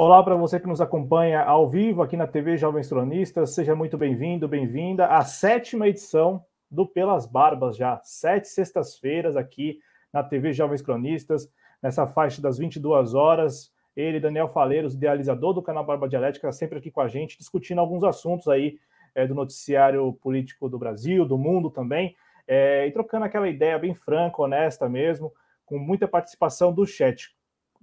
Olá para você que nos acompanha ao vivo aqui na TV Jovens Cronistas, seja muito bem-vindo, bem-vinda à sétima edição do Pelas Barbas, já. Sete sextas-feiras aqui na TV Jovens Cronistas, nessa faixa das 22 horas. Ele, Daniel Faleiros, idealizador do canal Barba Dialética, sempre aqui com a gente, discutindo alguns assuntos aí é, do noticiário político do Brasil, do mundo também, é, e trocando aquela ideia bem franca, honesta mesmo, com muita participação do chat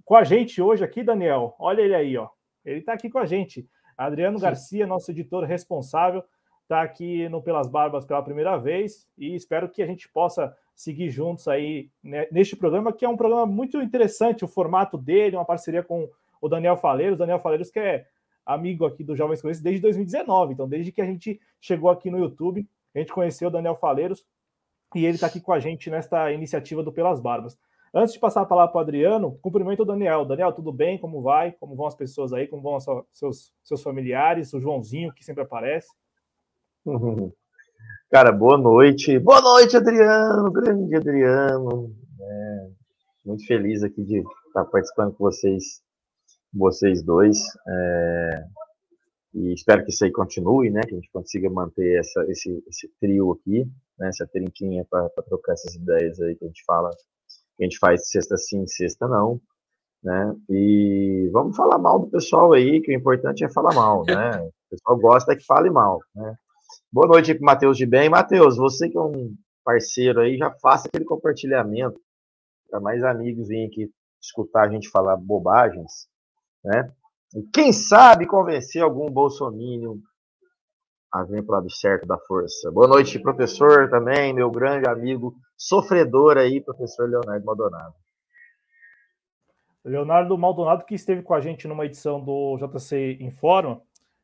com a gente hoje aqui, Daniel. Olha ele aí, ó. Ele está aqui com a gente. Adriano Sim. Garcia, nosso editor responsável, está aqui no Pelas Barbas pela primeira vez e espero que a gente possa seguir juntos aí né, neste programa, que é um programa muito interessante, o formato dele, uma parceria com o Daniel Faleiros. Daniel Faleiros, que é amigo aqui do Jovens Conhecidos desde 2019, então desde que a gente chegou aqui no YouTube, a gente conheceu o Daniel Faleiros e ele está aqui com a gente nesta iniciativa do Pelas Barbas. Antes de passar a palavra para o Adriano, cumprimento o Daniel. Daniel, tudo bem? Como vai? Como vão as pessoas aí? Como vão seus, seus familiares? O Joãozinho, que sempre aparece. Cara, boa noite. Boa noite, Adriano. Grande Adriano. É, muito feliz aqui de estar participando com vocês, vocês dois. É, e espero que isso aí continue, né? Que a gente consiga manter essa, esse, esse trio aqui, né? Essa trinquinha para trocar essas ideias aí que a gente fala a gente faz sexta sim, sexta não, né? E vamos falar mal do pessoal aí, que o importante é falar mal, né? O pessoal gosta que fale mal, né? Boa noite para Matheus de Bem. Matheus, você que é um parceiro aí, já faça aquele compartilhamento para mais amigos virem aqui escutar a gente falar bobagens, né? E quem sabe convencer algum bolsominion a vir para o lado certo da força. Boa noite, professor, também, meu grande amigo sofredor aí, professor Leonardo Maldonado. Leonardo Maldonado, que esteve com a gente numa edição do JC Informa,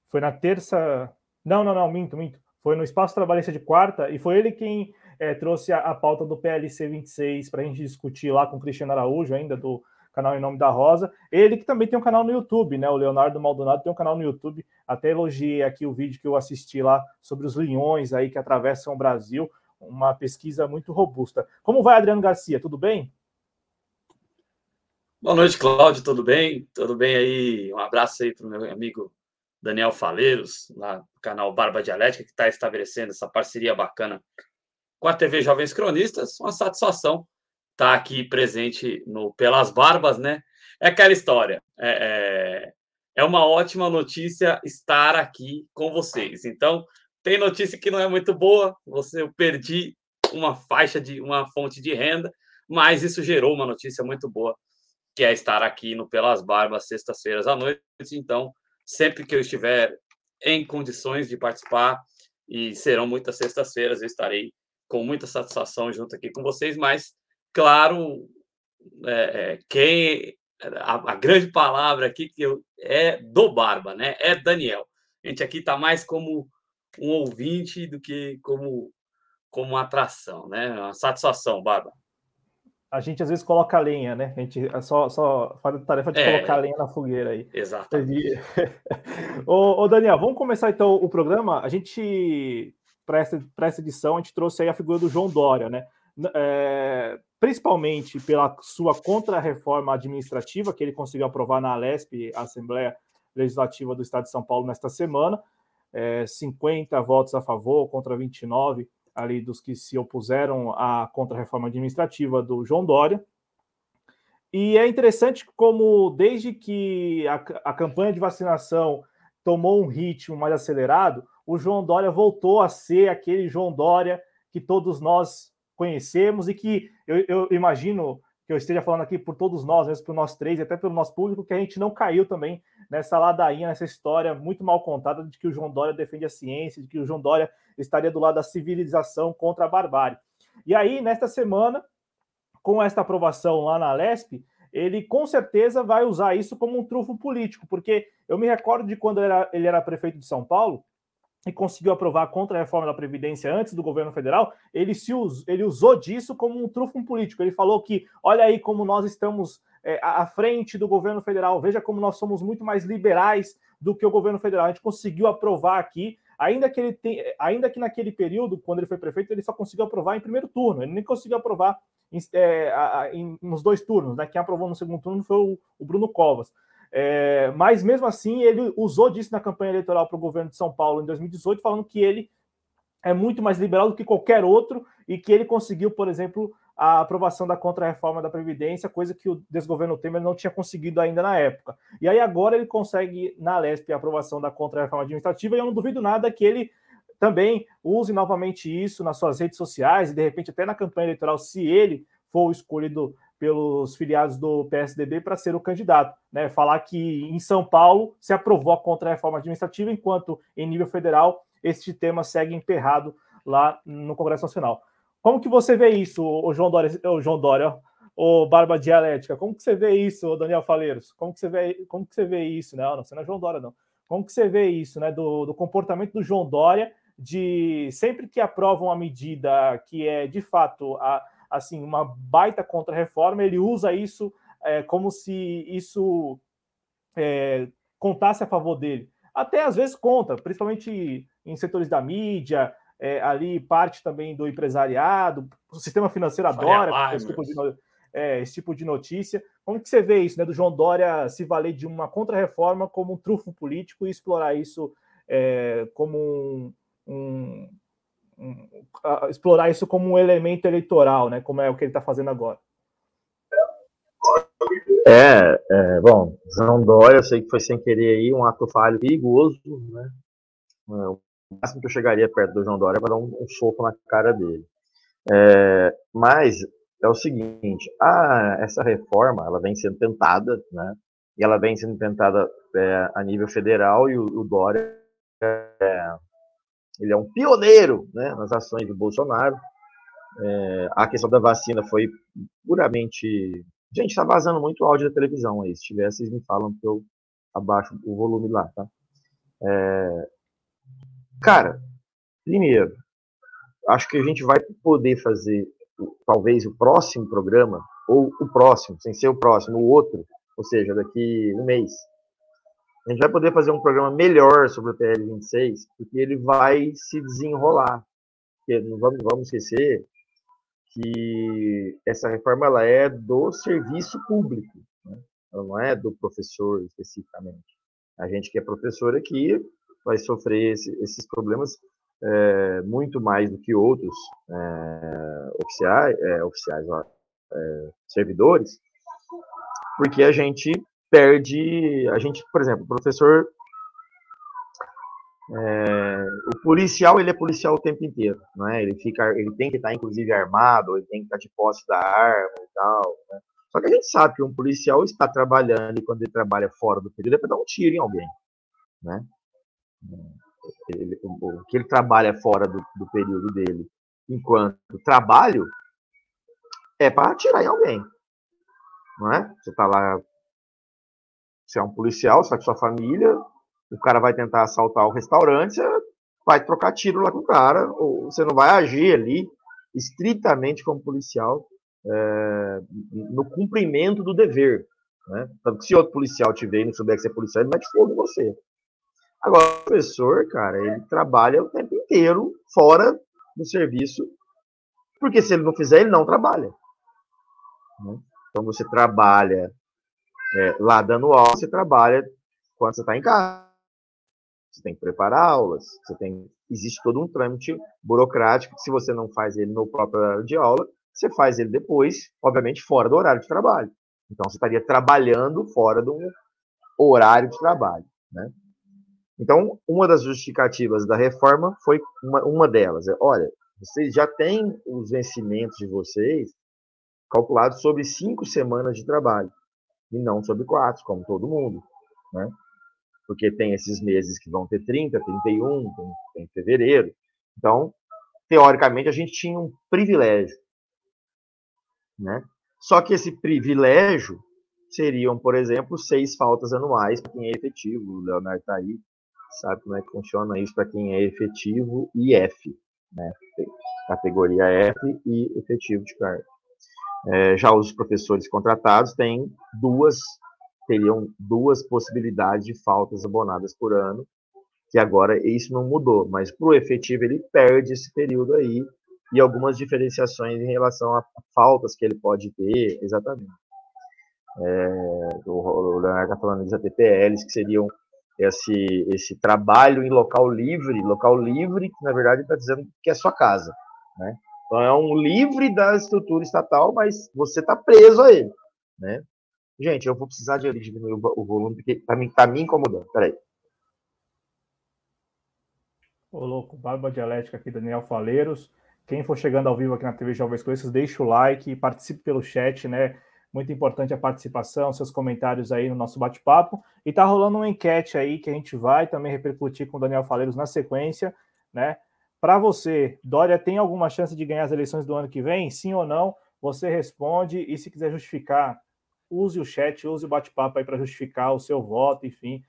foi na terça. Não, não, não, minto, minto. Foi no Espaço Trabalhista de quarta, e foi ele quem é, trouxe a, a, pauta do PLC 26 para a gente discutir lá com o Cristiano Araújo, ainda do canal Em Nome da Rosa. Ele que também tem um canal no YouTube, né? O Leonardo Maldonado tem um canal no YouTube. Até elogiei aqui o vídeo que eu assisti lá sobre os leões aí que atravessam o Brasil. Uma pesquisa muito robusta. Como vai, Adriano Garcia? Tudo bem? Boa noite, Cláudio. Tudo bem? Tudo bem aí? Um abraço aí para o meu amigo Daniel Faleiros, lá do canal Barba Dialética, que está estabelecendo essa parceria bacana com a TV Jovens Cronistas. Uma satisfação está aqui presente no Pelas Barbas, né? É aquela história. É, é, é, uma ótima notícia estar aqui com vocês. Então, tem notícia que não é muito boa. Você eu perdi uma faixa de uma fonte de renda, mas isso gerou uma notícia muito boa, que é estar aqui no Pelas Barbas sextas-feiras à noite. Então, sempre que eu estiver em condições de participar, e serão muitas sextas-feiras, eu estarei com muita satisfação junto aqui com vocês, mas claro, é, é, quem a, a, grande palavra aqui que eu, é do Barba, né? É Daniel. A gente aqui está mais como um ouvinte do que como como uma atração, né? Uma satisfação, Barba. A gente às vezes coloca lenha, né? A gente só, só faz a tarefa de é, colocar lenha na fogueira aí. Ô, ô, Daniel, vamos começar então o programa. A gente, para essa, essa edição, a gente trouxe aí a figura do João Dória, né? É, principalmente pela sua contra-reforma administrativa, que ele conseguiu aprovar na Alesp, a Assembleia Legislativa do Estado de São Paulo, nesta semana. É, 50 votos a favor contra 29 ali dos que se opuseram à contra-reforma administrativa do João Dória. E é interessante como, desde que a, a campanha de vacinação tomou um ritmo mais acelerado, o João Dória voltou a ser aquele João Dória que todos nós conhecemos e que eu, eu, imagino que eu esteja falando aqui por todos nós, mesmo por nós três e até pelo nosso público, que a gente não caiu também nessa ladainha, nessa história muito mal contada de que o João Dória defende a ciência, de que o João Dória estaria do lado da civilização contra a barbárie. E aí, nesta semana, com esta aprovação lá na Lesp, ele com certeza vai usar isso como um trufo político, porque eu me recordo de quando ele era, ele era prefeito de São Paulo, e conseguiu aprovar contra a reforma da Previdência antes do governo federal, ele, se us, ele usou disso como um trufo político. Ele falou que, olha aí como nós estamos é, à frente do governo federal, veja como nós somos muito mais liberais do que o governo federal. A gente conseguiu aprovar aqui, ainda que ele tem, ainda que naquele período, quando ele foi prefeito, ele só conseguiu aprovar em primeiro turno, ele nem conseguiu aprovar em, é, em, nos dois turnos, né? Quem aprovou no segundo turno foi o, o Bruno Covas. É, mas mesmo assim, ele usou disso na campanha eleitoral para o governo de São Paulo em 2018, falando que ele é muito mais liberal do que qualquer outro e que ele conseguiu, por exemplo, a aprovação da contra-reforma da Previdência, coisa que o desgoverno Temer não tinha conseguido ainda na época. E aí agora ele consegue, na LESP, a aprovação da contra-reforma administrativa, e eu não duvido nada que ele também use novamente isso nas suas redes sociais e, de repente, até na campanha eleitoral, se ele for escolhido pelos filiados do PSDB para ser o candidato. Né? Falar que em São Paulo se aprovou a contra-reforma administrativa, enquanto em nível federal este tema segue emperrado lá no Congresso Nacional. Como que você vê isso, o João Dória, o João Dória, o Barba Dialética? Como que você vê isso, Daniel Faleiros? Como que você vê, como que você vê isso? Não, não, você não é João Dória, não. Como que você vê isso, né, do, do comportamento do João Dória de sempre que aprova uma medida que é de fato a, assim, uma baita contra-reforma, ele usa isso é, como se isso é, contasse a favor dele. Até às vezes conta, principalmente em setores da mídia, é, ali parte também do empresariado, o sistema financeiro adora esse tipo, de, é, esse tipo de notícia. Como que você vê isso, né, do João Dória se valer de uma contra-reforma como um trufo político e explorar isso é, como um, um, explorar isso como um elemento eleitoral, né? Como é o que ele está fazendo agora. É, é, bom, João Dória, eu sei que foi sem querer aí, um ato falho perigoso, né? É, o máximo que eu chegaria perto do João Dória é para dar um, um soco na cara dele. É, mas é o seguinte, a, essa reforma, ela vem sendo tentada, né? E ela vem sendo tentada é, a nível federal e o, o Dória é, ele é um pioneiro né, nas ações do Bolsonaro. É, a questão da vacina foi puramente. Gente, está vazando muito áudio da televisão aí. Se tiver, vocês me falam que eu abaixo o volume lá, tá? É... Cara, primeiro, acho que a gente vai poder fazer talvez o próximo programa, ou o próximo, sem ser o próximo, o outro, ou seja, daqui um mês, a gente vai poder fazer um programa melhor sobre o PL 26, porque ele vai se desenrolar. Porque não vamos, vamos esquecer que essa reforma ela é do serviço público, né? ela não é do professor especificamente. A gente que é professor aqui vai sofrer esse, esses problemas é, muito mais do que outros é, oficiais, é, oficiais ó, servidores, porque a gente perde. A gente, por exemplo, o professor. É, o policial ele é policial o tempo inteiro, não é? Ele fica, ele tem que estar inclusive armado, ele tem que estar de posse da arma e tal. Né? Só que a gente sabe que um policial está trabalhando e quando ele trabalha fora do período é para dar um tiro em alguém, né? Ele, o, o, que ele trabalha fora do, do período dele, enquanto trabalho, é para atirar em alguém, não é? Você está lá você é um policial, está com sua família, o cara vai tentar assaltar o restaurante, você vai trocar tiro lá com o cara, ou você não vai agir ali estritamente como policial é, no cumprimento do dever. Né? Tanto que se outro policial te ver e não souber que você é policial, ele mete fogo em você. Agora, o professor, cara, ele trabalha o tempo inteiro fora do serviço, porque se ele não fizer, ele não trabalha. Né? Então, você trabalha é, lá dando aula, você trabalha quando você está em casa. Você tem que preparar aulas, você tem, existe todo um trâmite burocrático que se você não faz ele no próprio horário de aula, você faz ele depois, obviamente fora do horário de trabalho. Então você estaria trabalhando fora do horário de trabalho, né? Então, uma das justificativas da reforma foi uma, uma delas. É, olha, vocês já têm os vencimentos de vocês calculados sobre cinco semanas de trabalho e não sobre quatro, como todo mundo, né? Porque tem esses meses que vão ter 30, 31, tem, tem fevereiro. Então, teoricamente, a gente tinha um privilégio, né? Só que esse privilégio seriam, por exemplo, seis faltas anuais para quem é efetivo. O Leonardo está aí, sabe como é que funciona isso para quem é efetivo e F, né? Categoria F e efetivo de carga. É, já os professores contratados têm duas, teriam duas possibilidades de faltas abonadas por ano, que agora isso não mudou, mas para o efetivo ele perde esse período aí e algumas diferenciações em relação a faltas que ele pode ter, exatamente. É, o Leonardo está falando dos APPLs, que seriam esse, esse trabalho em local livre, local livre, que na verdade está dizendo que é sua casa. Né? Então é um livre da estrutura estatal, mas você está preso a ele. Né? Gente, eu vou precisar de diminuir o volume, porque está me, tá me incomodando. Peraí. Ô, louco, Barba Dialética aqui, Daniel Faleiros. Quem for chegando ao vivo aqui na TV Jovens Coisas, deixa o like, participe pelo chat, né? Muito importante a participação, seus comentários aí no nosso bate-papo. E tá rolando uma enquete aí que a gente vai também repercutir com o Daniel Faleiros na sequência, né? Para você, Dória tem alguma chance de ganhar as eleições do ano que vem? Sim ou não? Você responde e se quiser justificar, use o chat, use o bate-papo aí para justificar o seu voto, enfim,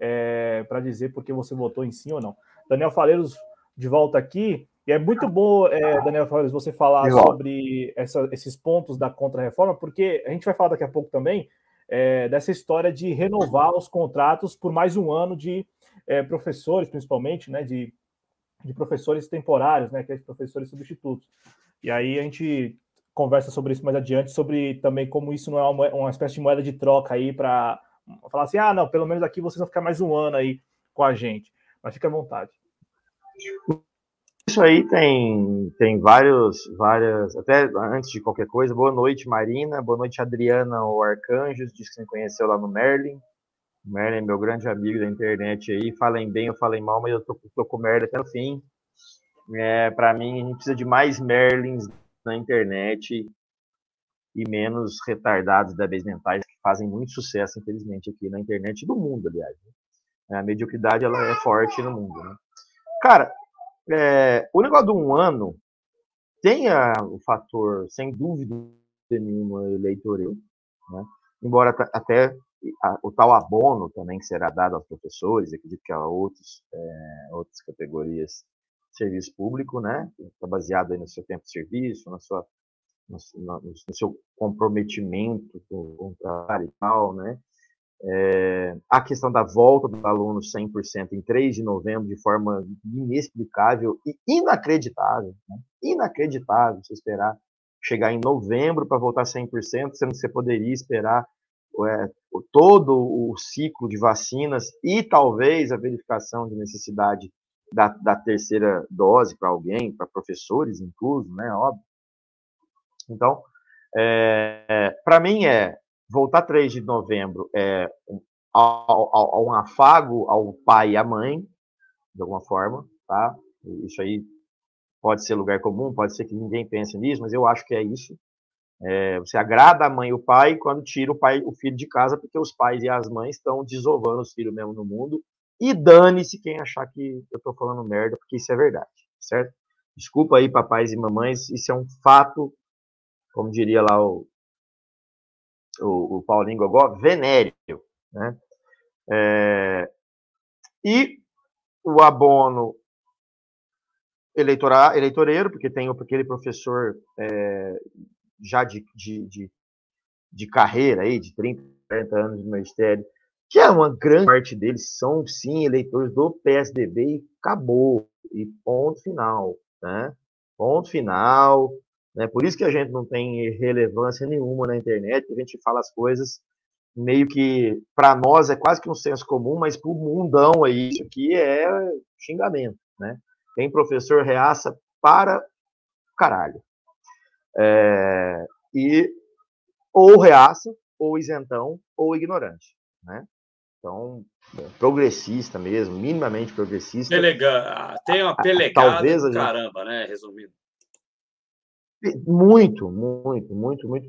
é, para dizer por que você votou em sim ou não. Daniel Faleiros de volta aqui. E é muito bom, é, Daniel Flores, você falar sobre essa, esses pontos da contra-reforma, porque a gente vai falar daqui a pouco também é, dessa história de renovar os contratos por mais um ano de é, professores, principalmente, né, de, de professores temporários, né, que é professores substitutos. E aí a gente conversa sobre isso mais adiante, sobre também como isso não é uma, uma espécie de moeda de troca aí para falar assim, ah, não, pelo menos aqui vocês vão ficar mais um ano aí com a gente. Mas fica à vontade. Isso aí tem, tem vários, várias, até antes de qualquer coisa, boa noite Marina, boa noite Adriana ou Arcanjos, diz que você conheceu lá no Merlin. Merlin meu grande amigo da internet aí, falem bem ou falem mal, mas eu tô, tô com Merlin até o fim. É, para mim, a gente precisa de mais Merlins na internet e menos retardados débeis mentais que fazem muito sucesso, infelizmente, aqui na internet do mundo, aliás. Né? A mediocridade ela é forte no mundo. Né? Cara, é, o negócio de um ano tem a, o fator, sem dúvida nenhuma, eleitoral, né? embora até o tal abono também que será dado aos professores, acredito que a outros, é, outras categorias de serviço público, né? Está baseado aí no seu tempo de serviço, na sua, no, no, no seu comprometimento com, o trabalho e tal, né? É, a questão da volta dos alunos 100% em 3 de novembro, de forma inexplicável e inacreditável. Né? Inacreditável você esperar chegar em novembro para voltar 100%, sendo que você poderia esperar é, todo o ciclo de vacinas e talvez a verificação de necessidade da, da terceira dose para alguém, para professores incluso, né? Óbvio. Então, é, para mim é voltar 3 de novembro é um, um afago ao pai e à mãe, de alguma forma, tá? Isso aí pode ser lugar comum, pode ser que ninguém pense nisso, mas eu acho que é isso. É, você agrada a mãe e o pai quando tira o pai o filho de casa, porque os pais e as mães estão desovando os filhos mesmo no mundo. E dane-se quem achar que eu estou falando merda, porque isso é verdade, certo? Desculpa aí, papais e mamães, isso é um fato, como diria lá o o, o Paulinho Gogó, venéreo. Né? É, e o abono eleitoral, eleitoreiro, porque tem aquele professor é, já de, de, de, de, carreira, aí, de 30, 40 anos de magistério, que é uma grande parte deles são, sim, eleitores do PSDB e acabou. E ponto final. Né? Ponto final. Né? Por isso que a gente não tem relevância nenhuma na internet, a gente fala as coisas meio que para nós é quase que um senso comum, mas para o mundão aí isso aqui é xingamento, né? Tem professor reaça para caralho. É, e ou reaça, ou isentão, ou ignorante, né? Então, progressista mesmo, minimamente progressista. Pelega... Tem uma pelegada talvez gente... caramba, né? Resumindo. Muito, muito, muito, muito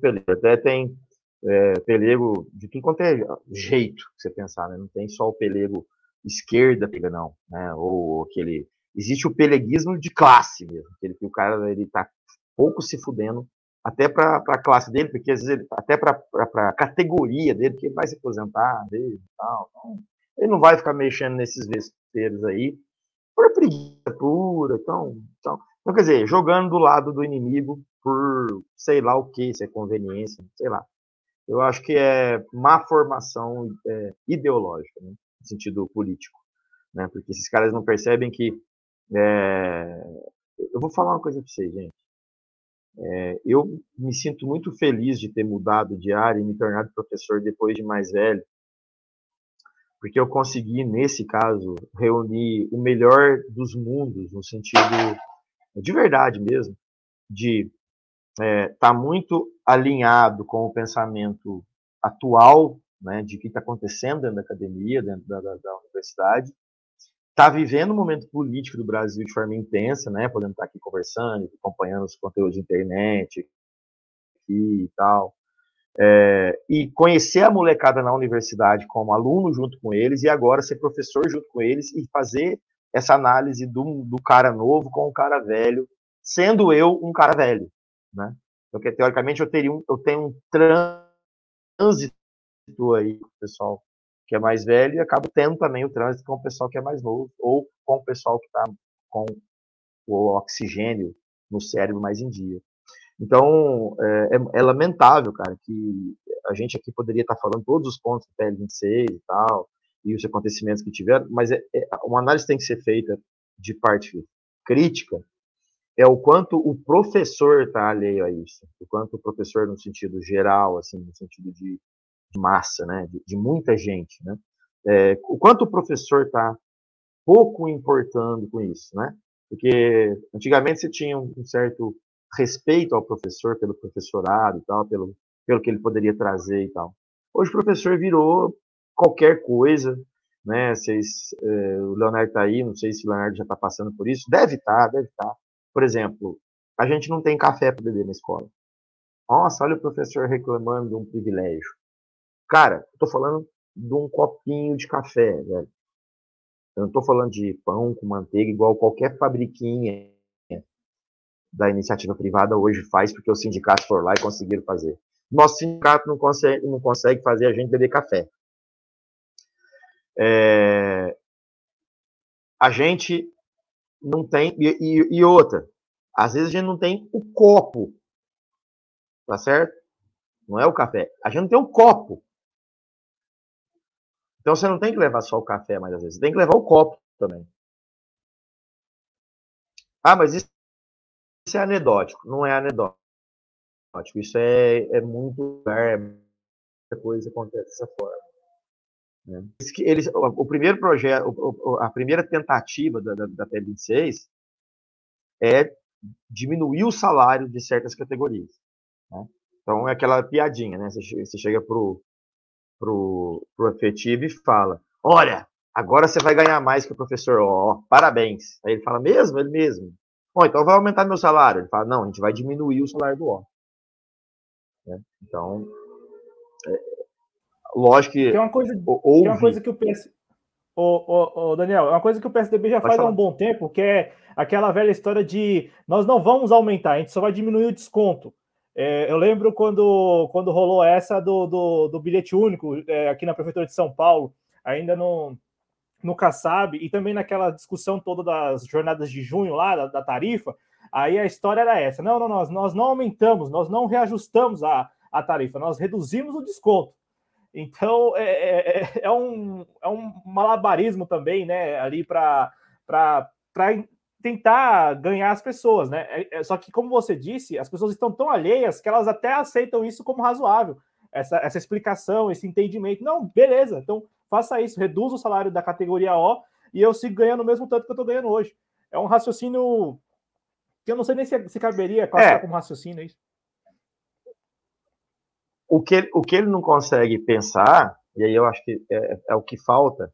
pelego. Até tem é, pelego de tudo quanto é jeito que você pensar, né? Não tem só o pelego esquerda, não, né? Ou aquele. Existe o peleguismo de classe mesmo, aquele que o cara ele tá pouco se fudendo até para a classe dele, porque às vezes ele, até para a categoria dele, porque ele vai se aposentar dele e tal. Então, ele não vai ficar mexendo nesses vespeiros aí por preguiça pura. Então, então, então, quer dizer, jogando do lado do inimigo por sei lá o que, se é conveniência, sei lá. Eu acho que é má formação é, ideológica, né, no sentido político. Né, porque esses caras não percebem que. É... Eu vou falar uma coisa para vocês, gente. É, eu me sinto muito feliz de ter mudado de área e me tornado professor depois de mais velho, porque eu consegui, nesse caso, reunir o melhor dos mundos, no sentido de verdade mesmo, de estar é, tá muito alinhado com o pensamento atual, né, de que está acontecendo dentro da academia, dentro da, da, da universidade, está vivendo um momento político do Brasil de forma intensa, né, podendo estar tá aqui conversando, acompanhando os conteúdos de internet aqui e tal, é, e conhecer a molecada na universidade como aluno junto com eles e agora ser professor junto com eles e fazer essa análise do, do cara novo com o cara velho, sendo eu um cara velho, né? Porque teoricamente eu teria um, eu tenho um trânsito aí o pessoal que é mais velho e acabo tendo também o trânsito com o pessoal que é mais novo ou com o pessoal que está com o oxigênio no cérebro mais em dia. Então, é, é, é, lamentável, cara, que a gente aqui poderia estar falando todos os pontos do PL26 e tal, e os acontecimentos que tiveram, mas é, é, uma análise tem que ser feita de parte crítica, é o quanto o professor está alheio a isso, o quanto o professor, no sentido geral, assim, no sentido de, de massa, né, de, de, muita gente, né, é, o quanto o professor está pouco importando com isso, né, porque antigamente você tinha um certo respeito ao professor, pelo professorado e tal, pelo, pelo que ele poderia trazer e tal. Hoje o professor virou qualquer coisa, né? Vocês, é, o Leonardo está aí, não sei se o Leonardo já está passando por isso. Deve estar, tá, deve estar. Tá. Por exemplo, a gente não tem café para beber na escola. Nossa, olha o professor reclamando de um privilégio. Cara, estou falando de um copinho de café, velho. Eu não estou falando de pão com manteiga igual qualquer fabriquinha da iniciativa privada hoje faz porque os sindicatos foram lá e conseguiram fazer. Nosso sindicato não consegue, não consegue fazer a gente beber café. É, a gente não tem. E, e, e, outra, às vezes a gente não tem o copo. Tá certo? Não é o café. A gente não tem o copo. Então você não tem que levar só o café, mas às vezes você tem que levar o copo também. Ah, mas isso isso é anedótico, não é anedótico. Isso é, é muito é, muita coisa acontece dessa forma. Né? Eles, o, o, primeiro projeto, a primeira tentativa da, da, da PL26 é diminuir o salário de certas categorias. Né? Então é aquela piadinha, né? Você chega pro, pro, pro efetivo e fala: Olha, agora você vai ganhar mais que o professor, ó, oh, parabéns. Aí ele fala: Mesmo? Ele mesmo. Bom, então vai aumentar meu salário. Ele fala, não, a gente vai diminuir o salário do O. Né? Então, é, lógico que. Tem uma coisa, houve... tem uma coisa que o PS. Ô, ô, Daniel, é uma coisa que o PSDB já faz falar. há um bom tempo, que é aquela velha história de nós não vamos aumentar, a gente só vai diminuir o desconto. É, eu lembro quando, quando rolou essa do, do, do bilhete único é, aqui na Prefeitura de São Paulo, ainda não, no Kassab e também naquela discussão toda das jornadas de junho lá, da, da, tarifa, aí a história era essa. Não, não, nós, nós não aumentamos, nós não reajustamos a, a tarifa, nós reduzimos o desconto. Então é, é, é, é um, é um malabarismo também, né? Ali para tentar ganhar as pessoas, né? É, é, só que, como você disse, as pessoas estão tão alheias que elas até aceitam isso como razoável. Essa, essa explicação, esse entendimento. Não, beleza, então faça isso, reduza o salário da categoria O e eu sigo ganhando o mesmo tanto que eu estou ganhando hoje. É um raciocínio que eu não sei nem se, se caberia classificar é. como raciocínio é isso. O que, o que ele não consegue pensar, e aí eu acho que é, é o que falta,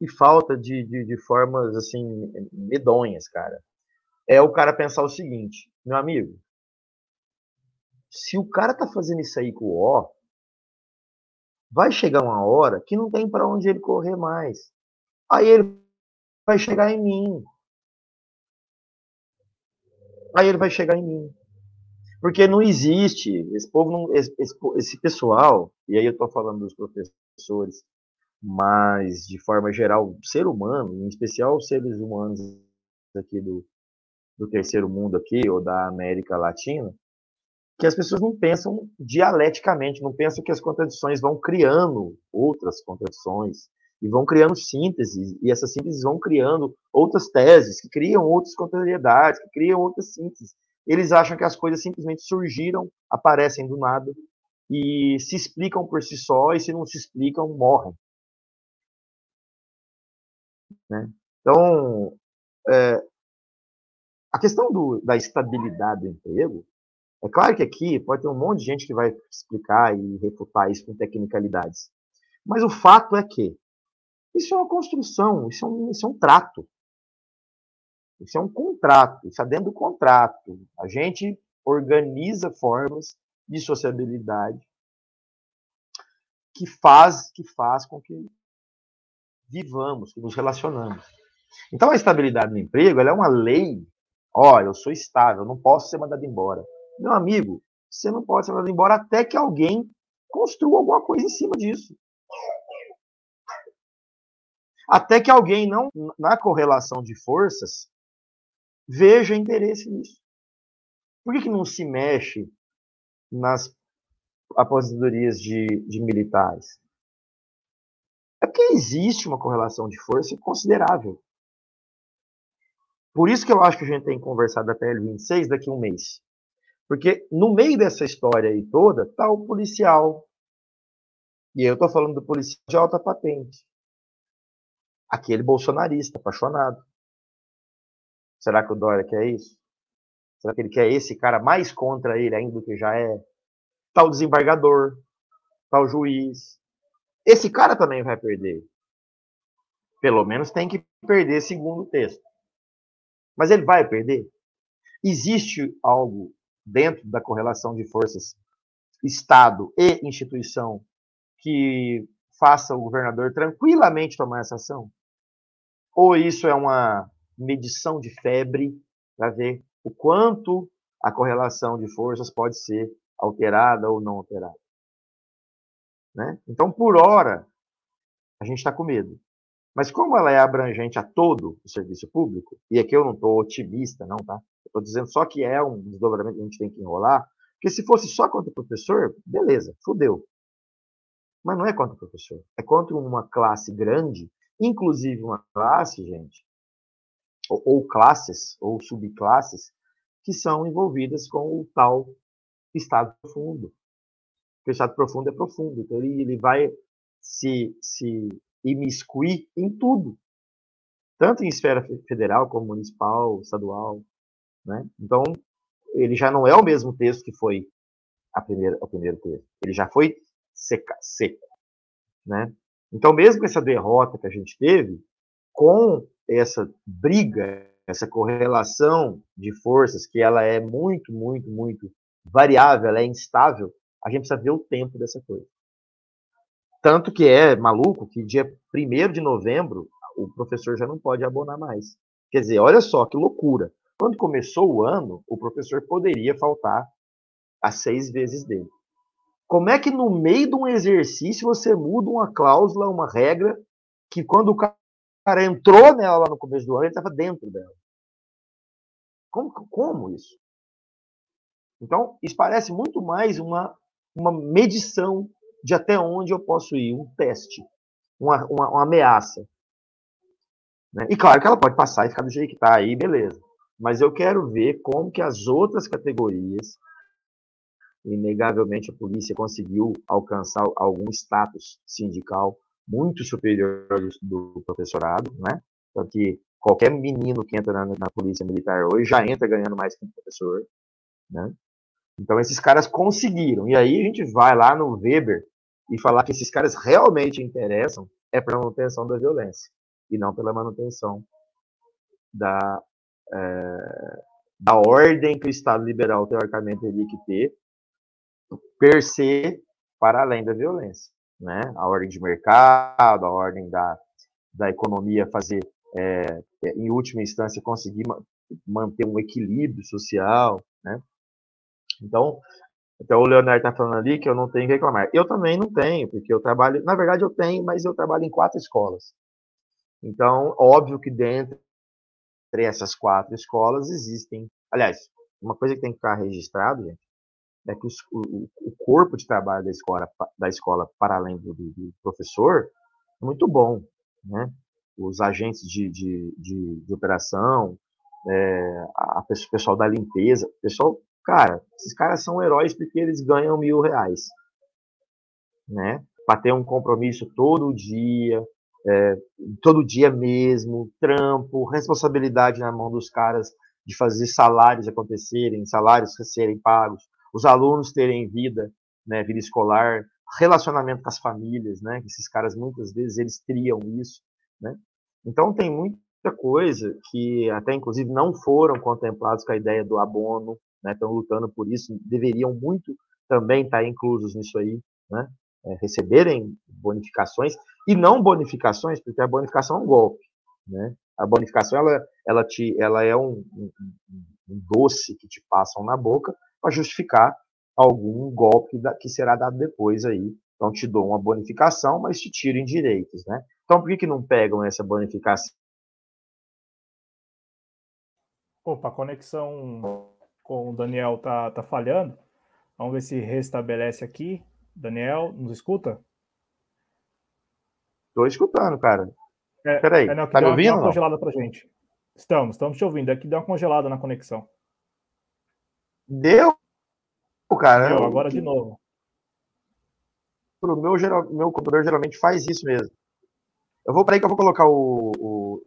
e falta de, de, de formas assim medonhas, cara, é o cara pensar o seguinte, meu amigo, se o cara tá fazendo isso aí com o O, vai chegar uma hora que não tem para onde ele correr mais. Aí ele vai chegar em mim. Aí ele vai chegar em mim. Porque não existe, esse povo não, esse, esse pessoal, e aí eu estou falando dos professores, mas de forma geral, ser humano, em especial os seres humanos aqui do, do terceiro mundo aqui, ou da América Latina, que as pessoas não pensam dialeticamente, não pensam que as contradições vão criando outras contradições e vão criando sínteses, e essas sínteses vão criando outras teses, que criam outras contrariedades, que criam outras sínteses. eles acham que as coisas simplesmente surgiram, aparecem do nada e se explicam por si só, e se não se explicam, morrem. Né? Então, é, a questão do, da estabilidade do emprego, é claro que aqui pode ter um monte de gente que vai explicar e refutar isso com tecnicalidades. Mas o fato é que isso é uma construção, isso é um, isso é um trato. Isso é um contrato, isso é dentro do contrato. A gente organiza formas de sociabilidade que faz, que faz com que vivamos, que nos relacionamos. Então, a estabilidade no emprego é uma lei. Olha, eu sou estável, não posso ser mandado embora. Meu amigo, você não pode ser mandado embora até que alguém construa alguma coisa em cima disso. Até que alguém não, na correlação de forças, veja interesse nisso. Por que, que não se mexe nas aposentadorias de, de militares? Existe uma correlação de força considerável. Por isso que eu acho que a gente tem que conversar da PL26 daqui a um mês. Porque no meio dessa história aí toda está o policial. E eu estou falando do policial de alta patente. Aquele bolsonarista apaixonado. Será que o Dória quer isso? Será que ele quer esse cara mais contra ele ainda do que já é? Tal tá desembargador, tal tá juiz. Esse cara também vai perder. Pelo menos tem que perder segundo o texto. Mas ele vai perder? Existe algo dentro da correlação de forças Estado e instituição que faça o governador tranquilamente tomar essa ação? Ou isso é uma medição de febre para ver o quanto a correlação de forças pode ser alterada ou não alterada. Né? Então, por hora, a gente está com medo. Mas como ela é abrangente a todo o serviço público, e aqui eu não estou otimista, não, tá? Estou dizendo só que é um desdobramento que a gente tem que enrolar, porque se fosse só contra o professor, beleza, fudeu. Mas não é contra o professor, é contra uma classe grande, inclusive uma classe, gente, ou, ou classes, ou subclasses, que são envolvidas com o tal estado profundo. O estado profundo é profundo, então ele, ele vai se, se imiscuir em tudo, tanto em esfera federal como municipal, estadual. Né? Então, ele já não é o mesmo texto que foi a primeira, o primeiro texto. Ele já foi seca, seco. Né? Então, mesmo com essa derrota que a gente teve, com essa briga, essa correlação de forças, que ela é muito, muito, muito variável, ela é instável, a gente precisa ver o tempo dessa coisa. Tanto que é maluco que dia 1 de novembro o professor já não pode abonar mais. Quer dizer, olha só que loucura. Quando começou o ano, o professor poderia faltar as seis vezes dele. Como é que no meio de um exercício você muda uma cláusula, uma regra, que quando o cara entrou nela lá no começo do ano, ele estava dentro dela. Como, como isso? Então, isso parece muito mais uma, uma medição de até onde eu posso ir, um teste, uma, uma, uma ameaça. Né? E claro que ela pode passar e ficar do jeito que está aí, beleza. Mas eu quero ver como que as outras categorias, inegavelmente a polícia conseguiu alcançar algum status sindical muito superior do professorado, né? Tanto que qualquer menino que entra na, na, polícia militar hoje já entra ganhando mais que um professor, né? Então esses caras conseguiram. E aí a gente vai lá no Weber e falar que esses caras realmente interessam é para manutenção da violência e não pela manutenção da, é, da ordem que o Estado liberal teoricamente teria que ter per se para além da violência né? A ordem de mercado, a ordem da, da economia fazer, é, em última instância, conseguir manter um equilíbrio social, né? Então, até o Leonardo está falando ali que eu não tenho que reclamar. Eu também não tenho, porque eu trabalho, na verdade eu tenho, mas eu trabalho em quatro escolas. Então, óbvio que dentro essas quatro escolas existem, aliás, uma coisa que tem que ficar registrado, gente, é que os, o, o, corpo de trabalho da escola, da escola para além do, do professor é muito bom. Né? Os agentes de, de, de, de operação, é, a, o pessoal da limpeza, pessoal, cara, esses caras são heróis porque eles ganham mil reais, né? Para ter um compromisso todo dia, é, todo dia mesmo, trampo, responsabilidade na mão dos caras de fazer salários acontecerem, salários serem pagos, os alunos terem vida, né, vida escolar, relacionamento com as famílias, né, esses caras muitas vezes eles criam isso, né? Então tem muita coisa que até inclusive não foram contemplados com a ideia do abono, né, estão lutando por isso, deveriam muito também estar inclusos nisso aí, né? É, receberem bonificações e não bonificações, porque a bonificação é um golpe, né? A bonificação ela, ela, te, ela é um, um, um doce que te passam na boca para justificar algum golpe da, que será dado depois aí. Então te dou uma bonificação, mas te tiram direitos, né? Então por que, que não pegam essa bonificação? Opa, conexão com o Daniel tá, tá falhando. Vamos ver se restabelece aqui. Daniel, nos escuta? Estou escutando, cara. É, Peraí, é, não, tá me ouvindo? Deu uma congelada pra gente. Estamos, estamos te ouvindo. Aqui deu uma congelada na conexão. Deu? Cara, Deu, agora de novo. O meu, geral, meu computador geralmente faz isso mesmo. Eu vou para aí que eu vou colocar o, o,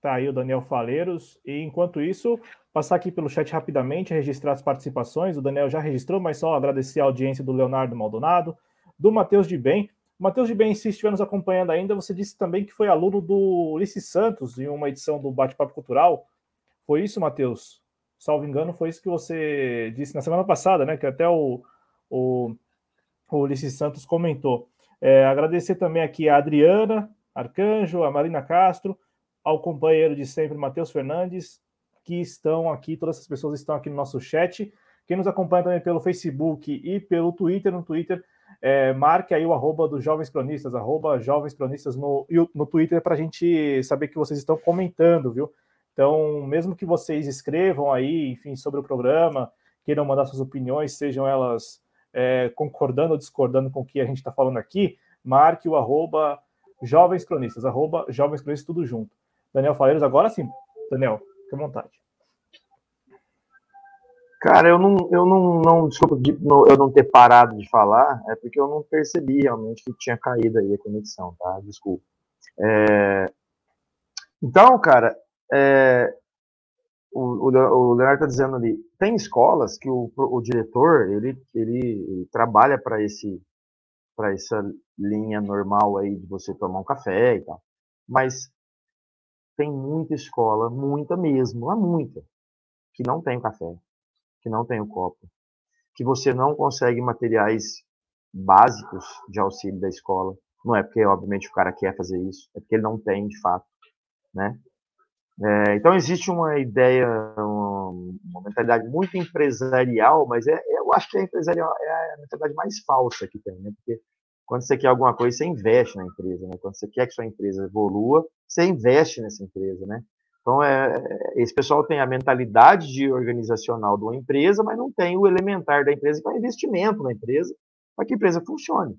Tá aí o Daniel Faleiros. E enquanto isso, passar aqui pelo chat rapidamente, registrar as participações. O Daniel já registrou, mas só agradecer a audiência do Leonardo Maldonado, do Matheus de Bem. Matheus de Bem, se estiver nos acompanhando ainda, você disse também que foi aluno do Ulisses Santos em uma edição do Bate-Papo Cultural. Foi isso, Matheus? Salvo engano, foi isso que você disse na semana passada, né? Que até o, o, o Ulisses Santos comentou. É, agradecer também aqui a Adriana Arcanjo, a Marina Castro, ao companheiro de sempre, Matheus Fernandes, que estão aqui, todas essas pessoas estão aqui no nosso chat. Quem nos acompanha também pelo Facebook e pelo Twitter, no Twitter, é, marque aí o arroba dos Jovens Cronistas, arroba Jovens Cronistas no, no Twitter, para a gente saber que vocês estão comentando, viu? Então, mesmo que vocês escrevam aí, enfim, sobre o programa, queiram mandar suas opiniões, sejam elas é, concordando ou discordando com o que a gente está falando aqui, marque o arroba Jovens Cronistas, arroba Jovens Cronistas, tudo junto. Daniel Faleiros, agora sim. Daniel, fique à vontade. Cara, eu não, eu não, não desculpa eu não ter parado de falar, é porque eu não percebi realmente que tinha caído aí a conexão, tá? Desculpa. É... Então, cara, é... o, o, Leonardo está dizendo ali, tem escolas que o, o diretor, ele, ele, ele trabalha para esse para essa linha normal aí de você tomar um café e tal. Mas tem muita escola, muita mesmo, há muita, que não tem o café, que não tem o copo, que você não consegue materiais básicos de auxílio da escola. Não é porque, obviamente, o cara quer fazer isso, é porque ele não tem, de fato, né? É, então existe uma ideia, uma, mentalidade muito empresarial, mas é, eu acho que a empresarial é a mentalidade mais falsa que tem, né? Porque quando você quer alguma coisa, você investe na empresa, né? Quando você quer que sua empresa evolua, você investe nessa empresa, né? Então, é, é, esse pessoal tem a mentalidade de organizacional de uma empresa, mas não tem o elementar da empresa para investimento na empresa, para que a empresa funcione,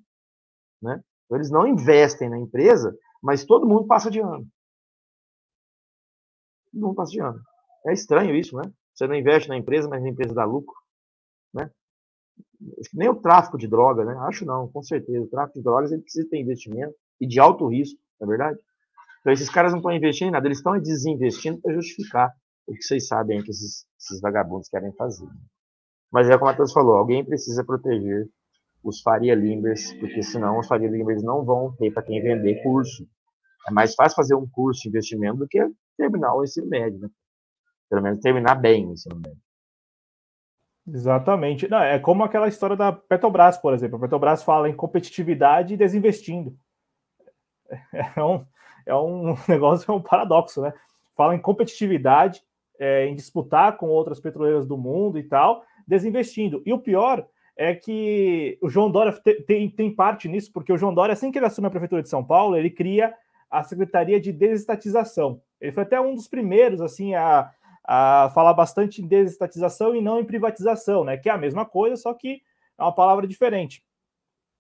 né? Então, eles não investem na empresa, mas todo mundo passa de ano. Todo mundo passa de ano. É estranho isso, né? Você não investe na empresa, mas a empresa dá lucro? Nem o tráfico de droga, né? Acho não, com certeza. O tráfico de drogas ele precisa ter investimento e de alto risco, não é verdade? Então esses caras não estão investindo em nada, eles estão desinvestindo para justificar o que vocês sabem que esses, esses vagabundos querem fazer. Mas é como a Matheus falou, alguém precisa proteger os Faria Limbers, porque senão os Faria Limbers não vão ter para quem vender curso. É mais fácil fazer um curso de investimento do que terminar o ensino médio, né? Pelo menos terminar bem o ensino médio. Exatamente. Não, é como aquela história da Petrobras, por exemplo. A Petrobras fala em competitividade e desinvestindo. É um, é um negócio, é um paradoxo, né? Fala em competitividade, é, em disputar com outras petroleiras do mundo e tal, desinvestindo. E o pior é que o João Dória tem, tem parte nisso, porque o João Dória, assim que ele assume a prefeitura de São Paulo, ele cria a Secretaria de Desestatização. Ele foi até um dos primeiros, assim, a a falar bastante em desestatização e não em privatização, né? Que é a mesma coisa, só que é uma palavra diferente.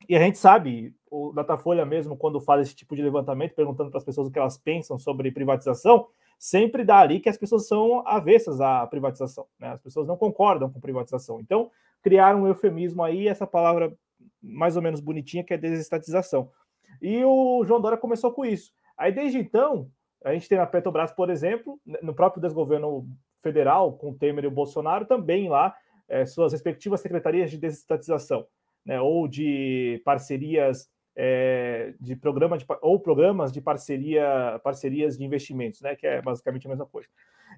E a gente sabe, o Datafolha mesmo, quando faz esse tipo de levantamento, perguntando para as pessoas o que elas pensam sobre privatização, sempre dá ali que as pessoas são avessas à privatização, né? As pessoas não concordam com privatização. Então, criaram um eufemismo aí, essa palavra mais ou menos bonitinha, que é desestatização. E o João Dória começou com isso. Aí, desde então, a gente tem a Petrobras, por exemplo, no próprio desgoverno federal, com o Temer e o Bolsonaro, também lá, é, suas respectivas secretarias de desestatização, né, ou de parcerias é, de programa de, ou programas de parceria, parcerias de investimentos, né, que é basicamente a mesma coisa.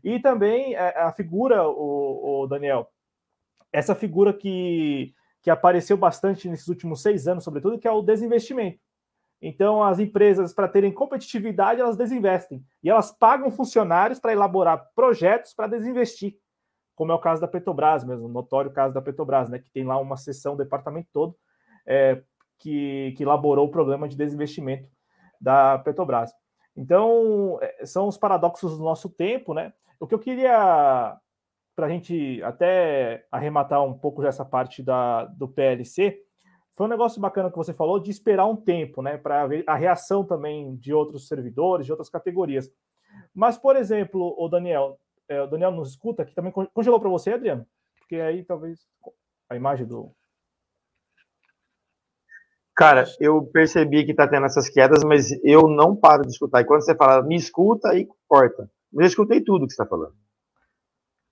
E também a, é, a figura, o, o, Daniel, essa figura que, que apareceu bastante nesses últimos seis anos, sobretudo, que é o desinvestimento. Então, as empresas, para terem competitividade, elas desinvestem. E elas pagam funcionários para elaborar projetos para desinvestir, como é o caso da Petrobras mesmo, notório caso da Petrobras, né, que tem lá uma seção, um departamento todo, é, que, que elaborou o programa de desinvestimento da Petrobras. Então, é, são os paradoxos do nosso tempo, né? O que eu queria, para a gente até arrematar um pouco dessa parte da, do PLC, foi um negócio bacana que você falou de esperar um tempo, né? Para ver a reação também de outros servidores, de outras categorias. Mas, por exemplo, o Daniel, é, o Daniel nos escuta, que também congelou para você, Adriano? Porque aí talvez a imagem do, Cara, eu percebi que tá tendo essas quedas, mas eu não paro de escutar. E quando você fala, me escuta e corta. Mas eu escutei tudo que você está falando.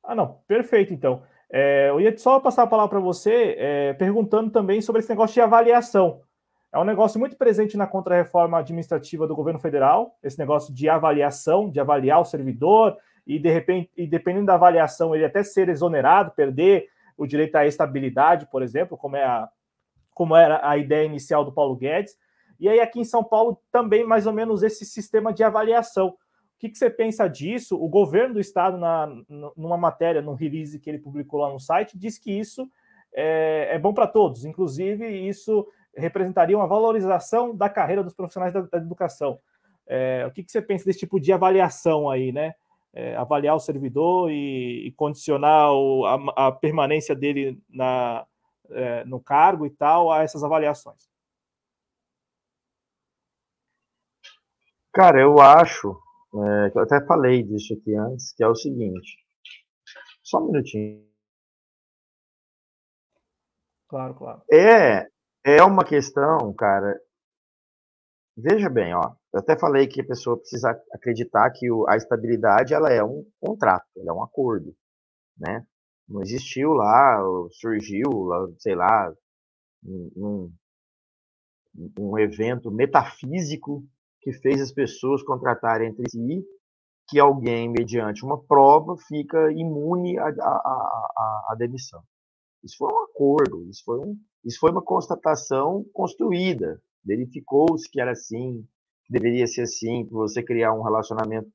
Ah, não. Perfeito, então. É, eu ia só passar a palavra para você, é, perguntando também sobre esse negócio de avaliação. É um negócio muito presente na contrarreforma administrativa do governo federal, esse negócio de avaliação, de avaliar o servidor, e de repente, e dependendo da avaliação, ele até ser exonerado, perder o direito à estabilidade, por exemplo, como é a, como era a ideia inicial do Paulo Guedes. E aí, aqui em São Paulo, também mais ou menos esse sistema de avaliação. Que, que você pensa disso? O governo do estado, na, numa matéria, num release que ele publicou lá no site, diz que isso é, é bom para todos. Inclusive, isso representaria uma valorização da carreira dos profissionais da, da educação. É, o que, que você pensa desse tipo de avaliação aí, né? É, avaliar o servidor e, e condicionar o, a, a, permanência dele na, é, no cargo e tal a essas avaliações? Cara, eu acho, é, eu até falei disso aqui antes, que é o seguinte. Só um minutinho. Claro, claro. É, é uma questão, cara. Veja bem, ó. Eu até falei que a pessoa precisa acreditar que o, a estabilidade ela é um contrato, ela é um acordo, né? Não existiu lá, surgiu, sei lá, um, um evento metafísico que fez as pessoas contratarem entre si que alguém, mediante uma prova, fica imune à, à, à, demissão. Isso foi um acordo, isso foi, um, isso foi uma constatação construída. Verificou-se que era assim, que deveria ser assim, que você criar um relacionamento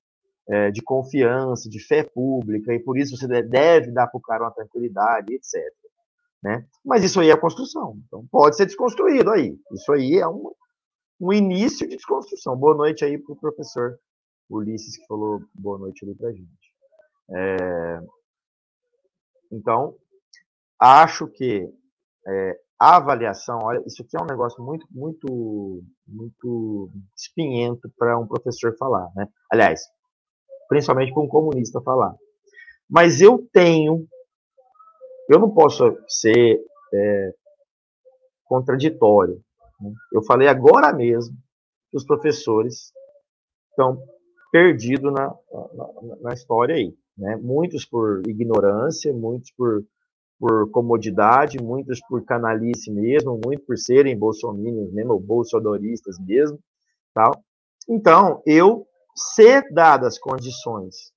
é, de confiança, de fé pública, e por isso você deve dar para o cara uma tranquilidade, etc. Né? Mas isso aí é construção, então pode ser desconstruído aí. Isso aí é um, um início de desconstrução. Boa noite aí para o professor Ulisses, que falou boa noite ali para a gente. É, então, acho que é, a avaliação, olha, isso aqui é um negócio muito, muito, muito espinhento para um professor falar, né? Aliás, principalmente para um comunista falar. Mas eu tenho, eu não posso ser é, contraditório. Né? Eu falei agora mesmo que os professores estão perdidos na, na, na história aí. Né? Muitos por ignorância, muitos por, por comodidade, muitos por canalice mesmo, muitos por serem bolsominions mesmo, ou bolsonaristas mesmo. Tal. Então, eu ser dadas condições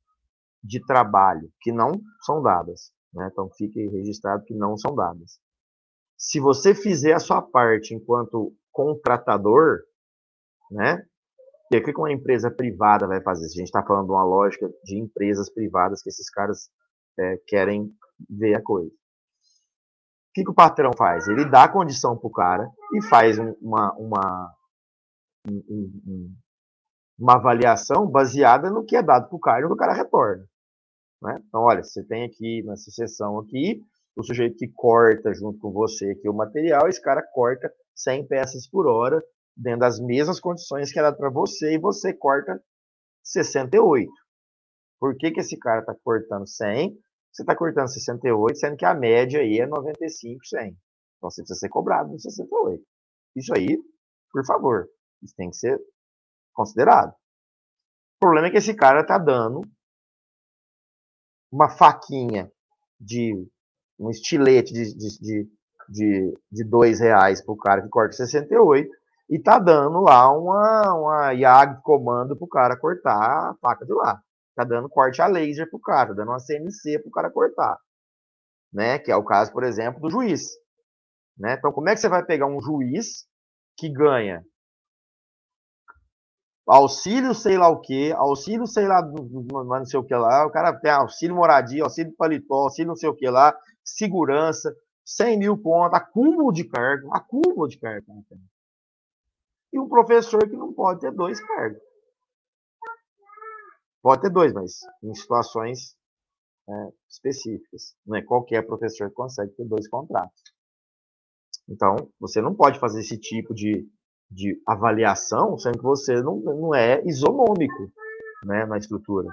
de trabalho que não são dadas, né? então fique registrado que não são dadas. Se você fizer a sua parte enquanto contratador, né? E o que uma empresa privada vai fazer? Se a gente está falando de uma lógica de empresas privadas que esses caras é, querem ver a coisa. O que, que o patrão faz? Ele dá condição para o cara e faz uma, uma um, um, uma avaliação baseada no que é dado para o cara e o cara retorna. Né? Então, olha, você tem aqui nessa sessão aqui o sujeito que corta junto com você aqui o material, esse cara corta 100 peças por hora dentro das mesmas condições que dado para você e você corta 68. Por que, que esse cara está cortando 100, você está cortando 68, sendo que a média aí é 95, 100. Então você precisa ser cobrado no 68. Isso aí, por favor, isso tem que ser considerado. O problema é que esse cara está dando uma faquinha de um estilete de, de, de, de, dois reais para o cara que corta 68 e tá dando lá uma, uma YAG comando para o cara cortar a faca de lá. Tá dando corte a laser para o cara, tá dando uma CNC para o cara cortar. Né? Que é o caso, por exemplo, do juiz. Né? Então, como é que você vai pegar um juiz que ganha auxílio sei lá o que, auxílio sei lá, não sei o que lá, o cara tem auxílio moradia, auxílio paletó, auxílio não sei o que lá, segurança, 100 mil pontos, acúmulo de cargo, acúmulo de cargo. Né, e um professor que não pode ter dois cargos. Pode ter dois, mas em situações é, específicas. Não é qualquer professor consegue ter dois contratos. Então, você não pode fazer esse tipo de, de avaliação sendo que você não, não é isonômico né, na estrutura.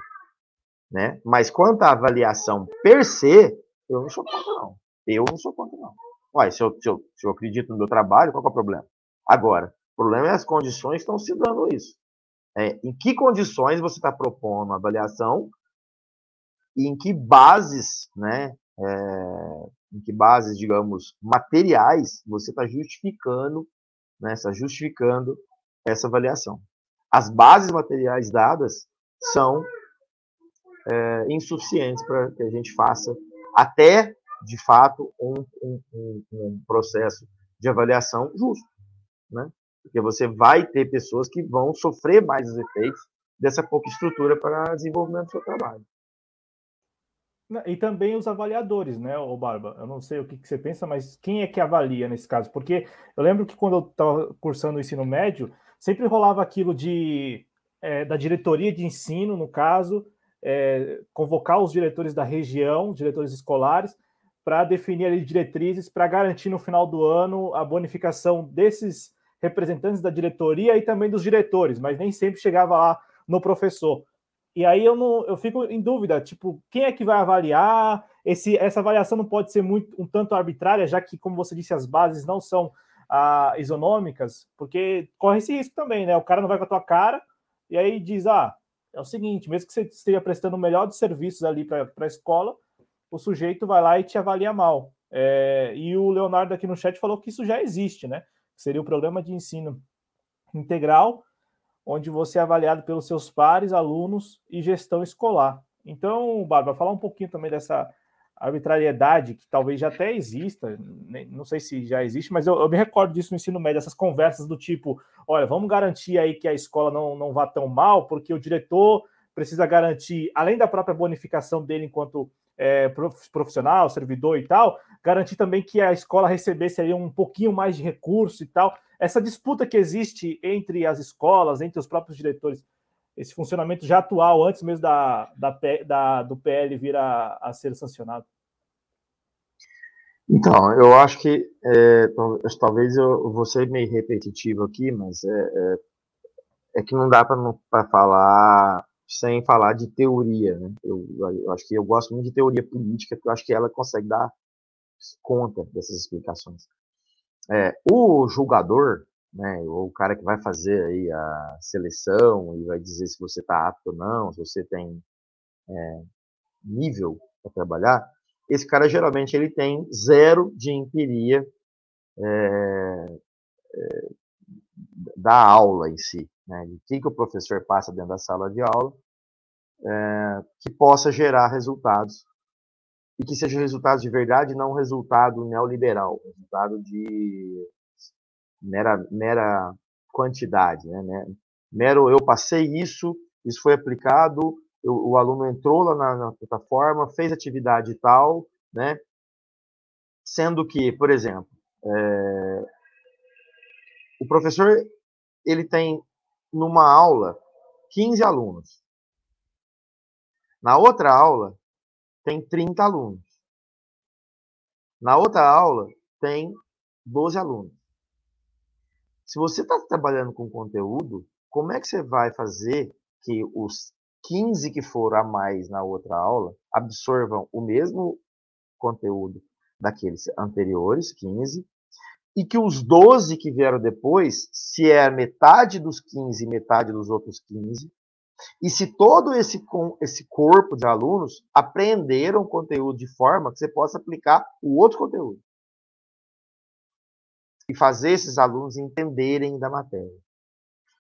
Né? Mas quanto à avaliação per se, eu não sou contra, não. Eu não sou contra, não. Ué, se eu, se, eu, se eu acredito no meu trabalho, qual é o problema? Agora, o problema é as condições que estão se dando isso. É, em que condições você está propondo a avaliação e em que bases, né, é, em que bases, digamos, materiais você está justificando, né, está justificando essa avaliação. As bases materiais dadas são é, insuficientes para que a gente faça até, de fato, um, um, um, processo de avaliação justo, né? Porque você vai ter pessoas que vão sofrer mais os efeitos dessa pouca estrutura para desenvolvimento do seu trabalho. E também os avaliadores, né, o Barba? Eu não sei o que, que, você pensa, mas quem é que avalia nesse caso? Porque eu lembro que quando eu estava cursando o ensino médio, sempre rolava aquilo de é, da diretoria de ensino, no caso, é, convocar os diretores da região, diretores escolares, para definir ali diretrizes para garantir no final do ano a bonificação desses representantes da diretoria e também dos diretores, mas nem sempre chegava lá no professor. E aí eu não, eu fico em dúvida, tipo, quem é que vai avaliar? Esse, essa avaliação não pode ser muito um tanto arbitrária, já que, como você disse, as bases não são ah, isonômicas, porque corre esse risco também, né? O cara não vai com a tua cara e aí diz, ah, é o seguinte, mesmo que você esteja prestando o melhor dos serviços ali para a escola, o sujeito vai lá e te avalia mal. É, e o Leonardo aqui no chat falou que isso já existe, né? Seria o programa de ensino integral, onde você é avaliado pelos seus pares, alunos e gestão escolar. Então, Bárbara, falar um pouquinho também dessa arbitrariedade que talvez já até exista, não sei se já existe, mas eu, eu, me recordo disso no ensino médio, essas conversas do tipo, olha, vamos garantir aí que a escola não, não vá tão mal, porque o diretor precisa garantir, além da própria bonificação dele enquanto é, profissional, servidor e tal, garantir também que a escola recebesse ali um pouquinho mais de recurso e tal. Essa disputa que existe entre as escolas, entre os próprios diretores, esse funcionamento já atual, antes mesmo da, da, da do PL vir a, a, ser sancionado. Então, eu acho que é, talvez eu vou ser meio repetitivo aqui, mas é, é, é que não dá para falar sem falar de teoria. Né? Eu, eu, acho que eu gosto muito de teoria política, porque eu acho que ela consegue dar conta dessas explicações. É, o julgador, né, o cara que vai fazer aí a seleção e vai dizer se você está apto ou não, se você tem é, nível para trabalhar, esse cara geralmente ele tem zero de empiria é, é, da aula em si, né, de que, que o professor passa dentro da sala de aula, é, que possa gerar resultados e que seja resultado de verdade, não resultado neoliberal, resultado de mera, mera quantidade, né, né? Mero, eu passei isso, isso foi aplicado, eu, o aluno entrou lá na, na plataforma, fez atividade tal, né? Sendo que, por exemplo, é, o professor ele tem numa aula 15 alunos. Na outra aula, tem 30 alunos. Na outra aula, tem 12 alunos. Se você está trabalhando com conteúdo, como é que você vai fazer que os 15 que foram a mais na outra aula absorvam o mesmo conteúdo daqueles anteriores, 15, e que os 12 que vieram depois, se é metade dos 15 e metade dos outros 15, e se todo esse, esse corpo de alunos aprenderam conteúdo de forma que você possa aplicar o outro conteúdo. E fazer esses alunos entenderem da matéria.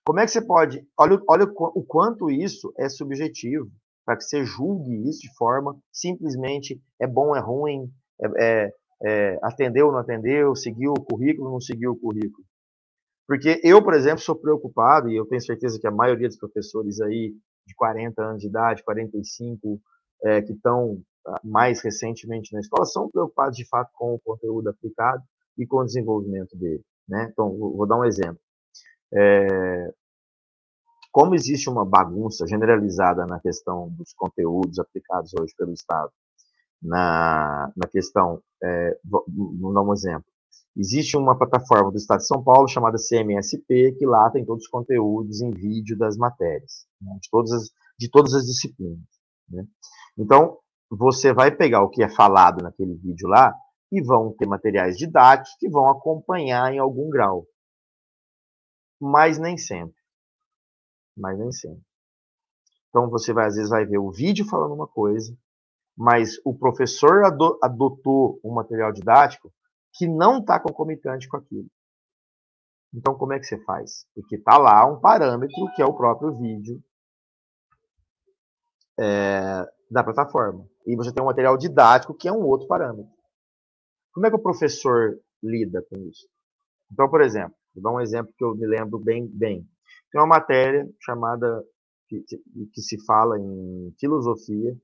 Como é que você pode. Olha, olha o quanto isso é subjetivo, para que você julgue isso de forma simplesmente é bom, é ruim, é, é, é, atendeu ou não atendeu, seguiu o currículo, não seguiu o currículo. Porque eu, por exemplo, sou preocupado, e eu tenho certeza que a maioria dos professores aí de 40 anos de idade, 45, é, que estão ah, mais recentemente na escola, são preocupados de fato com o conteúdo aplicado e com o desenvolvimento dele. Né? Então, vou dar um exemplo. É, como existe uma bagunça generalizada na questão dos conteúdos aplicados hoje pelo Estado, na, na questão, é, vou dar um exemplo. Existe uma plataforma do Estado de São Paulo chamada CMSP, que lá tem todos os conteúdos em vídeo das matérias, né, de, todas as, de todas as disciplinas. Né? Então, você vai pegar o que é falado naquele vídeo lá e vão ter materiais didáticos que vão acompanhar em algum grau. Mas nem sempre. Mas nem sempre. Então, você vai, às vezes vai ver o vídeo falando uma coisa, mas o professor adotou um material didático que não está concomitante com aquilo. Então, como é que você faz? Porque está lá um parâmetro, que é o próprio vídeo é, da plataforma. E você tem um material didático, que é um outro parâmetro. Como é que o professor lida com isso? Então, por exemplo, vou dar um exemplo que eu me lembro bem. bem. Tem uma matéria chamada, que, que se fala em filosofia,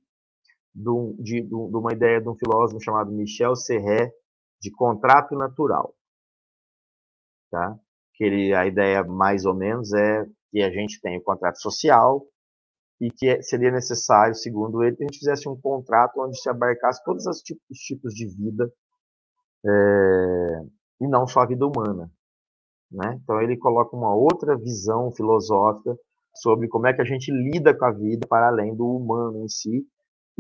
de, de, de, uma ideia de um filósofo chamado Michel Serret, de contrato natural. Tá? Que ele, a ideia mais ou menos é que a gente tem o contrato social e que é, seria necessário, segundo ele, que a gente fizesse um contrato onde se abarcasse todos os tipos, os tipos de vida é, e não só a vida humana. Né? Então ele coloca uma outra visão filosófica sobre como é que a gente lida com a vida para além do humano em si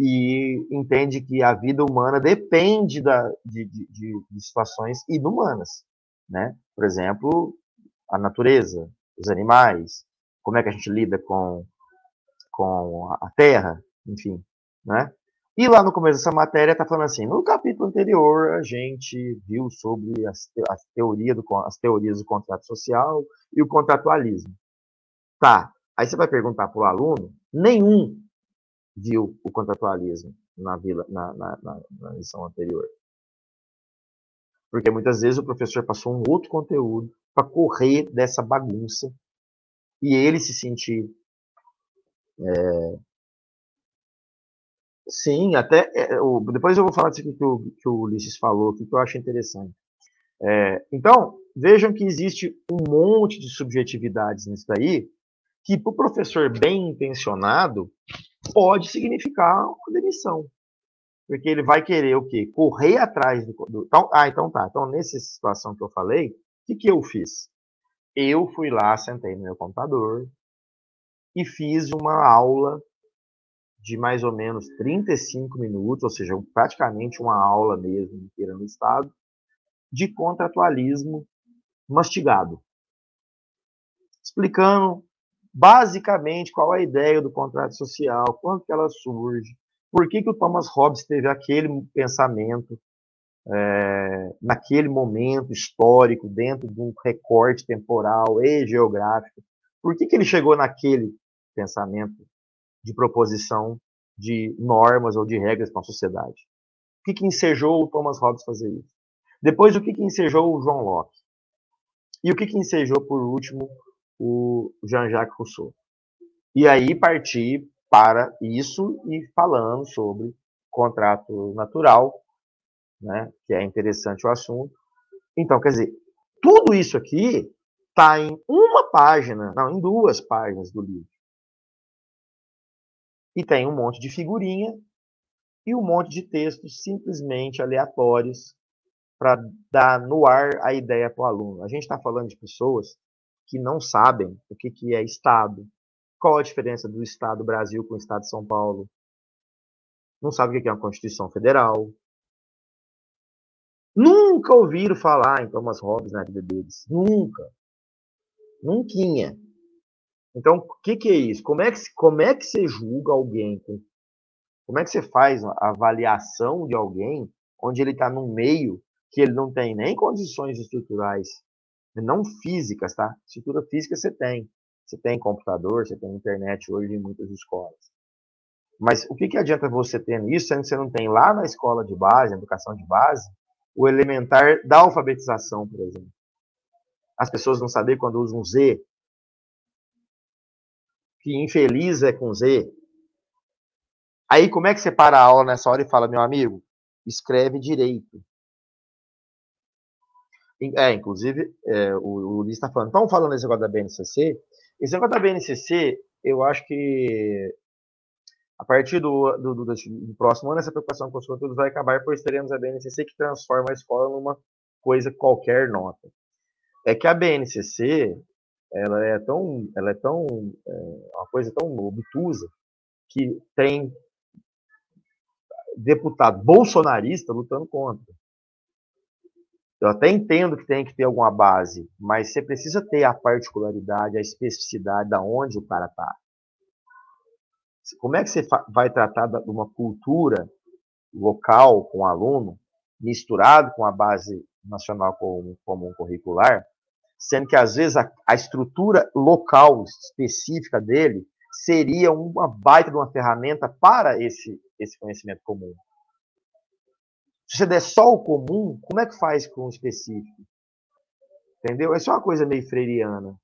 e entende que a vida humana depende da, de, de, de, situações inumanas, né? Por exemplo, a natureza, os animais, como é que a gente lida com, com a terra, enfim, né? E lá no começo dessa matéria está falando assim, no capítulo anterior a gente viu sobre as, as, teoria do, as teorias do contrato social e o contratualismo. Tá, aí você vai perguntar para o aluno, nenhum viu o contratualismo na, vila, na, na, na, na lição anterior. Porque muitas vezes o professor passou um outro conteúdo para correr dessa bagunça e ele se sentir. É... Sim, até. É, depois eu vou falar disso que o, que o Ulisses falou, que eu acho interessante. É, então, vejam que existe um monte de subjetividades nisso daí, que para o professor bem intencionado, pode significar uma demissão. Porque ele vai querer o quê? Correr atrás do. do então, ah, então tá. Então, nessa situação que eu falei, o que, que eu fiz? Eu fui lá, sentei no meu computador e fiz uma aula de mais ou menos 35 minutos, ou seja, praticamente uma aula mesmo inteira no Estado, de contratualismo mastigado. Explicando basicamente qual é a ideia do contrato social, quando que ela surge, por que, que o Thomas Hobbes teve aquele pensamento é, naquele momento histórico, dentro de um recorte temporal e geográfico, por que, que ele chegou naquele pensamento de proposição de normas ou de regras para a sociedade. O que, que ensejou o Thomas Hobbes fazer isso? Depois, o que, que ensejou o John Locke? E o que, que ensejou, por último, o Jean-Jacques Rousseau. E aí partir para isso e falando sobre contrato natural, né, que é interessante o assunto. Então, quer dizer, tudo isso aqui está em uma página, não, em duas páginas do livro. E tem um monte de figurinha e um monte de textos simplesmente aleatórios para dar no ar a ideia para o aluno. A gente está falando de pessoas que não sabem o que, que é Estado, qual a diferença do Estado do Brasil com o Estado de São Paulo. Não sabe o que é uma Constituição Federal. Nunca ouviram falar em Thomas Hobbes na vida deles. Nunca. Nunca. Então, o que, que, é isso? Como é que, como é que você julga alguém? Como é que você faz a avaliação de alguém onde ele está num meio que ele não tem nem condições estruturais, não físicas, tá? Estrutura física você tem. Você tem computador, você tem internet hoje em muitas escolas. Mas o que, que adianta você ter isso, sendo que você não tem lá na escola de base, educação de base, o elementar da alfabetização, por exemplo? As pessoas não sabem quando usam Z, que infeliz é com Z. Aí como é que você para a aula nessa hora e fala, meu amigo, escreve direito. É, inclusive, é, o, o Ulisses está falando, estão falando desse negócio da BNCC. Esse negócio da BNCC, eu acho que a partir do, do, do, do próximo ano, essa preocupação com os conteúdos vai acabar, pois teremos a BNCC que transforma a escola numa coisa qualquer nota. É que a BNCC, ela é tão, ela é tão, é, uma coisa tão obtusa, que tem deputado bolsonarista lutando contra. Eu até entendo que tem que ter alguma base, mas você precisa ter a particularidade, a especificidade da onde o cara está. Como é que você vai tratar de uma cultura local com o aluno, misturado com a base nacional comum, comum curricular, sendo que às vezes a, a, estrutura local específica dele seria uma baita de uma ferramenta para esse, esse conhecimento comum. Se você der só o comum, como é que faz com o específico? Entendeu? Essa é uma coisa meio freiriana.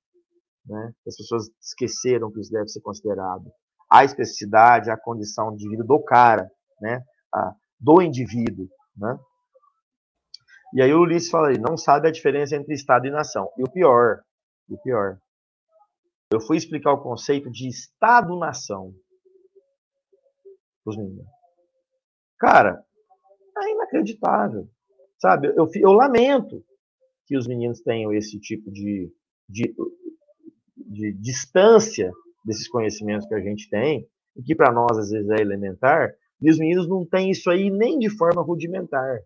Né? As pessoas esqueceram que isso deve ser considerado. A especificidade, a condição de vida do cara, né? A, do indivíduo. Né? E aí o Ulisses fala aí, não sabe a diferença entre Estado e nação. E o pior, o pior, eu fui explicar o conceito de Estado-nação. Os meninos. Cara, é inacreditável. Sabe? Eu, eu lamento que os meninos tenham esse tipo de, de, de distância desses conhecimentos que a gente tem, e que para nós às vezes é elementar, e os meninos não têm isso aí nem de forma rudimentar.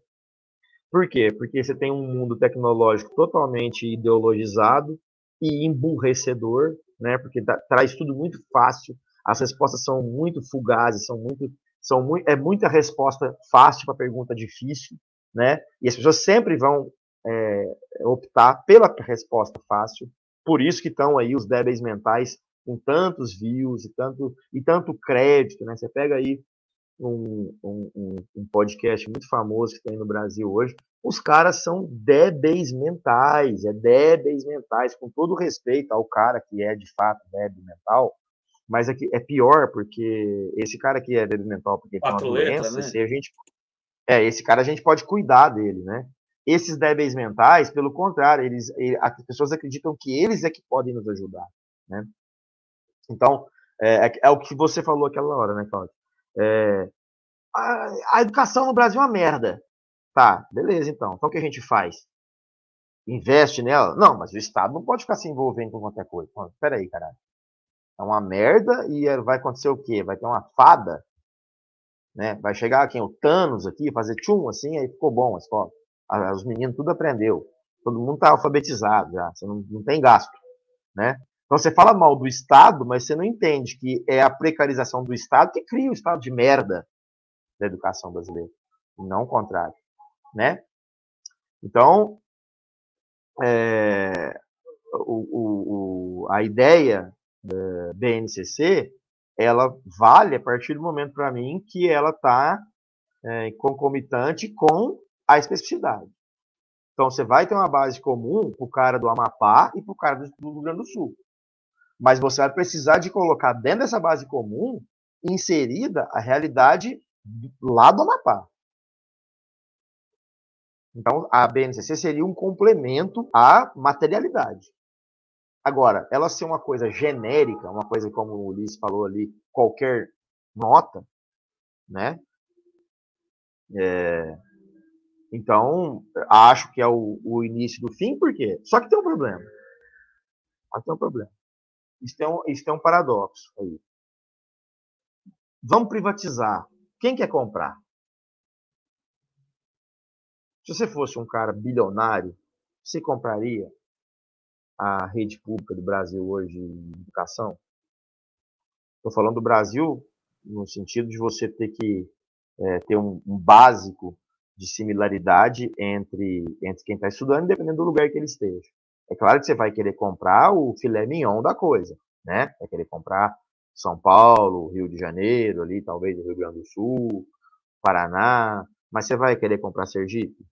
Por quê? Porque você tem um mundo tecnológico totalmente ideologizado e emburrecedor, né? Porque traz tudo muito fácil, as respostas são muito fugazes, são muito são é muita resposta fácil para pergunta difícil, né? E as pessoas sempre vão é, optar pela resposta fácil. Por isso que estão aí os débeis mentais com tantos views e tanto, e tanto crédito, né? Você pega aí um, um, um, podcast muito famoso que tem no Brasil hoje, os caras são débeis mentais, é débeis mentais, com todo respeito ao cara que é de fato débil mental, mas é, que é pior, porque esse cara que é débil mental, porque Quatro tem uma doença, né? se a gente. É, esse cara a gente pode cuidar dele, né? Esses débeis mentais, pelo contrário, eles, as pessoas acreditam que eles é que podem nos ajudar, né? Então, é, é, é o que você falou aquela hora, né, Cláudio? É, a, a, educação no Brasil é uma merda. Tá, beleza, então. Então o que a gente faz? Investe nela? Não, mas o Estado não pode ficar se envolvendo com qualquer coisa. Espera aí, caralho. É uma merda e vai acontecer o quê? Vai ter uma fada, né? Vai chegar quem? O Thanos aqui, fazer tchum assim, aí ficou bom a escola. Os meninos tudo aprendeu. Todo mundo está alfabetizado já, você não, não tem gasto, né? Então você fala mal do Estado, mas você não entende que é a precarização do Estado que cria o Estado de merda da educação brasileira, não o contrário, né? Então, é, o, o, a ideia da BNCC, ela vale a partir do momento para mim que ela está é, concomitante com a especificidade. Então você vai ter uma base comum para o cara do Amapá e para o cara do, do Rio Grande do Sul. Mas você vai precisar de colocar dentro dessa base comum inserida a realidade lá do Amapá. Então, a BNCC seria um complemento à materialidade. Agora, ela ser uma coisa genérica, uma coisa como o Ulisses falou ali, qualquer nota, né? É... Então, acho que é o, o, início do fim, por quê? Só que tem um problema. Só que tem um problema. isso tem um, isso tem um paradoxo aí. Vamos privatizar. Quem quer comprar? Se você fosse um cara bilionário, você compraria a rede pública do Brasil hoje em educação? Estou falando do Brasil no sentido de você ter que é, ter um, um, básico de similaridade entre, entre quem está estudando, dependendo do lugar que ele esteja. É claro que você vai querer comprar o filé mignon da coisa, né? Vai querer comprar São Paulo, Rio de Janeiro, ali talvez o Rio Grande do Sul, Paraná, mas você vai querer comprar Sergipe?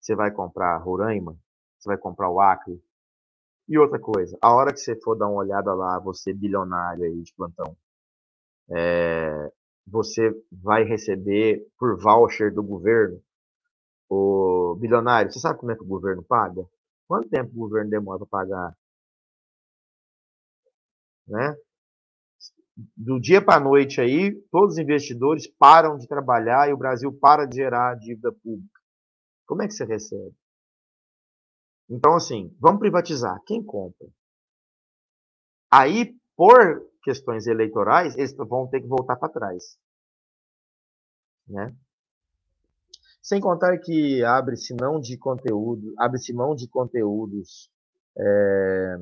Você vai comprar Roraima? Você vai comprar o Acre? E outra coisa, a hora que você for dar uma olhada lá, você bilionário aí de plantão, é, você vai receber por voucher do governo o bilionário. Você sabe como é que o governo paga? Quanto tempo o governo demora para pagar? Né? Do dia para a noite aí, todos os investidores param de trabalhar e o Brasil para de gerar dívida pública. Como é que você recebe? Então, assim, vamos privatizar. Quem compra? Aí, por questões eleitorais, eles vão ter que voltar para trás. Né? Sem contar que abre-se de conteúdo, abre-se mão de conteúdos, é,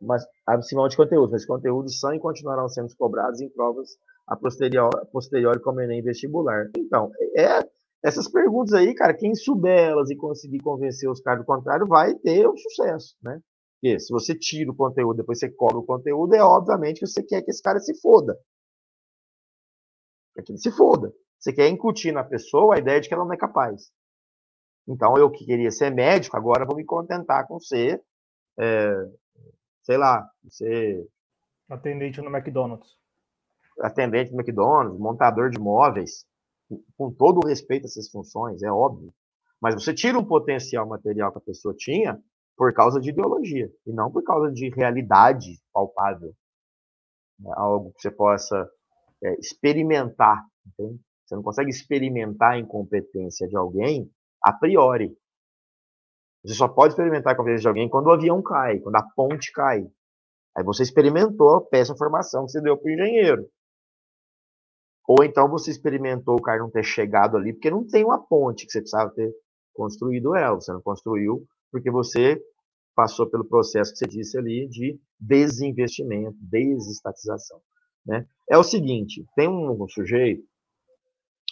mas abre-se mão de conteúdos, mas conteúdos são e continuarão sendo cobrados em provas a posterior, a posteriori como Enem vestibular. Então, é essas perguntas aí, cara, quem souber elas e conseguir convencer os caras do contrário, vai ter um sucesso, né? Porque se você tira o conteúdo, depois você cobra o conteúdo, é obviamente que você quer que esse cara se foda. Quer que ele se foda. Você quer incutir na pessoa a ideia de que ela não é capaz. Então, eu que queria ser médico, agora vou me contentar com ser, é, sei lá, ser... Atendente no McDonald's. Atendente no McDonald's, montador de móveis, com todo o respeito a essas funções, é óbvio. Mas você tira um potencial material que a pessoa tinha por causa de ideologia, e não por causa de realidade palpável. É algo que você possa é, experimentar. Entende? Você não consegue experimentar a incompetência de alguém a priori. Você só pode experimentar a incompetência de alguém quando o avião cai, quando a ponte cai. Aí você experimentou a formação que você deu para o engenheiro. Ou então você experimentou o cara não ter chegado ali, porque não tem uma ponte que você precisava ter construído ela. Você não construiu porque você passou pelo processo que você disse ali de desinvestimento, desestatização. Né? É o seguinte, tem um, um sujeito,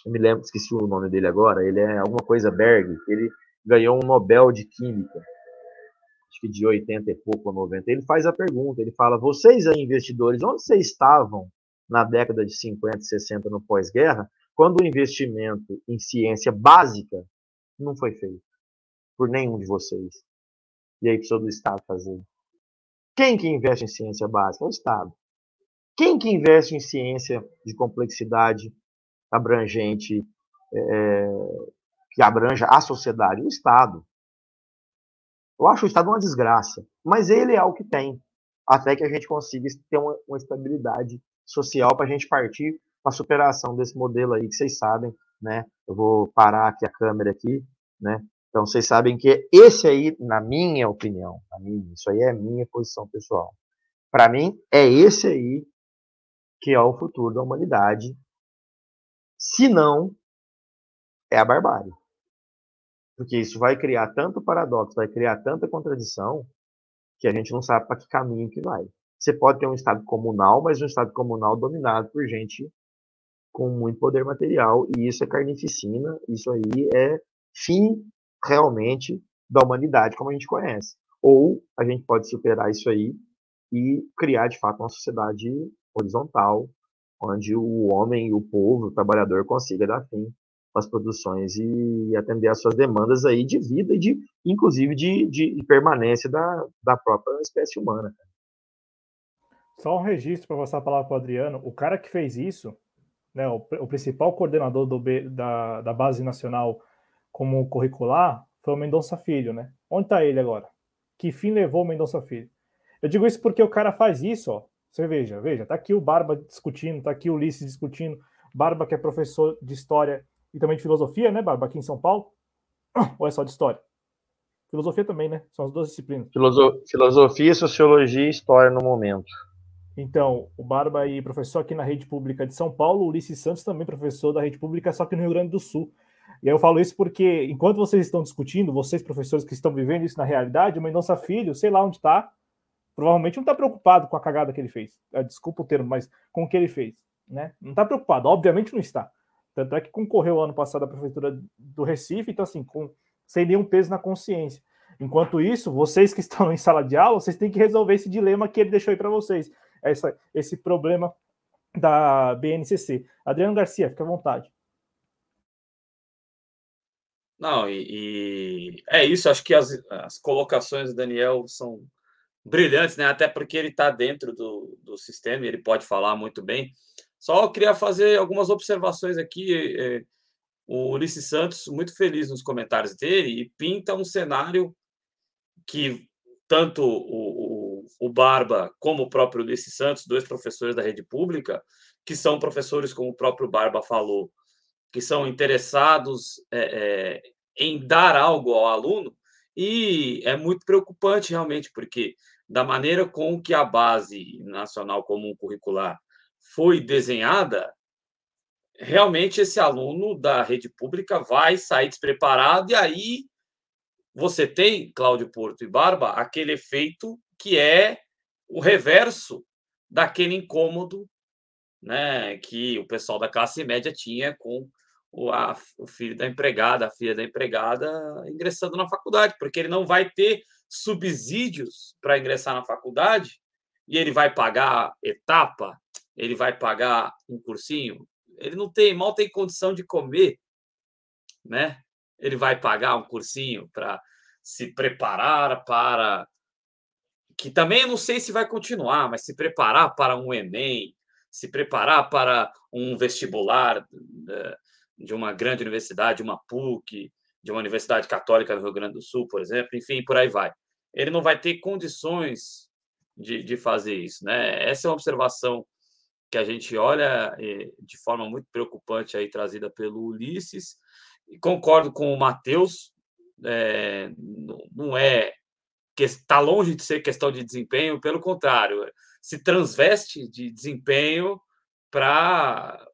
eu me lembro, esqueci o nome dele agora, ele é alguma coisa Berg, ele ganhou um Nobel de Química, acho que de 80 e pouco ou 90. Ele faz a pergunta, ele fala, vocês aí investidores, onde vocês estavam na década de 50 e 60 no pós-guerra, quando o investimento em ciência básica não foi feito por nenhum de vocês. E aí precisou do Estado fazer. Quem que investe em ciência básica? É o Estado. Quem que investe em ciência de complexidade abrangente, é, que abranja a sociedade? O Estado. Eu acho o Estado uma desgraça, mas ele é o que tem, até que a gente consiga ter uma, uma estabilidade social para a gente partir para a superação desse modelo aí que vocês sabem, né? Eu vou parar aqui a câmera aqui, né? Então vocês sabem que esse aí, na minha opinião, na minha, isso aí é minha posição pessoal. Para mim é esse aí que é o futuro da humanidade. Se não, é a barbárie. Porque isso vai criar tanto paradoxo, vai criar tanta contradição, que a gente não sabe para que caminho que vai. Você pode ter um estado comunal, mas um estado comunal dominado por gente com muito poder material, e isso é carnificina, isso aí é fim realmente da humanidade como a gente conhece. Ou a gente pode superar isso aí e criar de fato uma sociedade horizontal, onde o homem o povo, o trabalhador, consiga dar fim às produções e atender às suas demandas aí de vida e de, inclusive, de, de permanência da, da própria espécie humana. Só um registro para passar a palavra para o Adriano. O cara que fez isso, né, o, o principal coordenador do, da, da base nacional como curricular foi o Mendonça Filho, né? Onde está ele agora? Que fim levou o Mendonça Filho? Eu digo isso porque o cara faz isso, ó. Você veja, veja, tá aqui o Barba discutindo, tá aqui o Ulisses discutindo. Barba, que é professor de história e também de filosofia, né, Barba, aqui em São Paulo? Ou é só de história? Filosofia também, né? São as duas disciplinas. Filosofia, sociologia e história no momento. Então, o Barba aí, professor aqui na rede pública de São Paulo, Ulisses Santos também professor da rede pública, só que no Rio Grande do Sul. E eu falo isso porque, enquanto vocês estão discutindo, vocês, professores que estão vivendo isso na realidade, o Mendonça Filho, sei lá onde está, provavelmente não está preocupado com a cagada que ele fez. É, desculpa o termo, mas com o que ele fez. Né? Não está preocupado, obviamente não está. Tanto é que concorreu ano passado à prefeitura do Recife, então assim, com, sem nenhum peso na consciência. Enquanto isso, vocês que estão em sala de aula, vocês têm que resolver esse dilema que ele deixou aí para vocês, essa, esse problema da BNCC. Adriano Garcia, fica à vontade. Não, e, e, é isso, acho que as, as colocações do Daniel são brilhantes, né? Até porque ele está dentro do, do sistema, ele pode falar muito bem. Só queria fazer algumas observações aqui. É, o Ulisses Santos, muito feliz nos comentários dele, e pinta um cenário que tanto o, o, Barba como o próprio Ulisses Santos, dois professores da rede pública, que são professores, como o próprio Barba falou, que são interessados é, é, em dar algo ao aluno, e é muito preocupante realmente, porque da maneira com que a base nacional comum curricular foi desenhada, realmente esse aluno da rede pública vai sair despreparado, e aí você tem, Cláudio Porto e Barba, aquele efeito que é o reverso daquele incômodo né, que o pessoal da classe média tinha com o, a, o filho da empregada, a filha da empregada ingressando na faculdade, porque ele não vai ter subsídios para ingressar na faculdade e ele vai pagar etapa, ele vai pagar um cursinho, ele não tem, mal tem condição de comer, né? Ele vai pagar um cursinho para se preparar para que também não sei se vai continuar, mas se preparar para um ENEM, se preparar para um vestibular né, de uma grande universidade, uma PUC, de uma universidade católica no Rio Grande do Sul, por exemplo, enfim, por aí vai. Ele não vai ter condições de, de fazer isso, né? Essa é uma observação que a gente olha eh, de forma muito preocupante aí trazida pelo Ulisses concordo com o Matheus, é, não é que está longe de ser questão de desempenho, pelo contrário, se transveste de desempenho para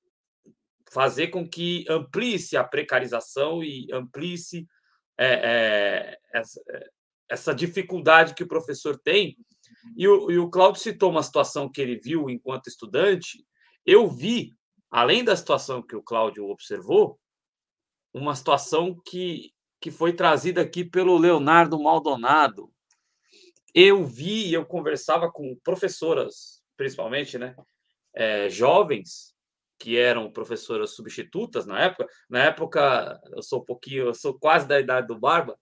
fazer com que amplie-se a precarização e amplie-se é, é, essa, essa, dificuldade que o professor tem. E o, e o Cláudio citou uma situação que ele viu enquanto estudante. Eu vi, além da situação que o Cláudio observou, uma situação que, que foi trazida aqui pelo Leonardo Maldonado. Eu vi, eu conversava com professoras, principalmente, né, é, jovens, que eram professoras substitutas na época. Na época, eu sou um pouquinho, eu sou quase da idade do Barba,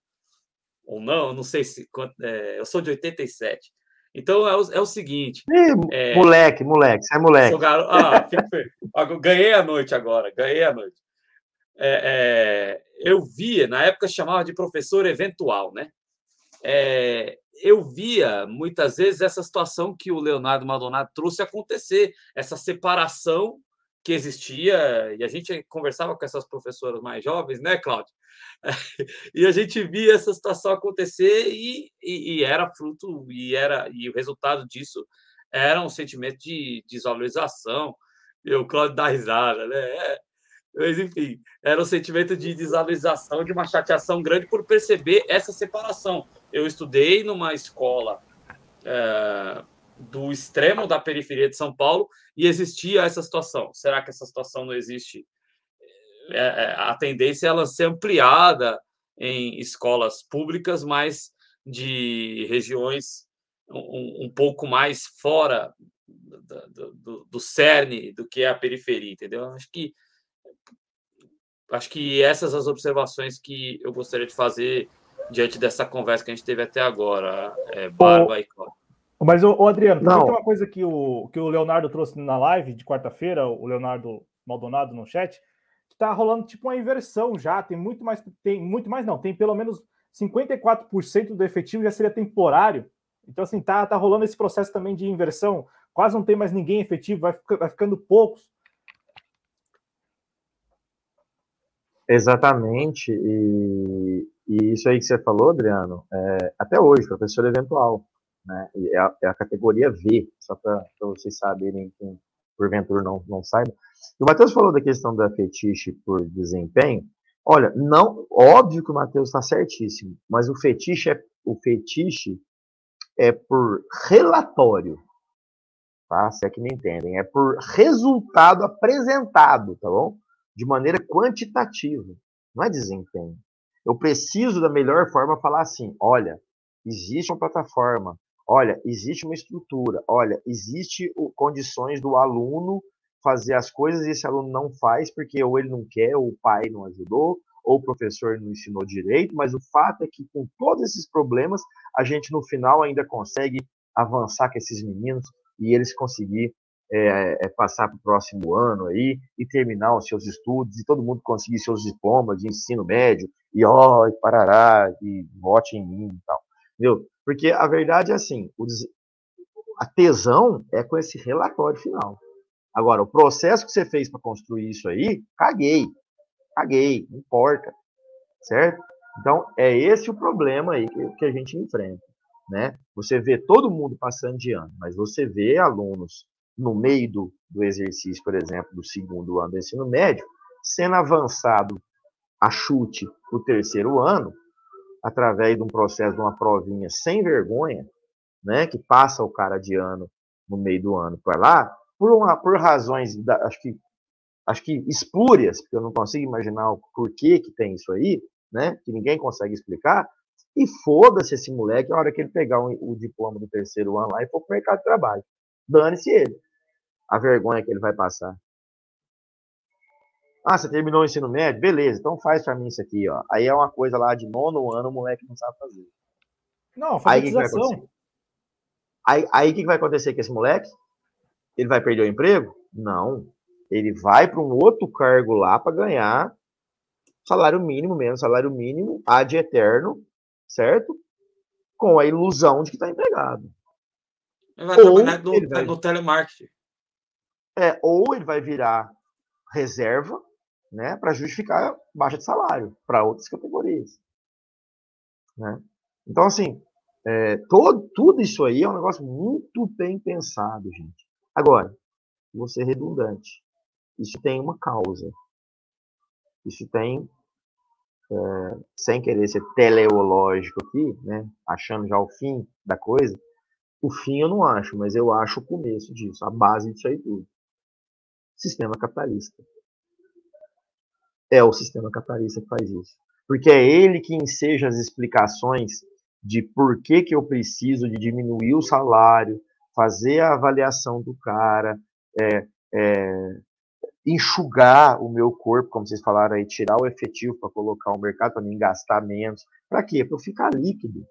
ou não, não sei se. É, eu sou de 87. Então é o, é o seguinte. Ih, é, moleque, moleque, sai moleque. Garo... Ah, ganhei a noite agora, ganhei a noite. É, é, eu via, na época chamava de professor eventual, né? Eu via muitas vezes essa situação que o Leonardo Maldonado trouxe acontecer, essa separação que existia, e a gente conversava com essas professoras mais jovens, né, Cláudio? E a gente via essa situação acontecer e, e, e, era fruto, e era e o resultado disso era um sentimento de desvalorização. E o Cláudio dá risada, né? É, mas, enfim, era um sentimento de desvalorização, de uma chateação grande por perceber essa separação. Eu estudei numa escola é, do extremo da periferia de São Paulo e existia essa situação. Será que essa situação não existe? É, é, a tendência é ela ser ampliada em escolas públicas, mas de regiões um, um pouco mais fora do, do, do, cerne do que é a periferia, entendeu? Acho que acho que essas as observações que eu gostaria de fazer diante dessa conversa que a gente teve até agora, é, Barba e Cláudio. Mas, o Adriano, também tem uma coisa que o, que o Leonardo trouxe na live de quarta-feira, o Leonardo Maldonado no chat, que tá rolando tipo uma inversão já, tem muito mais, tem muito mais não, tem pelo menos 54% do efetivo já seria temporário. Então, assim, tá, tá rolando esse processo também de inversão, quase não tem mais ninguém efetivo, vai, vai ficando poucos. Exatamente, e, e isso aí que você falou, Adriano, é, até hoje, professor eventual, né? É a, é a categoria V, só para vocês saberem quem porventura não, não saiba. E o Matheus falou da questão da fetiche por desempenho. Olha, não, óbvio que o Matheus está certíssimo, mas o fetiche é o fetiche é por relatório, tá? Se é que me entendem, é por resultado apresentado, tá bom? De maneira quantitativa, não é desempenho. Eu preciso da melhor forma falar assim, olha, existe uma plataforma, olha, existe uma estrutura, olha, existe condições do aluno fazer as coisas e esse aluno não faz porque ou ele não quer, ou o pai não ajudou, ou o professor não ensinou direito, mas o fato é que com todos esses problemas, a gente no final ainda consegue avançar com esses meninos e eles conseguir é, é, passar para o próximo ano aí e terminar os seus estudos e todo mundo conseguir seus diplomas de ensino médio e ó, e parará, e vote em mim e tal. Entendeu? Porque a verdade é assim, o, a tesão é com esse relatório final. Agora, o processo que você fez para construir isso aí, caguei. Caguei, não importa. Certo? Então, é esse o problema aí que, que a gente enfrenta. Né? Você vê todo mundo passando de ano, mas você vê alunos no meio do, do exercício, por exemplo, do segundo ano do ensino médio, sendo avançado a chute o terceiro ano, através de um processo de uma provinha sem vergonha, né, que passa o cara de ano no meio do ano para lá, por, uma, por razões, da, acho que acho que espúrias, porque eu não consigo imaginar o porquê que tem isso aí, né, que ninguém consegue explicar, e foda-se esse moleque a hora que ele pegar o, o diploma do terceiro ano lá e for para o mercado de trabalho. Dane-se ele. A vergonha que ele vai passar. Ah, você terminou o ensino médio? Beleza, então faz pra mim isso aqui, ó. Aí é uma coisa lá de nono ano, o moleque não sabe fazer. Não, alfabetização. Aí, aí o que, que vai acontecer com esse moleque? Ele vai perder o emprego? Não. Ele vai para um outro cargo lá para ganhar salário mínimo mesmo, salário mínimo, ad eterno, certo? Com a ilusão de que está empregado. Ele vai ou trabalhar no, vai... no telemarketing. É, ou ele vai virar reserva, né, para justificar baixa de salário para outras categorias. Né? Então, assim, é, todo, tudo isso aí é um negócio muito bem pensado, gente. Agora, vou ser redundante. Isso tem uma causa. Isso tem, é, sem querer ser teleológico aqui, né, achando já o fim da coisa, o fim eu não acho, mas eu acho o começo disso, a base disso aí tudo. Sistema capitalista é o sistema capitalista que faz isso. Porque é ele que enseja as explicações de por que, que eu preciso de diminuir o salário, fazer a avaliação do cara, é, é, enxugar o meu corpo, como vocês falaram aí, tirar o efetivo para colocar o mercado, para mim gastar menos. Para quê? Para eu ficar líquido.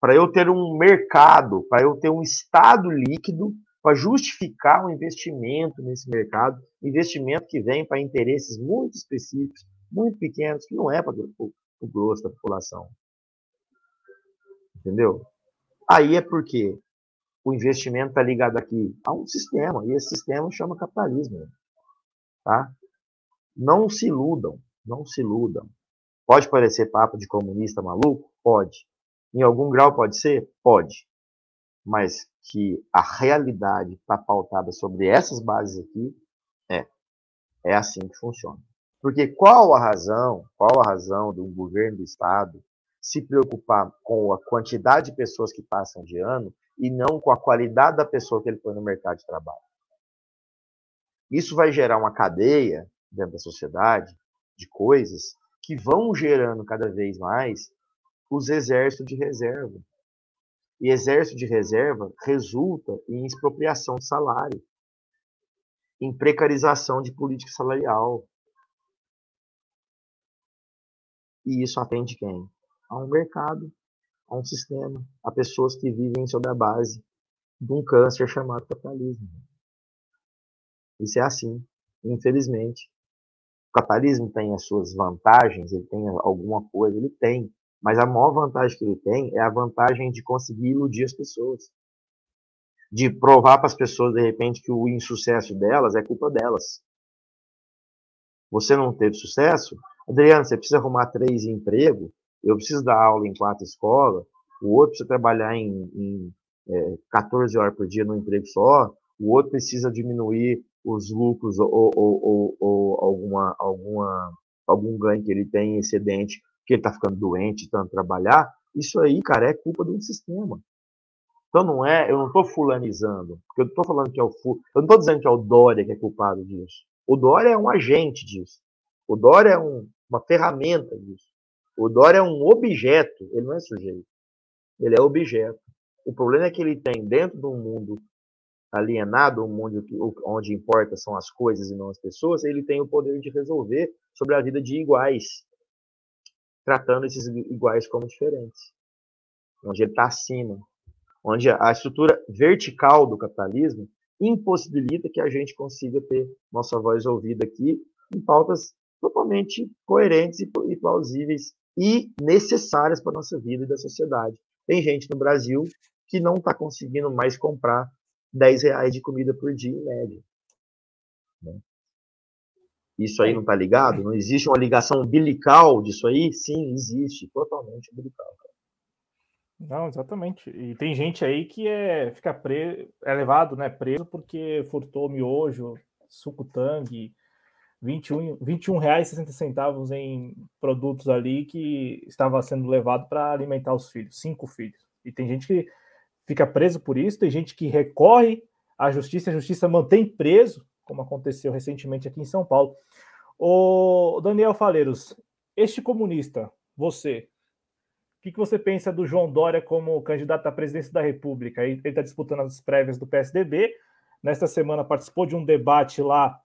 Para eu ter um mercado, para eu ter um estado líquido para justificar um investimento nesse mercado, investimento que vem para interesses muito específicos, muito pequenos, que não é para o grosso da população. Entendeu? Aí é porque o investimento está ligado aqui a um sistema, e esse sistema chama capitalismo. Tá? Não se iludam, não se iludam. Pode parecer papo de comunista maluco? Pode. Em algum grau pode ser? Pode. Mas que a realidade está pautada sobre essas bases aqui, é. É assim que funciona. Porque qual a razão, qual a razão do governo do Estado se preocupar com a quantidade de pessoas que passam de ano e não com a qualidade da pessoa que ele põe no mercado de trabalho? Isso vai gerar uma cadeia dentro da sociedade de coisas que vão gerando cada vez mais os exércitos de reserva, e exército de reserva resulta em expropriação de salário, em precarização de política salarial. E isso atende quem? A um mercado, a um sistema, a pessoas que vivem sobre a base de um câncer chamado capitalismo. Isso é assim, infelizmente. O capitalismo tem as suas vantagens, ele tem alguma coisa, ele tem, mas a maior vantagem que ele tem é a vantagem de conseguir iludir as pessoas. De provar para as pessoas, de repente, que o insucesso delas é culpa delas. Você não teve sucesso? Adriano, você precisa arrumar três empregos, eu preciso dar aula em quatro escolas, o outro precisa trabalhar em, em é, 14 horas por dia no emprego só, o outro precisa diminuir os lucros ou, ou, ou, ou alguma, alguma, algum ganho que ele tem excedente, que ele está ficando doente, tanto trabalhar, isso aí, cara, é culpa um sistema. Então não é, eu não estou fulanizando, porque eu não estou falando que é o eu não estou dizendo que é o Dória que é culpado disso. O Dória é um agente disso. O Dória é um, uma ferramenta disso. O Dória é um objeto, ele não é sujeito. Ele é objeto. O problema é que ele tem dentro de um mundo alienado, um mundo onde importa são as coisas e não as pessoas, ele tem o poder de resolver sobre a vida de iguais, tratando esses iguais como diferentes, onde ele está acima, onde a estrutura vertical do capitalismo impossibilita que a gente consiga ter nossa voz ouvida aqui em pautas totalmente coerentes e plausíveis e necessárias para a nossa vida e da sociedade. Tem gente no Brasil que não está conseguindo mais comprar 10 reais de comida por dia em média. Isso aí não está ligado? Não existe uma ligação umbilical disso aí? Sim, existe, totalmente umbilical. Não, exatamente. E tem gente aí que é, fica preso, é levado, né, preso porque furtou miojo, suco tangue, 21, 21 reais e 60 centavos em produtos ali que estava sendo levado para alimentar os filhos, cinco filhos. E tem gente que fica preso por isso, tem gente que recorre à justiça, a justiça mantém preso, como aconteceu recentemente aqui em São Paulo. O Daniel Faleiros, este comunista, você, o que, que você pensa do João Dória como candidato à presidência da República? Ele está disputando as prévias do PSDB. Nesta semana participou de um debate lá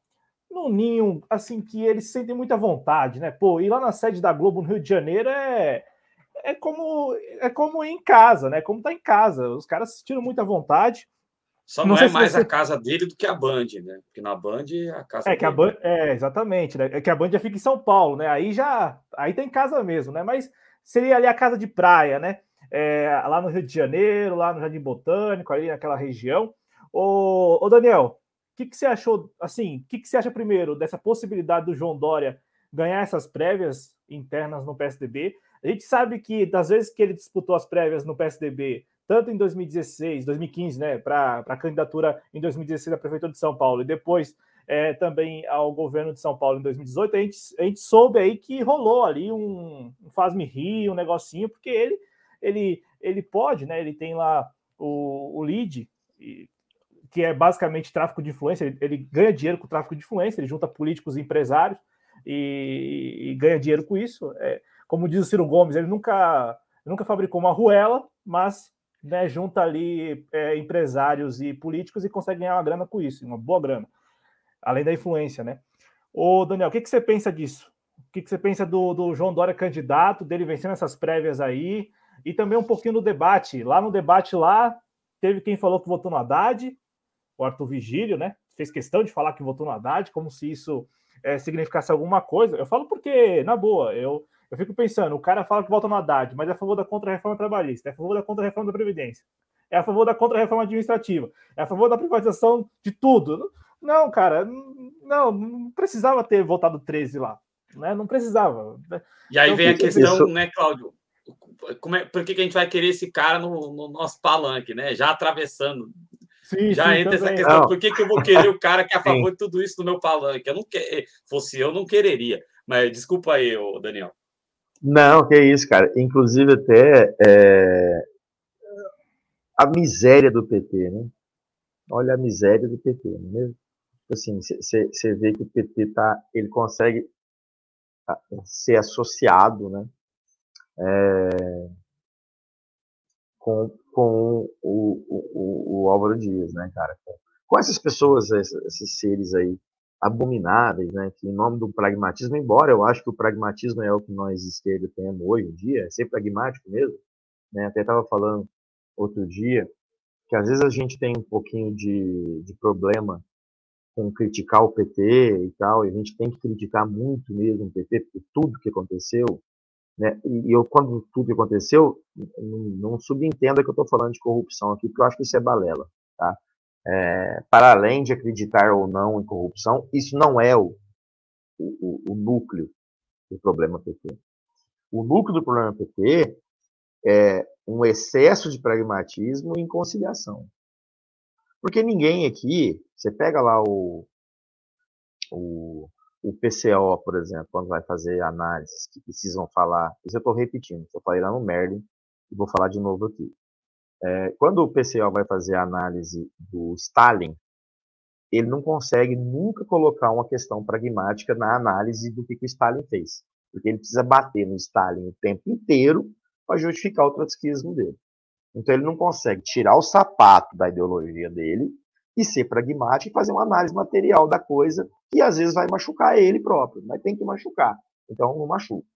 no Ninho, assim, que eles sentem muita vontade, né? Pô, ir lá na sede da Globo no Rio de Janeiro é, é como é como ir em casa, né? Como tá em casa. Os caras se tiram muita vontade. Só não, não é mais você... a casa dele do que a Band, né? Porque na Band a casa é que a Band é exatamente, né? É que a Band já fica em São Paulo, né? Aí já aí tem casa mesmo, né? Mas seria ali a casa de praia, né? É, lá no Rio de Janeiro, lá no Jardim Botânico, ali naquela região. Ô, ô Daniel, que, que você achou, assim, o que, que você acha primeiro dessa possibilidade do João Dória ganhar essas prévias internas no PSDB? A gente sabe que das vezes que ele disputou as prévias no PSDB, tanto em 2016, 2015, né, para a candidatura em 2016 à Prefeitura de São Paulo, e depois é, também ao governo de São Paulo em 2018, a gente, a gente soube aí que rolou ali um, um faz-me rir, um negocinho, porque ele, ele, ele pode, né, ele tem lá o, o lead, que é basicamente tráfico de influência. Ele, ele, ganha dinheiro com tráfico de influência, ele junta políticos e empresários e, e ganha dinheiro com isso. É, como diz o Ciro Gomes, ele nunca, nunca fabricou uma ruela, mas né, junta ali é, empresários e políticos e consegue ganhar uma grana com isso, uma boa grana, além da influência, né? Ô, Daniel, o que, que você pensa disso? O que, que você pensa do, do João Dória candidato, dele vencendo essas prévias aí, e também um pouquinho do debate. Lá no debate lá, teve quem falou que votou no Haddad, o Arthur Vigílio, né? Fez questão de falar que votou no Haddad, como se isso é, significasse alguma coisa. Eu falo porque, na boa, eu, eu fico pensando, o cara fala que vota no Haddad, mas é a favor da contra-reforma trabalhista, é a favor da contra-reforma da Previdência, é a favor da contra-reforma administrativa, é a favor da privatização de tudo. Não, cara, não, não precisava ter votado 13 lá. Né? Não precisava. Né? E aí então, vem a questão, isso... né, Cláudio? Como é, por que, que a gente vai querer esse cara no, no nosso palanque, né? Já atravessando Sim, Já sim, entra também. essa questão, não. por que, que eu vou querer o cara que é a favor sim. de tudo isso no meu palanque? Eu não que... Fosse eu, não quereria. Mas desculpa aí, Daniel. Não, que isso, cara. Inclusive até é... a miséria do PT, né? Olha a miséria do PT, não é mesmo? Assim, você vê que o PT tá, ele consegue ser associado, né? É, com, com o, o, o, Álvaro Dias, né, cara? Com essas pessoas, esses seres aí abomináveis, né, que em nome do pragmatismo, embora eu acho que o pragmatismo é o que nós esquerda temos hoje em dia, é ser pragmático mesmo, né, até estava falando outro dia, que às vezes a gente tem um pouquinho de, de problema com criticar o PT e tal, e a gente tem que criticar muito mesmo o PT, por tudo que aconteceu, né? E eu, quando tudo aconteceu, não, não subentenda que eu estou falando de corrupção aqui, porque eu acho que isso é balela. Tá? É, para além de acreditar ou não em corrupção, isso não é o, o, o núcleo do problema PT. O núcleo do problema PT é um excesso de pragmatismo e conciliação. Porque ninguém aqui, você pega lá o, o, o PCO, por exemplo, quando vai fazer análises que precisam falar, isso eu estou repetindo, eu falei lá no Merlin e vou falar de novo aqui. É, quando o PCO vai fazer a análise do Stalin, ele não consegue nunca colocar uma questão pragmática na análise do que, que o Stalin fez. Porque ele precisa bater no Stalin o tempo inteiro para justificar o trotskismo dele. Então ele não consegue tirar o sapato da ideologia dele e ser pragmático e fazer uma análise material da coisa que às vezes vai machucar ele próprio, mas tem que machucar. Então não machuca.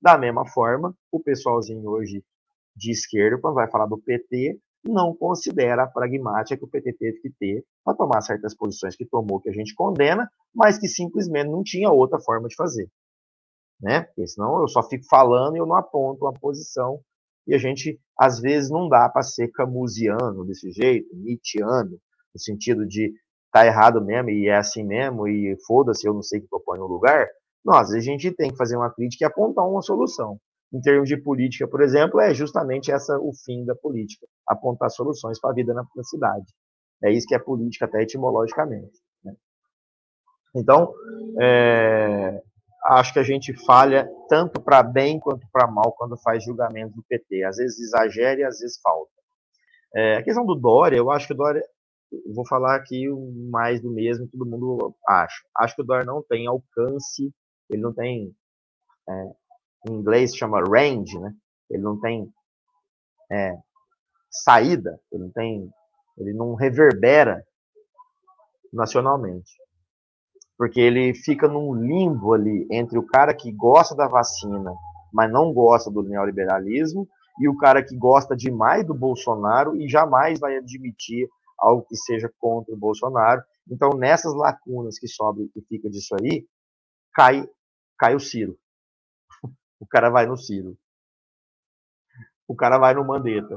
Da mesma forma, o pessoalzinho hoje de esquerda, quando vai falar do PT, não considera a pragmática que o PT teve que ter para tomar certas posições que tomou, que a gente condena, mas que simplesmente não tinha outra forma de fazer. Né? Porque senão eu só fico falando e eu não aponto uma posição, e a gente, às vezes, não dá para ser camusiano desse jeito, nietzscheano, no sentido de tá errado mesmo e é assim mesmo, e foda-se, eu não sei o que ponho no lugar. Não, às vezes a gente tem que fazer uma crítica e apontar uma solução em termos de política, por exemplo, é justamente essa o fim da política, apontar soluções para a vida na, cidade. É isso que é política até etimologicamente. Né? Então, é, acho que a gente falha tanto para bem quanto para mal quando faz julgamento do PT. Às vezes exagera e às vezes falta. É, a questão do Dória, eu acho que o Dória, vou falar aqui mais do mesmo, todo mundo acha. Acho que o Dória não tem alcance, ele não tem é, em inglês chama range, né? Ele não tem é, saída, ele não tem, ele não reverbera nacionalmente, porque ele fica num limbo ali entre o cara que gosta da vacina, mas não gosta do neoliberalismo, e o cara que gosta demais do Bolsonaro e jamais vai admitir algo que seja contra o Bolsonaro. Então, nessas lacunas que sobram e fica disso aí, cai, cai o Ciro. O cara vai no Ciro. O cara vai no Mandetta.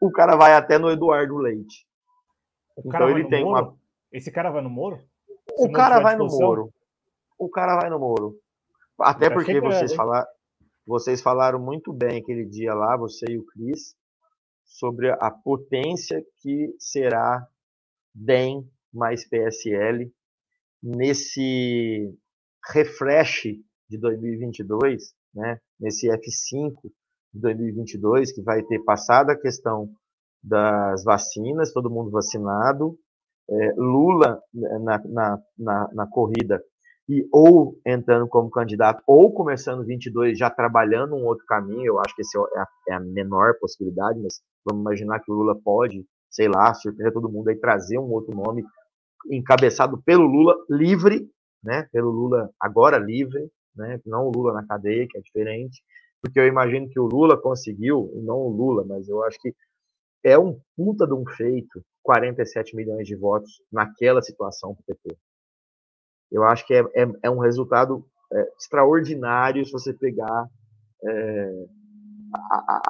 O cara vai até no Eduardo Leite. O então ele tem Moro? uma. Esse cara vai no Moro? Se o cara vai no Moro. O cara vai no Moro. Até porque vocês, falar, vocês falaram muito bem aquele dia lá, você e o Cris, sobre a potência que será DEM mais PSL nesse refresh de 2022, né, nesse F5 de 2022, que vai ter passado a questão das vacinas, todo mundo vacinado, é, Lula na, na, na, na, corrida e ou entrando como candidato ou começando 22 já trabalhando um outro caminho, eu acho que essa é a, é a menor possibilidade, mas vamos imaginar que o Lula pode, sei lá, surpreender todo mundo aí trazer um outro nome encabeçado pelo Lula livre, né, pelo Lula agora livre, né? Não o Lula na cadeia, que é diferente, porque eu imagino que o Lula conseguiu, não o Lula, mas eu acho que é um puta de um feito 47 milhões de votos naquela situação para o PT. Eu acho que é, é, é um resultado é, extraordinário se você pegar é, a, a,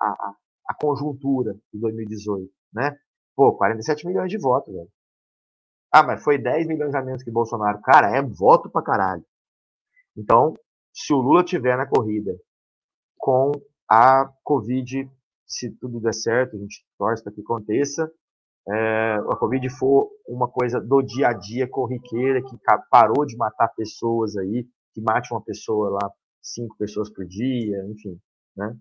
a, a, conjuntura de 2018, né? Pô, 47 milhões de votos, velho. Ah, mas foi 10 milhões a menos que Bolsonaro. Cara, é voto pra caralho. Então, se o Lula tiver na corrida com a Covid, se tudo der certo, a gente torce para que aconteça, é, a Covid for uma coisa do dia a dia, corriqueira, que parou de matar pessoas aí, que mate uma pessoa lá, cinco pessoas por dia, enfim, né?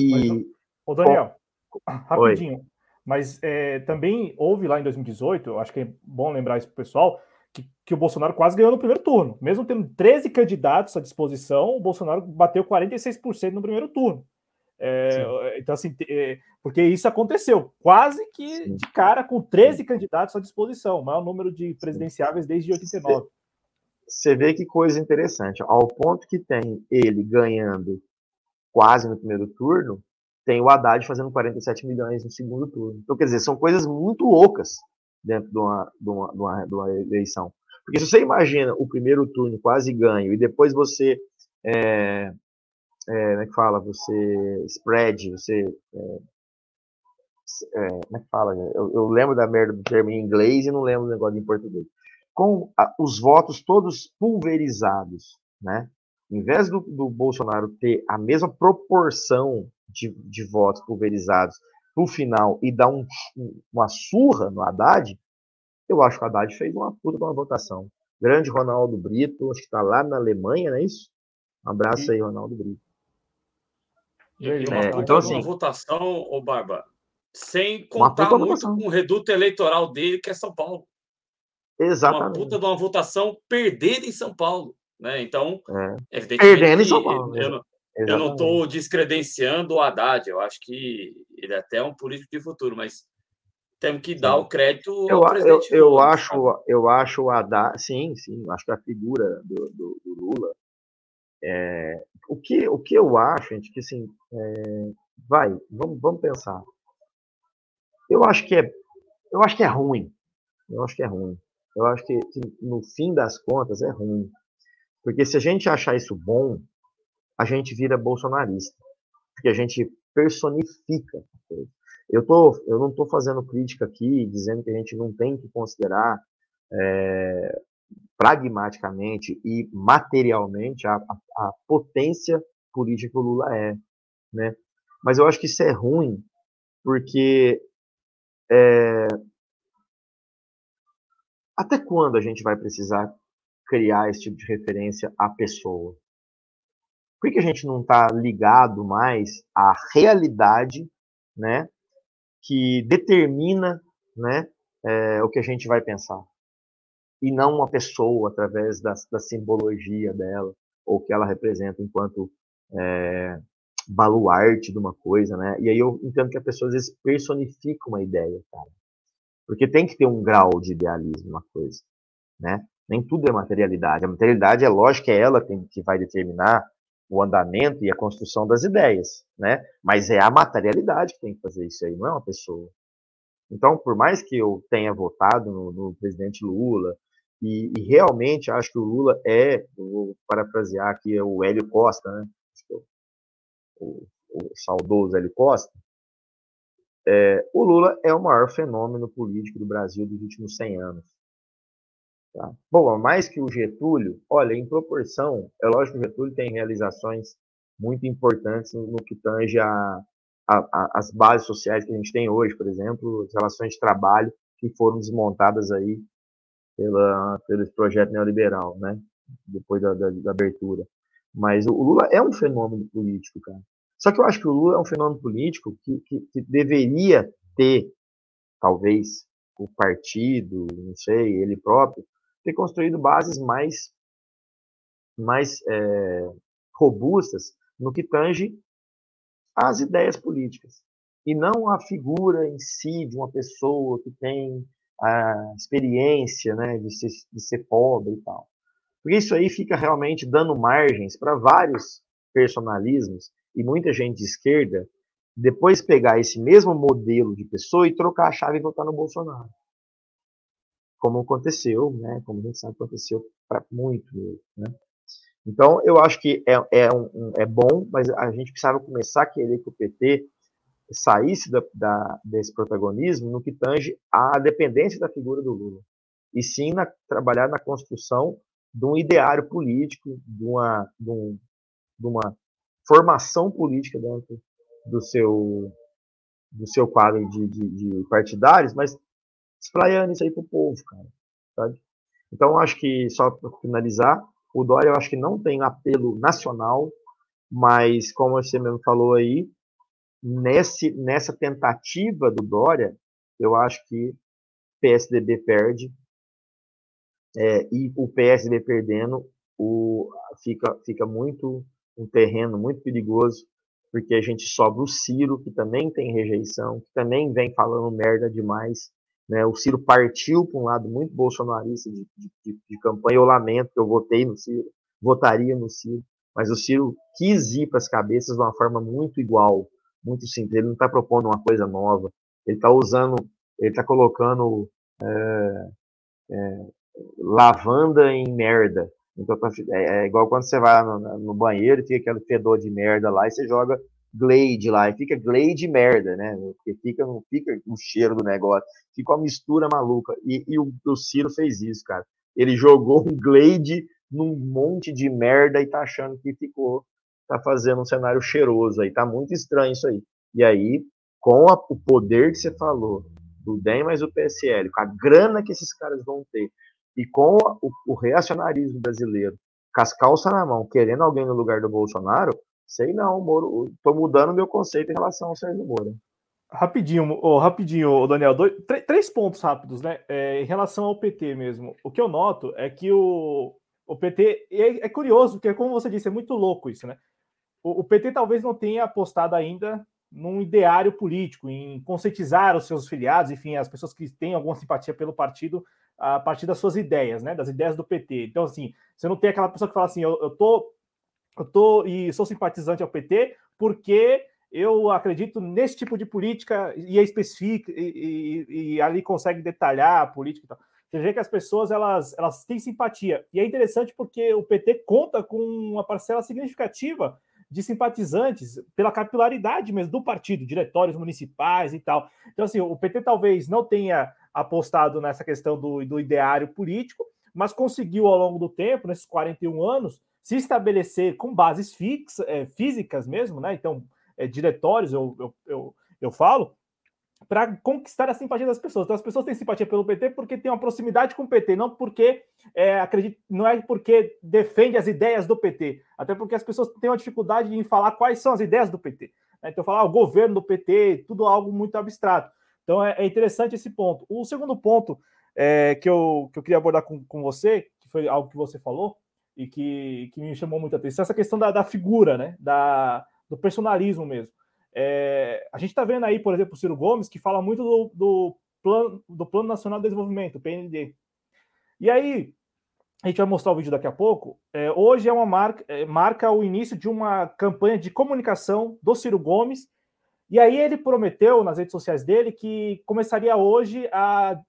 E... Ô, Daniel, rapidinho, Oi. mas é, também houve lá em 2018, acho que é bom lembrar isso pro pessoal, que, que, o Bolsonaro quase ganhou no primeiro turno. Mesmo tendo 13 candidatos à disposição, o Bolsonaro bateu 46% no primeiro turno. É, então, assim, é, porque isso aconteceu quase que Sim. de cara com 13 Sim. candidatos à disposição, o maior número de presidenciáveis desde 89. Você vê que coisa interessante. Ao ponto que tem ele ganhando quase no primeiro turno, tem o Haddad fazendo 47 milhões no segundo turno. Então, quer dizer, são coisas muito loucas dentro de uma, de uma, de uma, de uma eleição. Porque se você imagina o primeiro turno quase ganho e depois você é, é, como é que fala? Você spread, você. É, é, como é que fala? Eu, eu, lembro da merda do termo em inglês e não lembro do negócio em português. com a, os votos todos pulverizados, né? Em vez do, do Bolsonaro ter a mesma proporção de, de votos pulverizados no final e dar um, uma surra no Haddad, eu acho que o Haddad fez uma puta uma votação. Grande Ronaldo Brito, acho que está lá na Alemanha, não é isso? Um abraço aí, Ronaldo Brito. E, uma, é, então, assim, uma votação, ô Barba, sem contar muito votação. com o reduto eleitoral dele, que é São Paulo. Exatamente. Uma puta de uma votação perder em São Paulo. Né? Então, é. Perdendo em São Paulo. Eu, eu não estou descredenciando o Haddad, eu acho que ele é até um político de futuro, mas temos que dar sim. o crédito eu, eu, eu acho Eu acho o Haddad, sim, sim, acho que a figura do, do, do Lula, é, o, que, o que eu acho, gente, que assim, é, vai, vamos, vamos pensar. Eu acho que é, eu acho que é ruim, eu acho que é ruim. Eu acho que, que no fim das contas é ruim. Porque se a gente achar isso bom, a gente vira bolsonarista. Porque a gente personifica. Eu, tô, eu não estou fazendo crítica aqui, dizendo que a gente não tem que considerar é, pragmaticamente e materialmente a, a, a, potência política que o Lula é. Né? Mas eu acho que isso é ruim, porque é, até quando a gente vai precisar criar esse tipo de referência à pessoa? Por que a gente não está ligado mais à realidade, né, que determina, né, é, o que a gente vai pensar? E não uma pessoa através da, da simbologia dela ou que ela representa enquanto é, baluarte de uma coisa, né? E aí eu entendo que a pessoa às vezes personifica uma ideia, cara. Porque tem que ter um grau de idealismo uma coisa, né? Nem tudo é materialidade. A materialidade é lógico é ela que vai determinar o andamento e a construção das ideias, né? Mas é a materialidade que tem que fazer isso aí, não é uma pessoa. Então, por mais que eu tenha votado no, no presidente Lula, e, e, realmente acho que o Lula é, vou parafrasear aqui, é o Hélio Costa, né? O, o saudoso Hélio Costa, é, o Lula é o maior fenômeno político do Brasil dos últimos 100 anos. Tá? Bom, mais que o Getúlio, olha, em proporção, é lógico que o Getúlio tem realizações muito importantes no, que tange a, a, a, as bases sociais que a gente tem hoje, por exemplo, as relações de trabalho que foram desmontadas aí pela, pelo projeto neoliberal, né? Depois da, da, da abertura. Mas o, o Lula é um fenômeno político, cara. Só que eu acho que o Lula é um fenômeno político que, que, que deveria ter, talvez, o partido, não sei, ele próprio, ter construído bases mais, mais é, robustas no que tange às ideias políticas. E não a figura em si de uma pessoa que tem a experiência né, de, ser, de ser pobre e tal. Porque isso aí fica realmente dando margens para vários personalismos e muita gente de esquerda depois pegar esse mesmo modelo de pessoa e trocar a chave e votar no Bolsonaro como aconteceu, né? Como a gente sabe, aconteceu para muito mesmo, né? Então, eu acho que é, é, um, é bom, mas a gente precisava começar a querer que o PT saísse da, da, desse protagonismo no que tange à dependência da figura do Lula. E sim na, trabalhar na construção de um ideário político, de uma, de, um, de uma formação política dentro do seu, do seu quadro de, de, de partidários, mas espraiando isso aí pro povo, cara. Sabe? Então, acho que, só para finalizar, o Dória eu acho que não tem apelo nacional, mas, como você mesmo falou aí, nesse, nessa tentativa do Dória, eu acho que PSDB perde, é, e o PSDB perdendo, o, fica, fica muito um terreno muito perigoso, porque a gente sobra o Ciro, que também tem rejeição, que também vem falando merda demais, né? O Ciro partiu para um lado muito bolsonarista de, de, de, campanha. Eu lamento que eu votei no Ciro, votaria no Ciro, mas o Ciro quis ir para as cabeças de uma forma muito igual, muito simples. Ele não está propondo uma coisa nova. Ele está usando, ele está colocando é, é, lavanda em merda. Então tá, é, é, igual quando você vai no, no banheiro e fica aquele fedor de merda lá e você joga Glade lá, e fica Glade merda, né? Porque fica, fica o cheiro do negócio, fica uma mistura maluca. E, e o, o Ciro fez isso, cara. ele jogou um Glade num monte de merda e tá achando que ficou, tá fazendo um cenário cheiroso aí, tá muito estranho isso aí. E aí, com a, o poder que você falou, do DEM mais o PSL, com a grana que esses caras vão ter, e com o, o reacionarismo brasileiro, com as calças na mão, querendo alguém no lugar do Bolsonaro, sei não, Moro, tô mudando meu conceito em relação ao Sérgio Moro. Rapidinho, oh, rapidinho, Daniel, dois, três pontos rápidos, né? É, em relação ao PT mesmo. O que eu noto é que o, o PT é, é, curioso, porque, como você disse, é muito louco isso, né? O, o, PT talvez não tenha apostado ainda num ideário político, em conscientizar os seus filiados, enfim, as pessoas que têm alguma simpatia pelo partido a partir das suas ideias, né? Das ideias do PT. Então, assim, você não tem aquela pessoa que fala assim, eu, eu tô, eu tô e sou simpatizante ao PT porque eu acredito nesse tipo de política e é e, e, e, ali consegue detalhar a política e tal. Você vê que as pessoas elas, elas têm simpatia. E é interessante porque o PT conta com uma parcela significativa de simpatizantes pela capilaridade mesmo do partido, diretórios municipais e tal. Então, assim, o PT talvez não tenha apostado nessa questão do, do ideário político, mas conseguiu ao longo do tempo, nesses 41 anos, se estabelecer com bases fix, é, físicas mesmo, né? Então, é, diretórios, eu, eu, eu, eu falo, para conquistar a simpatia das pessoas. Então, as pessoas têm simpatia pelo PT porque tem uma proximidade com o PT, não porque é, acredito, não é porque defende as ideias do PT, até porque as pessoas têm uma dificuldade em falar quais são as ideias do PT. Né? Então, falar ah, o governo do PT, tudo algo muito abstrato. Então, é, é interessante esse ponto. O segundo ponto é, que, eu, que eu queria abordar com, com você, que foi algo que você falou e que, que me chamou muita atenção, essa questão da, da figura, né? da, do personalismo mesmo. É, a gente está vendo aí, por exemplo, o Ciro Gomes, que fala muito do, do, plano, do Plano Nacional de Desenvolvimento, PND. E aí, a gente vai mostrar o vídeo daqui a pouco. É, hoje é uma marca, é, marca o início de uma campanha de comunicação do Ciro Gomes. E aí ele prometeu nas redes sociais dele que começaria hoje a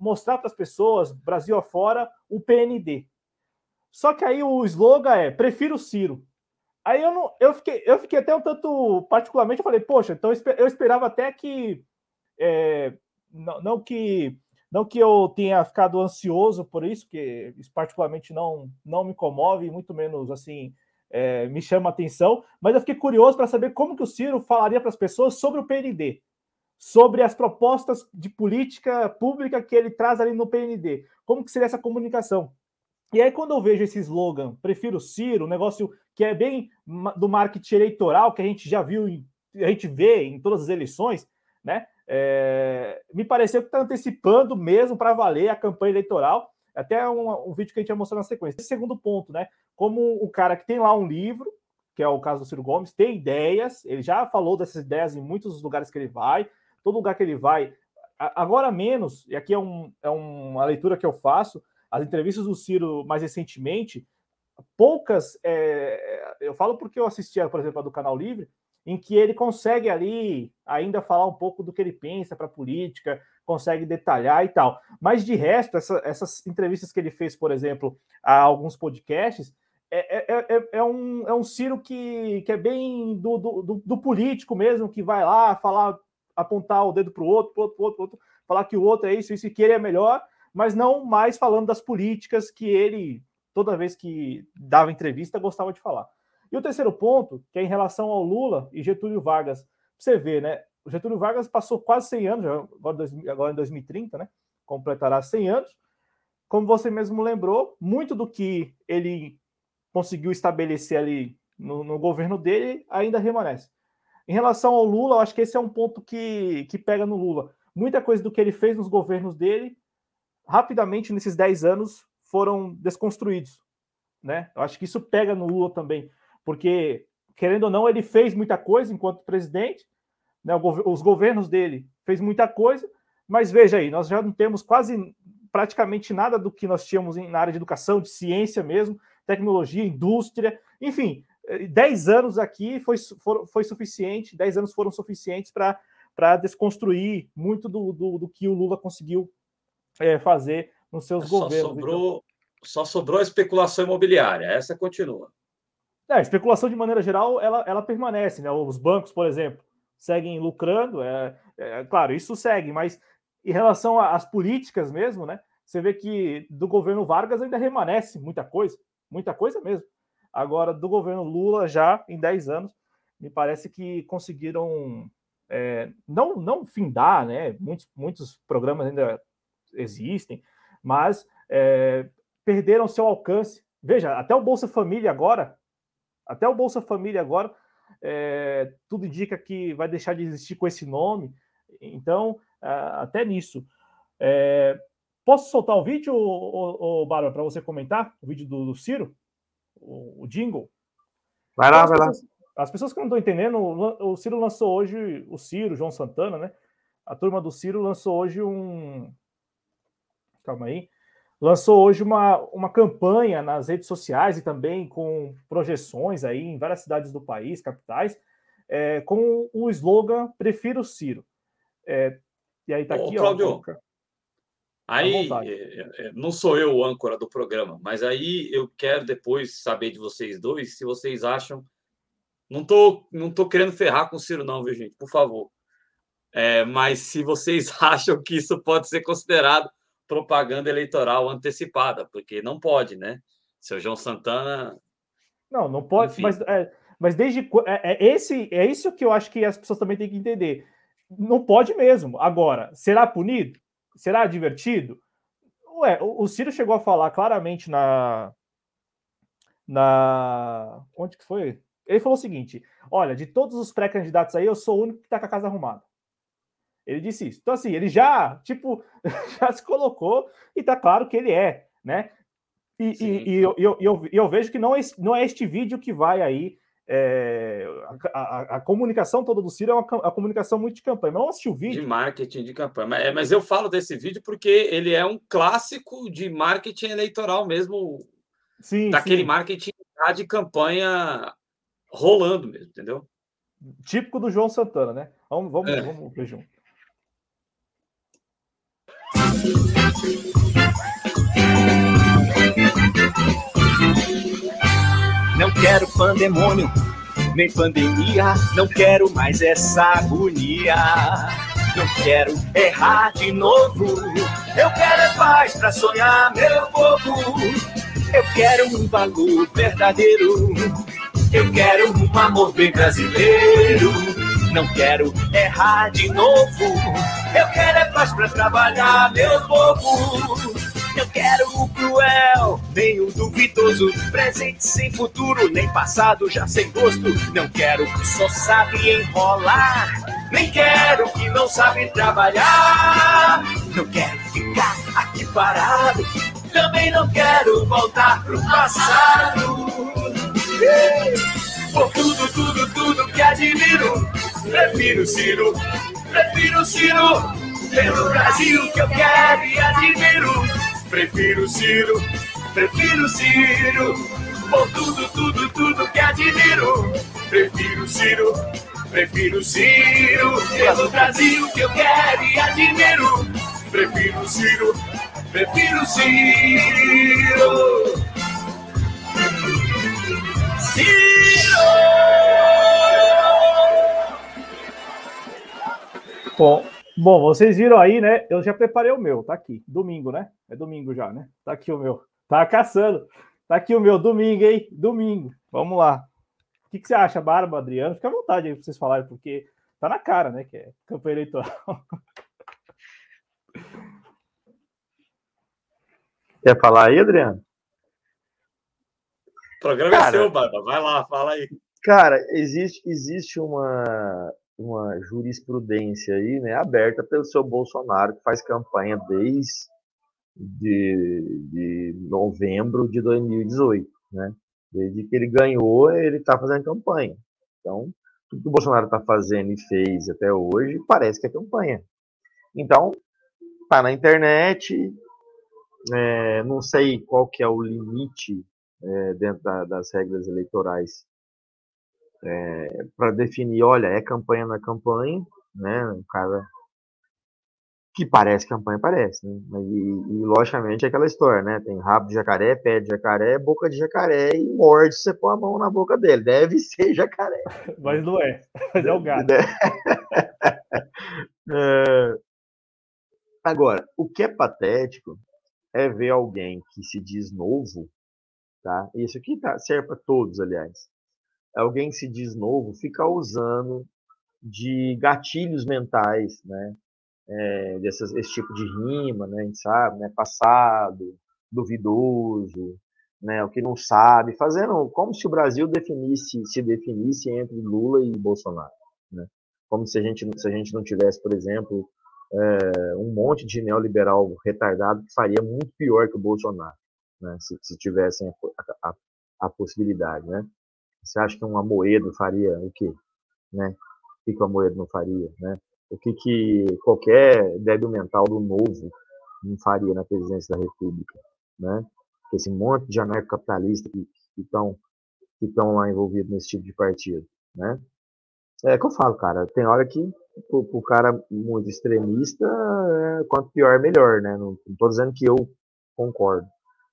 mostrar para as pessoas, Brasil afora, o PND. Só que aí o slogan é prefiro Ciro. Aí eu não, eu fiquei, eu fiquei até um tanto particularmente, eu falei, poxa, então eu esperava até que é, não, não, que não que eu tenha ficado ansioso por isso, que isso particularmente não não me comove, muito menos assim é, me chama atenção, mas eu fiquei curioso para saber como que o Ciro falaria para as pessoas sobre o PND, sobre as propostas de política pública que ele traz ali no PND, como que seria essa comunicação? E aí, quando eu vejo esse slogan, prefiro Ciro, um negócio que é bem do marketing eleitoral, que a gente já viu, a gente vê em todas as eleições, né? É, me pareceu que está antecipando mesmo para valer a campanha eleitoral. Até um, um, vídeo que a gente vai mostrar na sequência. Esse segundo ponto, né? Como o cara que tem lá um livro, que é o caso do Ciro Gomes, tem ideias, ele já falou dessas ideias em muitos lugares que ele vai, todo lugar que ele vai, agora menos, e aqui é, um, é uma leitura que eu faço, as entrevistas do Ciro mais recentemente, poucas, é, eu falo porque eu assistia, por exemplo, a do Canal Livre, em que ele consegue ali ainda falar um pouco do que ele pensa para a política, consegue detalhar e tal. Mas de resto, essa, essas entrevistas que ele fez, por exemplo, a alguns podcasts, é, é, é, é um, é um Ciro que, que é bem do, do, do, político mesmo, que vai lá falar, apontar o dedo para o outro, para outro, outro, outro, falar que o outro é isso, isso e que ele é melhor, mas não mais falando das políticas que ele, toda vez que dava entrevista, gostava de falar. E o terceiro ponto, que é em relação ao Lula e Getúlio Vargas. Você vê, né? O Getúlio Vargas passou quase 100 anos, agora, em 2030, né? Completará 100 anos. Como você mesmo lembrou, muito do que ele conseguiu estabelecer ali no, no governo dele ainda permanece. Em relação ao Lula, eu acho que esse é um ponto que, que pega no Lula. Muita coisa do que ele fez nos governos dele rapidamente nesses 10 anos foram desconstruídos, né? Eu acho que isso pega no Lula também, porque querendo ou não, ele fez muita coisa enquanto presidente, né? Os governos dele fez muita coisa, mas veja aí, nós já não temos quase praticamente nada do que nós tínhamos na área de educação, de ciência mesmo, tecnologia, indústria, enfim, 10 anos aqui foi, foi, foi suficiente, 10 anos foram suficientes para desconstruir muito do, do, do, que o Lula conseguiu é, fazer nos seus só governos. Sobrou, então. Só sobrou a especulação imobiliária, essa continua. É, a especulação, de maneira geral, ela, ela permanece. Né? Os bancos, por exemplo, seguem lucrando. É, é, claro, isso segue, mas em relação às políticas mesmo, né? você vê que do governo Vargas ainda remanesce muita coisa, muita coisa mesmo. Agora, do governo Lula, já em 10 anos, me parece que conseguiram é, não, não findar, né? Muitos, muitos programas ainda existem, mas é, perderam seu alcance. Veja, até o Bolsa Família agora, até o Bolsa Família agora, é, tudo indica que vai deixar de existir com esse nome. Então, até nisso. É, posso soltar o vídeo, ô, ô, Bárbara, para você comentar? O vídeo do, do Ciro? O, o, jingle? Vai lá, vai lá. As pessoas que não estão entendendo, o Ciro lançou hoje, o Ciro, João Santana, né? A turma do Ciro lançou hoje um. Calma aí. Lançou hoje uma, uma campanha nas redes sociais e também com projeções aí em várias cidades do país, capitais, é, com o slogan Prefiro Ciro. É, e aí tá Ô, aqui, Claudio, ó. Aí, é, é, não sou eu o âncora do programa, mas aí eu quero depois saber de vocês dois se vocês acham não tô, não tô querendo ferrar com o Ciro, não, viu, gente? Por favor. É, mas se vocês acham que isso pode ser considerado propaganda eleitoral antecipada, porque não pode, né? Seu João Santana. Não, não pode, mas, é, mas desde. É, é, esse, é isso que eu acho que as pessoas também têm que entender. Não pode mesmo. Agora, será punido? Será divertido? Ué, o, o Ciro chegou a falar claramente na. Na. Onde que foi? Ele falou o seguinte: olha, de todos os pré-candidatos aí, eu sou o único que está com a casa arrumada. Ele disse isso. Então, assim, ele já, tipo, já se colocou e tá claro que ele é, né? E, e, e eu, eu, eu, eu, vejo que não é, não é este vídeo que vai aí. É, a, a, a, comunicação toda do Ciro é uma a comunicação muito de campanha. Mas não assistiu o vídeo. De marketing de campanha. Mas, é, mas eu falo desse vídeo porque ele é um clássico de marketing eleitoral mesmo. Sim. Daquele sim. marketing de campanha rolando mesmo, entendeu? Típico do João Santana, né? Vamos, vamos, é. vamos ver junto. Não quero pandemônio, nem pandemia, não quero mais essa agonia. Não quero errar de novo, eu quero é paz pra sonhar, meu povo. Eu quero um valor verdadeiro eu quero um amor bem brasileiro. Não quero errar de novo. Eu quero é paz pra trabalhar, meu povo. Eu quero o cruel, nem o duvidoso. Presente sem futuro, nem passado já sem gosto. Não quero que só sabe enrolar. Nem quero que não sabe trabalhar. Não quero ficar aqui parado. Também não quero voltar pro passado. Por tudo, tudo, tudo que admiro, prefiro Ciro, prefiro Ciro. Pelo Brasil que eu quero e admiro, prefiro Ciro, prefiro Ciro. Por tudo, tudo, tudo que admiro, prefiro Ciro, prefiro Ciro. Pelo Brasil que eu quero e admiro, prefiro Ciro, prefiro Ciro. Bom, bom, vocês viram aí, né? Eu já preparei o meu, tá aqui. Domingo, né? É domingo já, né? Tá aqui o meu. Tá caçando. Tá aqui o meu, domingo, hein? Domingo. Vamos lá. O que, que você acha, Barba, Adriano? Fica à vontade aí pra vocês falarem, porque tá na cara, né? Que é campanha eleitoral. Quer falar aí, Adriano? O programa é cara, é seu, Barba. Vai lá, fala aí. Cara, existe, existe uma, uma jurisprudência aí, né, aberta pelo seu Bolsonaro, que faz campanha desde de, de novembro de 2018, né? Desde que ele ganhou, ele está fazendo campanha. Então, tudo que o Bolsonaro está fazendo e fez até hoje parece que é campanha. Então, tá na internet, é, não sei qual que é o limite é, dentro da, das regras eleitorais é, para definir, olha, é campanha na campanha, né? Um cara que parece campanha, parece, né? E, e, logicamente é aquela história, né? Tem rabo de jacaré, pé de jacaré, boca de jacaré e morde se você pôr a mão na boca dele. Deve ser jacaré. Mas não é. Mas é o gato. é... Agora, o que é patético é ver alguém que se diz novo, tá? Isso aqui tá, serve para todos, aliás. Alguém se diz novo fica usando de gatilhos mentais, né? É, dessas, esse tipo de rima, né? A gente sabe, né? Passado, duvidoso, né? O que não sabe, fazendo como se o Brasil definisse, se definisse entre Lula e Bolsonaro, né? Como se a gente, se a gente não tivesse, por exemplo, é, um monte de neoliberal retardado que faria muito pior que o Bolsonaro, né? Se, se tivessem a, a, a possibilidade, né? Você acha que uma Moedo faria o quê? Né? O que, que a Moedo não faria? Né? O que, que qualquer débil mental do novo não faria na presidência da República? Né? Esse monte de anarcocapitalista que estão que estão lá envolvidos nesse tipo de partido, né? É que eu falo, cara, tem hora que o cara muito extremista, é, quanto pior, melhor, né? Não, tô dizendo que eu concordo.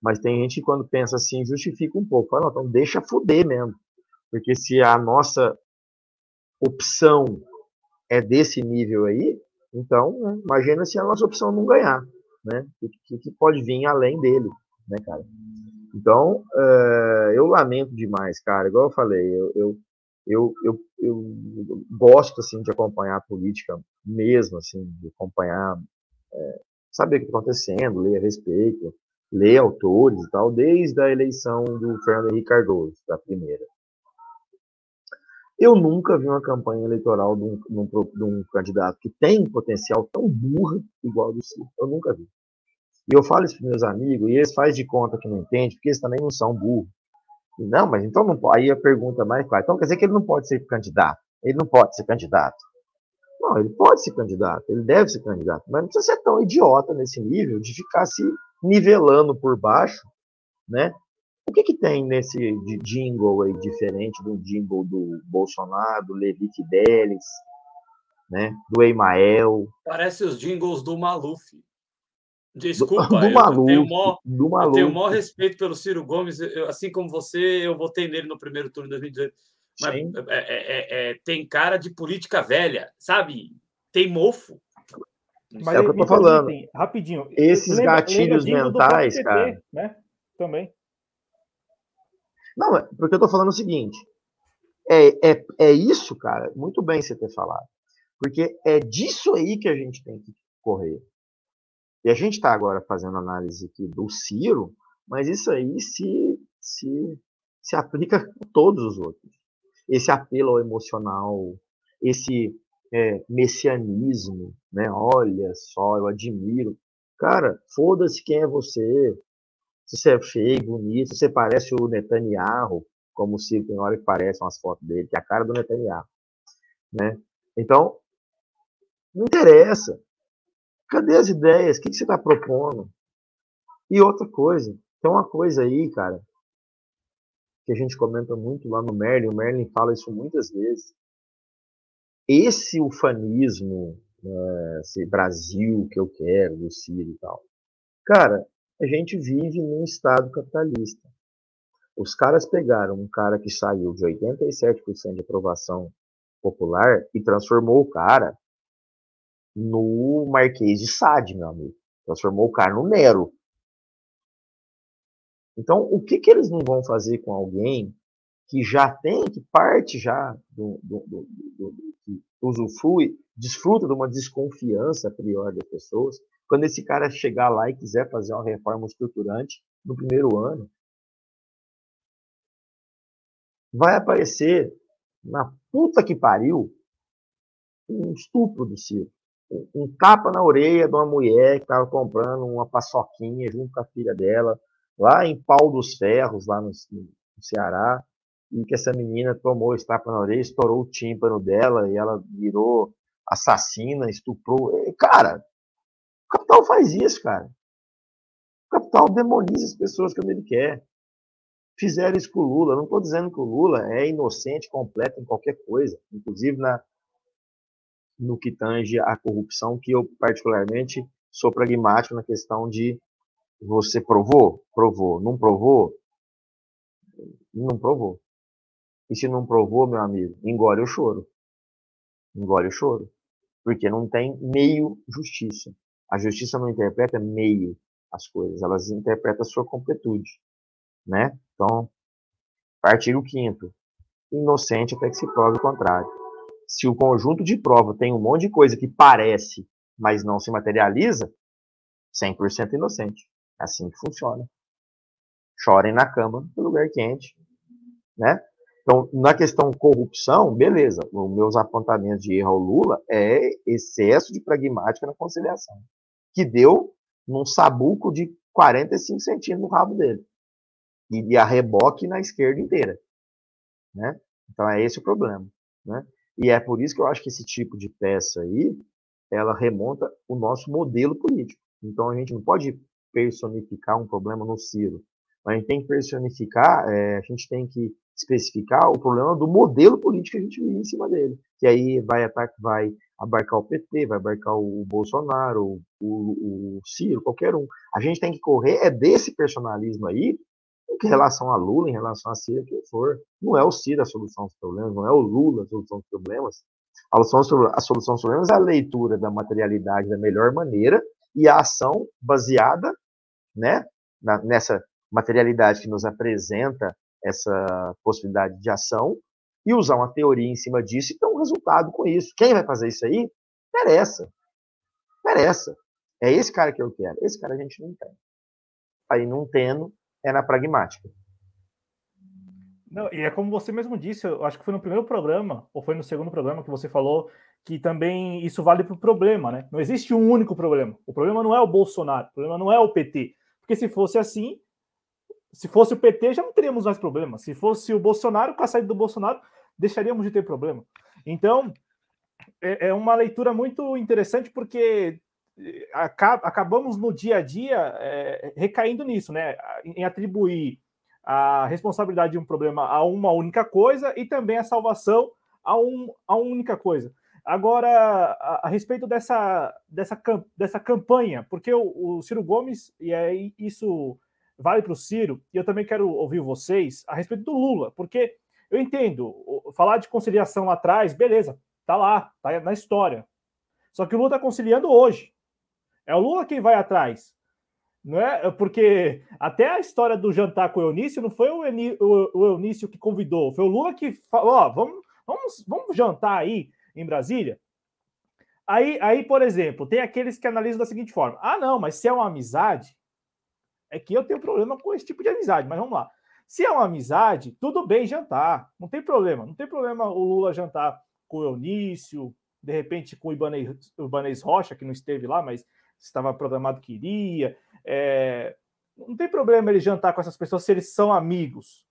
Mas tem gente que quando pensa assim, justifica um pouco. Fala, então deixa fuder mesmo. Porque se a nossa opção é desse nível aí, então né, imagina se a nossa opção não ganhar, né? O que, que, pode vir além dele, né, cara? Então, uh, eu lamento demais, cara. Igual eu falei, eu, eu, eu, eu, eu, gosto, assim, de acompanhar a política mesmo, assim, de acompanhar, é, saber o que está acontecendo, ler a respeito, ler autores e tal, desde a eleição do Fernando Henrique Cardoso, da primeira. Eu nunca vi uma campanha eleitoral de um, de um, candidato que tem potencial tão burro igual do Ciro. Eu nunca vi. E eu falo isso para meus amigos, e eles fazem de conta que não entendem, porque eles também não são burros. E, não, mas então não pode. Aí a pergunta mais clara. Então quer dizer que ele não pode ser candidato? Ele não pode ser candidato. Não, ele pode ser candidato, ele deve ser candidato, mas não precisa ser tão idiota nesse nível de ficar se nivelando por baixo, né? O que, que tem nesse jingle aí diferente do jingle do Bolsonaro, do Levi Fidelis, né? Do Emael? Parece os jingles do Maluf. Desculpa, do, do eu, Maluf, tenho maior, do Maluf. eu tenho o maior respeito pelo Ciro Gomes. Eu, assim como você, eu votei nele no primeiro turno de 2018. Mas é, é, é, é, tem cara de política velha, sabe? Tem mofo. Mas é o que eu tô falando. rapidinho. Esses lembra, gatilhos lembra mentais, cara. Né? Também. Não, é, porque eu tô falando o seguinte. É, é, é isso, cara. Muito bem você ter falado. Porque é disso aí que a gente tem que correr. E a gente está agora fazendo análise aqui do Ciro, mas isso aí se, se, se aplica a todos os outros. Esse apelo ao emocional, esse é, messianismo, né? Olha só, eu admiro. Cara, foda-se quem é você se você é feio, bonito, se você parece o Netanyahu, como se tem hora que parecem umas fotos dele, que é a cara do Netanyahu. Né? Então, não interessa. Cadê as ideias? O que você está propondo? E outra coisa, tem uma coisa aí, cara, que a gente comenta muito lá no Merlin, o Merlin fala isso muitas vezes. Esse ufanismo, né, esse Brasil que eu quero, do Ciro e tal. Cara, a gente vive num estado capitalista. Os caras pegaram um cara que saiu de 87% de aprovação popular e transformou o cara no Marquês de Sade, meu amigo. Transformou o cara no Nero. Então, o que, que eles não vão fazer com alguém que já tem, que parte já do, do, do, do que usufrui, desfruta de uma desconfiança prior das pessoas, quando esse cara chegar lá e quiser fazer uma reforma estruturante no primeiro ano, vai aparecer na puta que pariu um estupro do Ciro. Um tapa na orelha de uma mulher que estava comprando uma paçoquinha junto com a filha dela, lá em Pau dos Ferros, lá no, no Ceará, e que essa menina tomou esse tapa na orelha, estourou o tímpano dela e ela virou assassina, estuprou. Cara, o capital faz isso, cara. O capital demoniza as pessoas quando ele quer. Fizeram isso com o Lula. Não estou dizendo que o Lula é inocente completo em qualquer coisa, inclusive na, no que tange a corrupção, que eu particularmente sou pragmático na questão de você provou? Provou. Não provou? Não provou. E se não provou, meu amigo, engole o choro. Engole o choro. Porque não tem meio justiça. A justiça não interpreta meio, as coisas, elas interpretam a sua completude, né? Então, artigo 5 inocente até que se prove o contrário. Se o conjunto de prova tem um monte de coisa que parece, mas não se materializa, 100% inocente. É assim que funciona. Chorem na cama, no lugar quente, né? Então, na questão corrupção, beleza, os meus apontamentos de erro ao Lula é excesso de pragmática na conciliação, que deu num sabuco de 45 centímetros no rabo dele, e de arreboque na esquerda inteira, né? Então, é esse o problema, né? E é por isso que eu acho que esse tipo de peça aí, ela remonta o nosso modelo político. Então, a gente não pode personificar um problema no Ciro, a gente tem que personificar, é, a gente tem que especificar o problema do modelo político que a gente vive em cima dele. Que aí vai, vai abarcar o PT, vai abarcar o Bolsonaro, o, o Ciro, qualquer um. A gente tem que correr é desse personalismo aí, em relação a Lula, em relação a Ciro, que for. Não é o Ciro a solução dos problemas, não é o Lula a solução dos problemas. A solução, a solução dos problemas é a leitura da materialidade da melhor maneira e a ação baseada né, na, nessa materialidade que nos apresenta essa possibilidade de ação e usar uma teoria em cima disso e ter um resultado com isso. Quem vai fazer isso aí? Interessa. Interessa. É esse cara que eu quero. Esse cara a gente não tem. Aí não tendo, é na pragmática. Não, e é como você mesmo disse, eu acho que foi no primeiro programa, ou foi no segundo programa que você falou que também isso vale para o problema, né? Não existe um único problema. O problema não é o Bolsonaro, o problema não é o PT. Porque se fosse assim, se fosse o PT, já não teríamos mais problema. Se fosse o Bolsonaro, com a saída do Bolsonaro, deixaríamos de ter problema. Então, é, é uma leitura muito interessante porque eh, acabamos no dia a dia é, recaindo nisso, né? Em atribuir a responsabilidade de um problema a uma única coisa e também a salvação a, um, a única coisa. Agora, a, a respeito dessa, dessa, dessa campanha, porque o, o Ciro Gomes, e aí isso vale para o Ciro, e eu também quero ouvir vocês a respeito do Lula, porque eu entendo, falar de conciliação lá atrás, beleza, tá lá, tá na história. Só que o Lula está conciliando hoje. É o Lula quem vai atrás. Não é? Porque até a história do jantar com o Eunício não foi o, Eni, o, o Eunício que convidou, foi o Lula que falou: ó, vamos, vamos, vamos jantar aí em Brasília. Aí, aí, por exemplo, tem aqueles que analisam da seguinte forma: ah, não, mas se é uma amizade, é que eu tenho problema com esse tipo de amizade, mas vamos lá. Se é uma amizade, tudo bem jantar, não tem problema. Não tem problema o Lula jantar com o Eunício, de repente com o Ibanez, Ibanez Rocha, que não esteve lá, mas estava programado que iria. É... Não tem problema ele jantar com essas pessoas se eles são amigos.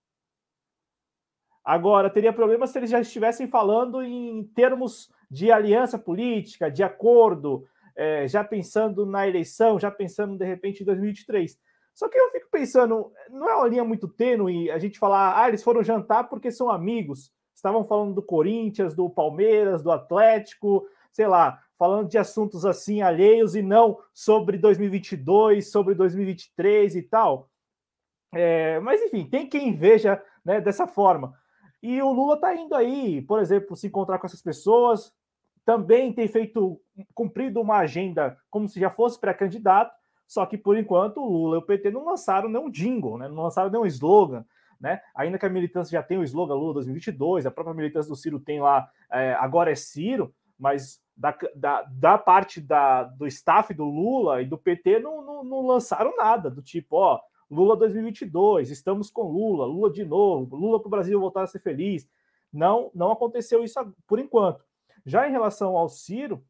Agora, teria problema se eles já estivessem falando em termos de aliança política, de acordo, é, já pensando na eleição, já pensando de repente em 2023. Só que eu fico pensando, não é uma linha muito tênue a gente falar, ah, eles foram jantar porque são amigos. Estavam falando do Corinthians, do Palmeiras, do Atlético, sei lá, falando de assuntos assim alheios e não sobre 2022, sobre 2023 e tal. É, mas enfim, tem quem veja né, dessa forma. E o Lula está indo aí, por exemplo, se encontrar com essas pessoas, também tem feito, cumprido uma agenda como se já fosse pré-candidato, só que, por enquanto, o Lula e o PT não lançaram nenhum jingle, né? não lançaram nenhum slogan. Né? Ainda que a militância já tem o slogan Lula 2022, a própria militância do Ciro tem lá, é, agora é Ciro, mas da, da, da, parte da, do staff do Lula e do PT não, não, não lançaram nada, do tipo, ó, Lula 2022, estamos com Lula, Lula de novo, Lula para o Brasil voltar a ser feliz. Não, não aconteceu isso por enquanto. Já em relação ao Ciro,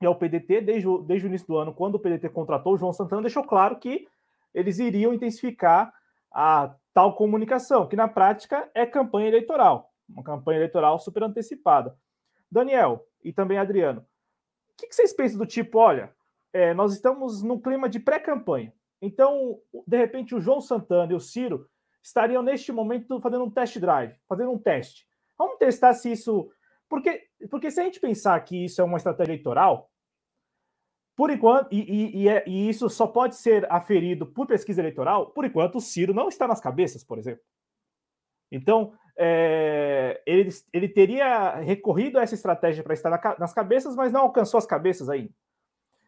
e ao PDT, desde o, desde o início do ano, quando o PDT contratou o João Santana, deixou claro que eles iriam intensificar a tal comunicação, que na prática é campanha eleitoral, uma campanha eleitoral super antecipada. Daniel e também Adriano, o que, que vocês pensam do tipo, olha, é, nós estamos num clima de pré-campanha, então, de repente, o João Santana e o Ciro estariam neste momento fazendo um test drive, fazendo um teste. Vamos testar se isso porque, porque se a gente pensar que isso é uma estratégia eleitoral, por enquanto, e, e, e, é, e, isso só pode ser aferido por pesquisa eleitoral, por enquanto o Ciro não está nas cabeças, por exemplo. Então, é, ele, ele teria recorrido a essa estratégia para estar na, nas cabeças, mas não alcançou as cabeças ainda.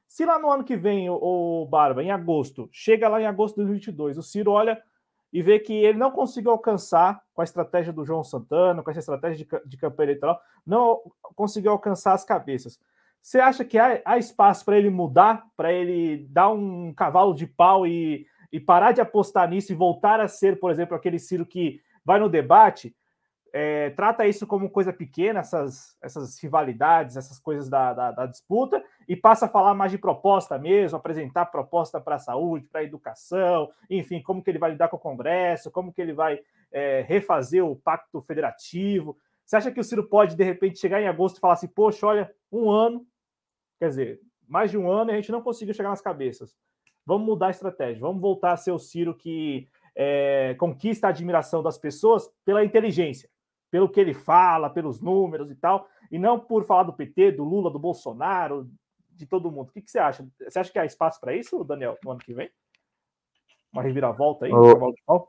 Se lá no ano que vem, o, o Barba, em agosto, chega lá em agosto de 2022, o Ciro olha e vê que ele não conseguiu alcançar com a estratégia do João Santana, com essa estratégia de, de campanha eleitoral, não conseguiu alcançar as cabeças. Você acha que há, há espaço para ele mudar, para ele dar um cavalo de pau e, e parar de apostar nisso e voltar a ser, por exemplo, aquele Ciro que vai no debate, é, trata isso como coisa pequena, essas, essas rivalidades, essas coisas da, da, da, disputa, e passa a falar mais de proposta mesmo, apresentar proposta para a saúde, para a educação, enfim, como que ele vai lidar com o Congresso, como que ele vai é, refazer o pacto federativo. Você acha que o Ciro pode, de repente, chegar em agosto e falar assim, poxa, olha, um ano, quer dizer, mais de um ano e a gente não conseguiu chegar nas cabeças. Vamos mudar a estratégia, vamos voltar a ser o Ciro que é, conquista a admiração das pessoas pela inteligência pelo que ele fala, pelos números e tal, e não por falar do PT, do Lula, do Bolsonaro, de todo mundo. O que, que você acha? Você acha que há espaço para isso, Daniel, no ano que vem? Uma reviravolta aí? Ô,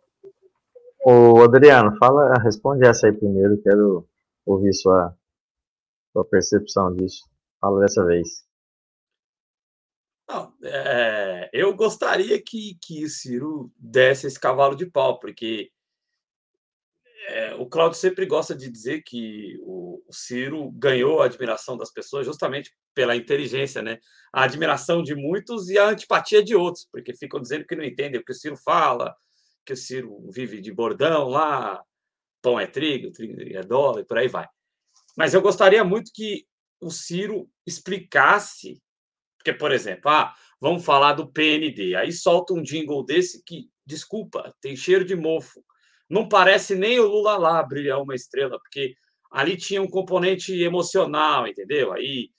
ô Adriano, fala, responde essa aí primeiro, quero ouvir sua, sua percepção disso. Fala dessa vez. Não, é, eu gostaria que, que o Ciro desse esse cavalo de pau, porque é, o Claudio sempre gosta de dizer que o, o, Ciro ganhou a admiração das pessoas justamente pela inteligência, né? A admiração de muitos e a antipatia de outros, porque ficam dizendo que não entendem o que o Ciro fala, que o Ciro vive de bordão lá, pão é trigo, trigo é dólar, e por aí vai. Mas eu gostaria muito que o Ciro explicasse, porque, por exemplo, ah, vamos falar do PND, aí solta um jingle desse que, desculpa, tem cheiro de mofo não parece nem o Lula lá brilhar uma estrela, porque ali tinha um componente emocional, entendeu? Aí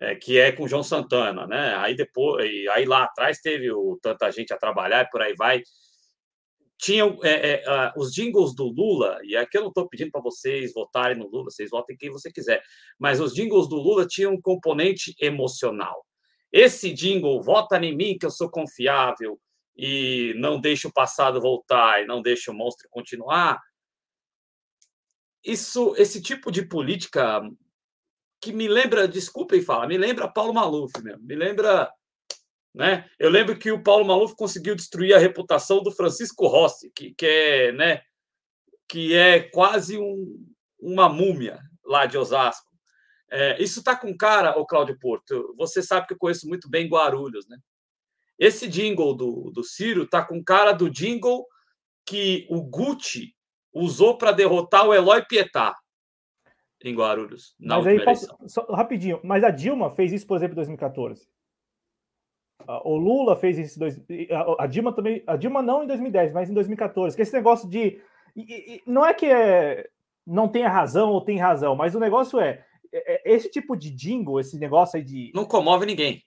é, que é com João Santana, né? Aí depois, aí lá atrás teve o, tanta gente a trabalhar e por aí vai. Tinham é, é, os jingles do Lula, e aqui eu não estou pedindo para vocês votarem no Lula, vocês votem quem você quiser, mas os jingles do Lula tinham um componente emocional. Esse jingle, vota em mim que eu sou confiável, e não deixa o passado voltar e não deixa o monstro continuar. Isso, esse tipo de política que me lembra, desculpem falar, me lembra Paulo Maluf mesmo, me lembra, né? Eu lembro que o Paulo Maluf conseguiu destruir a reputação do Francisco Rossi, que, que é, né, que é quase um, uma múmia lá de Osasco. É, isso está com cara, o Cláudio Porto. Você sabe que eu conheço muito bem Guarulhos, né? Esse jingle do, do Ciro tá com cara do jingle que o Gucci usou para derrotar o Eloy Pietá em Guarulhos. Na mas aí, posso, só, rapidinho, mas a Dilma fez isso, por exemplo, em 2014. O Lula fez isso em a Dilma também, a Dilma não em 2010, mas em 2014. Que esse negócio de e, e, não é que é, não tenha razão ou tem razão, mas o negócio é, é, é esse tipo de jingle, esse negócio aí de não comove ninguém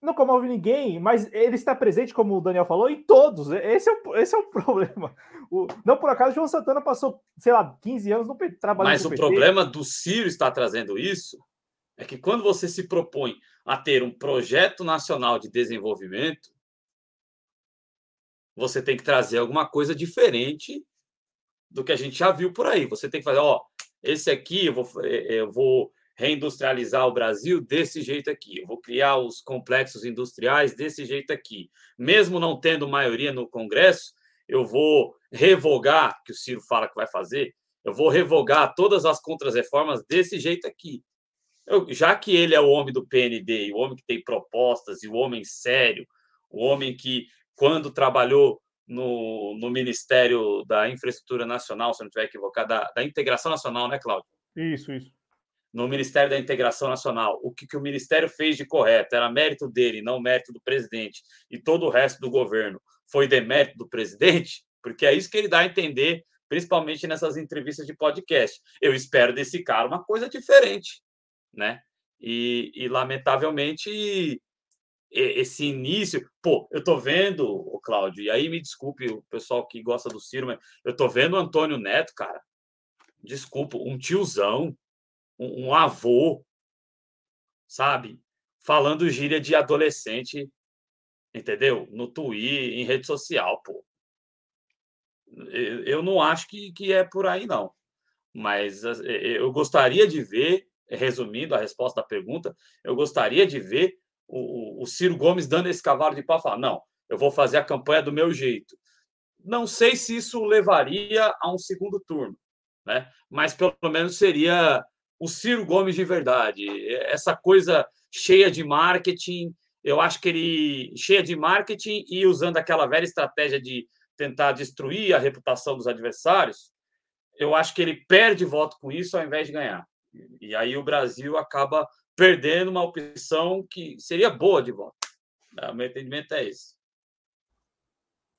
não comove ninguém, mas ele está presente, como o Daniel falou, em todos. Esse é o, esse é o problema. O, não por acaso, João Santana passou, sei lá, 15 anos no trabalhando Mas o PT. problema do Ciro estar trazendo isso é que quando você se propõe a ter um projeto nacional de desenvolvimento, você tem que trazer alguma coisa diferente do que a gente já viu por aí. Você tem que fazer, ó, esse aqui eu vou, eu vou reindustrializar o Brasil desse jeito aqui, eu vou criar os complexos industriais desse jeito aqui. Mesmo não tendo maioria no Congresso, eu vou revogar, que o Ciro fala que vai fazer, eu vou revogar todas as contrarreformas desse jeito aqui. Eu, já que ele é o homem do PND, o homem que tem propostas, e o homem sério, o homem que, quando trabalhou no, no Ministério da Infraestrutura Nacional, se não estiver equivocado, da, da Integração Nacional, né, Cláudio? Isso, isso no Ministério da Integração Nacional, o que, que o Ministério fez de correto era mérito dele, não mérito do presidente, e todo o resto do governo foi demérito do presidente, porque é isso que ele dá a entender, principalmente nessas entrevistas de podcast. Eu espero desse cara uma coisa diferente, né? E, e lamentavelmente esse início, pô, eu tô vendo, o Cláudio, e aí me desculpe o pessoal que gosta do Ciro, mas eu tô vendo o Antônio Neto, cara. Desculpa, um tiozão, um, um avô, sabe? Falando gíria de adolescente, entendeu? No Twitter, em rede social, pô. Eu não acho que, que é por aí, não. Mas eu gostaria de ver, resumindo a resposta da pergunta, eu gostaria de ver o, o Ciro Gomes dando esse cavalo de pau, falar, não, eu vou fazer a campanha do meu jeito. Não sei se isso levaria a um segundo turno, né? mas pelo menos seria o Ciro Gomes de verdade. Essa coisa cheia de marketing, eu acho que ele cheia de marketing e usando aquela velha estratégia de tentar destruir a reputação dos adversários, eu acho que ele perde voto com isso ao invés de ganhar. E aí o Brasil acaba perdendo uma opção que seria boa de voto. O meu entendimento é esse.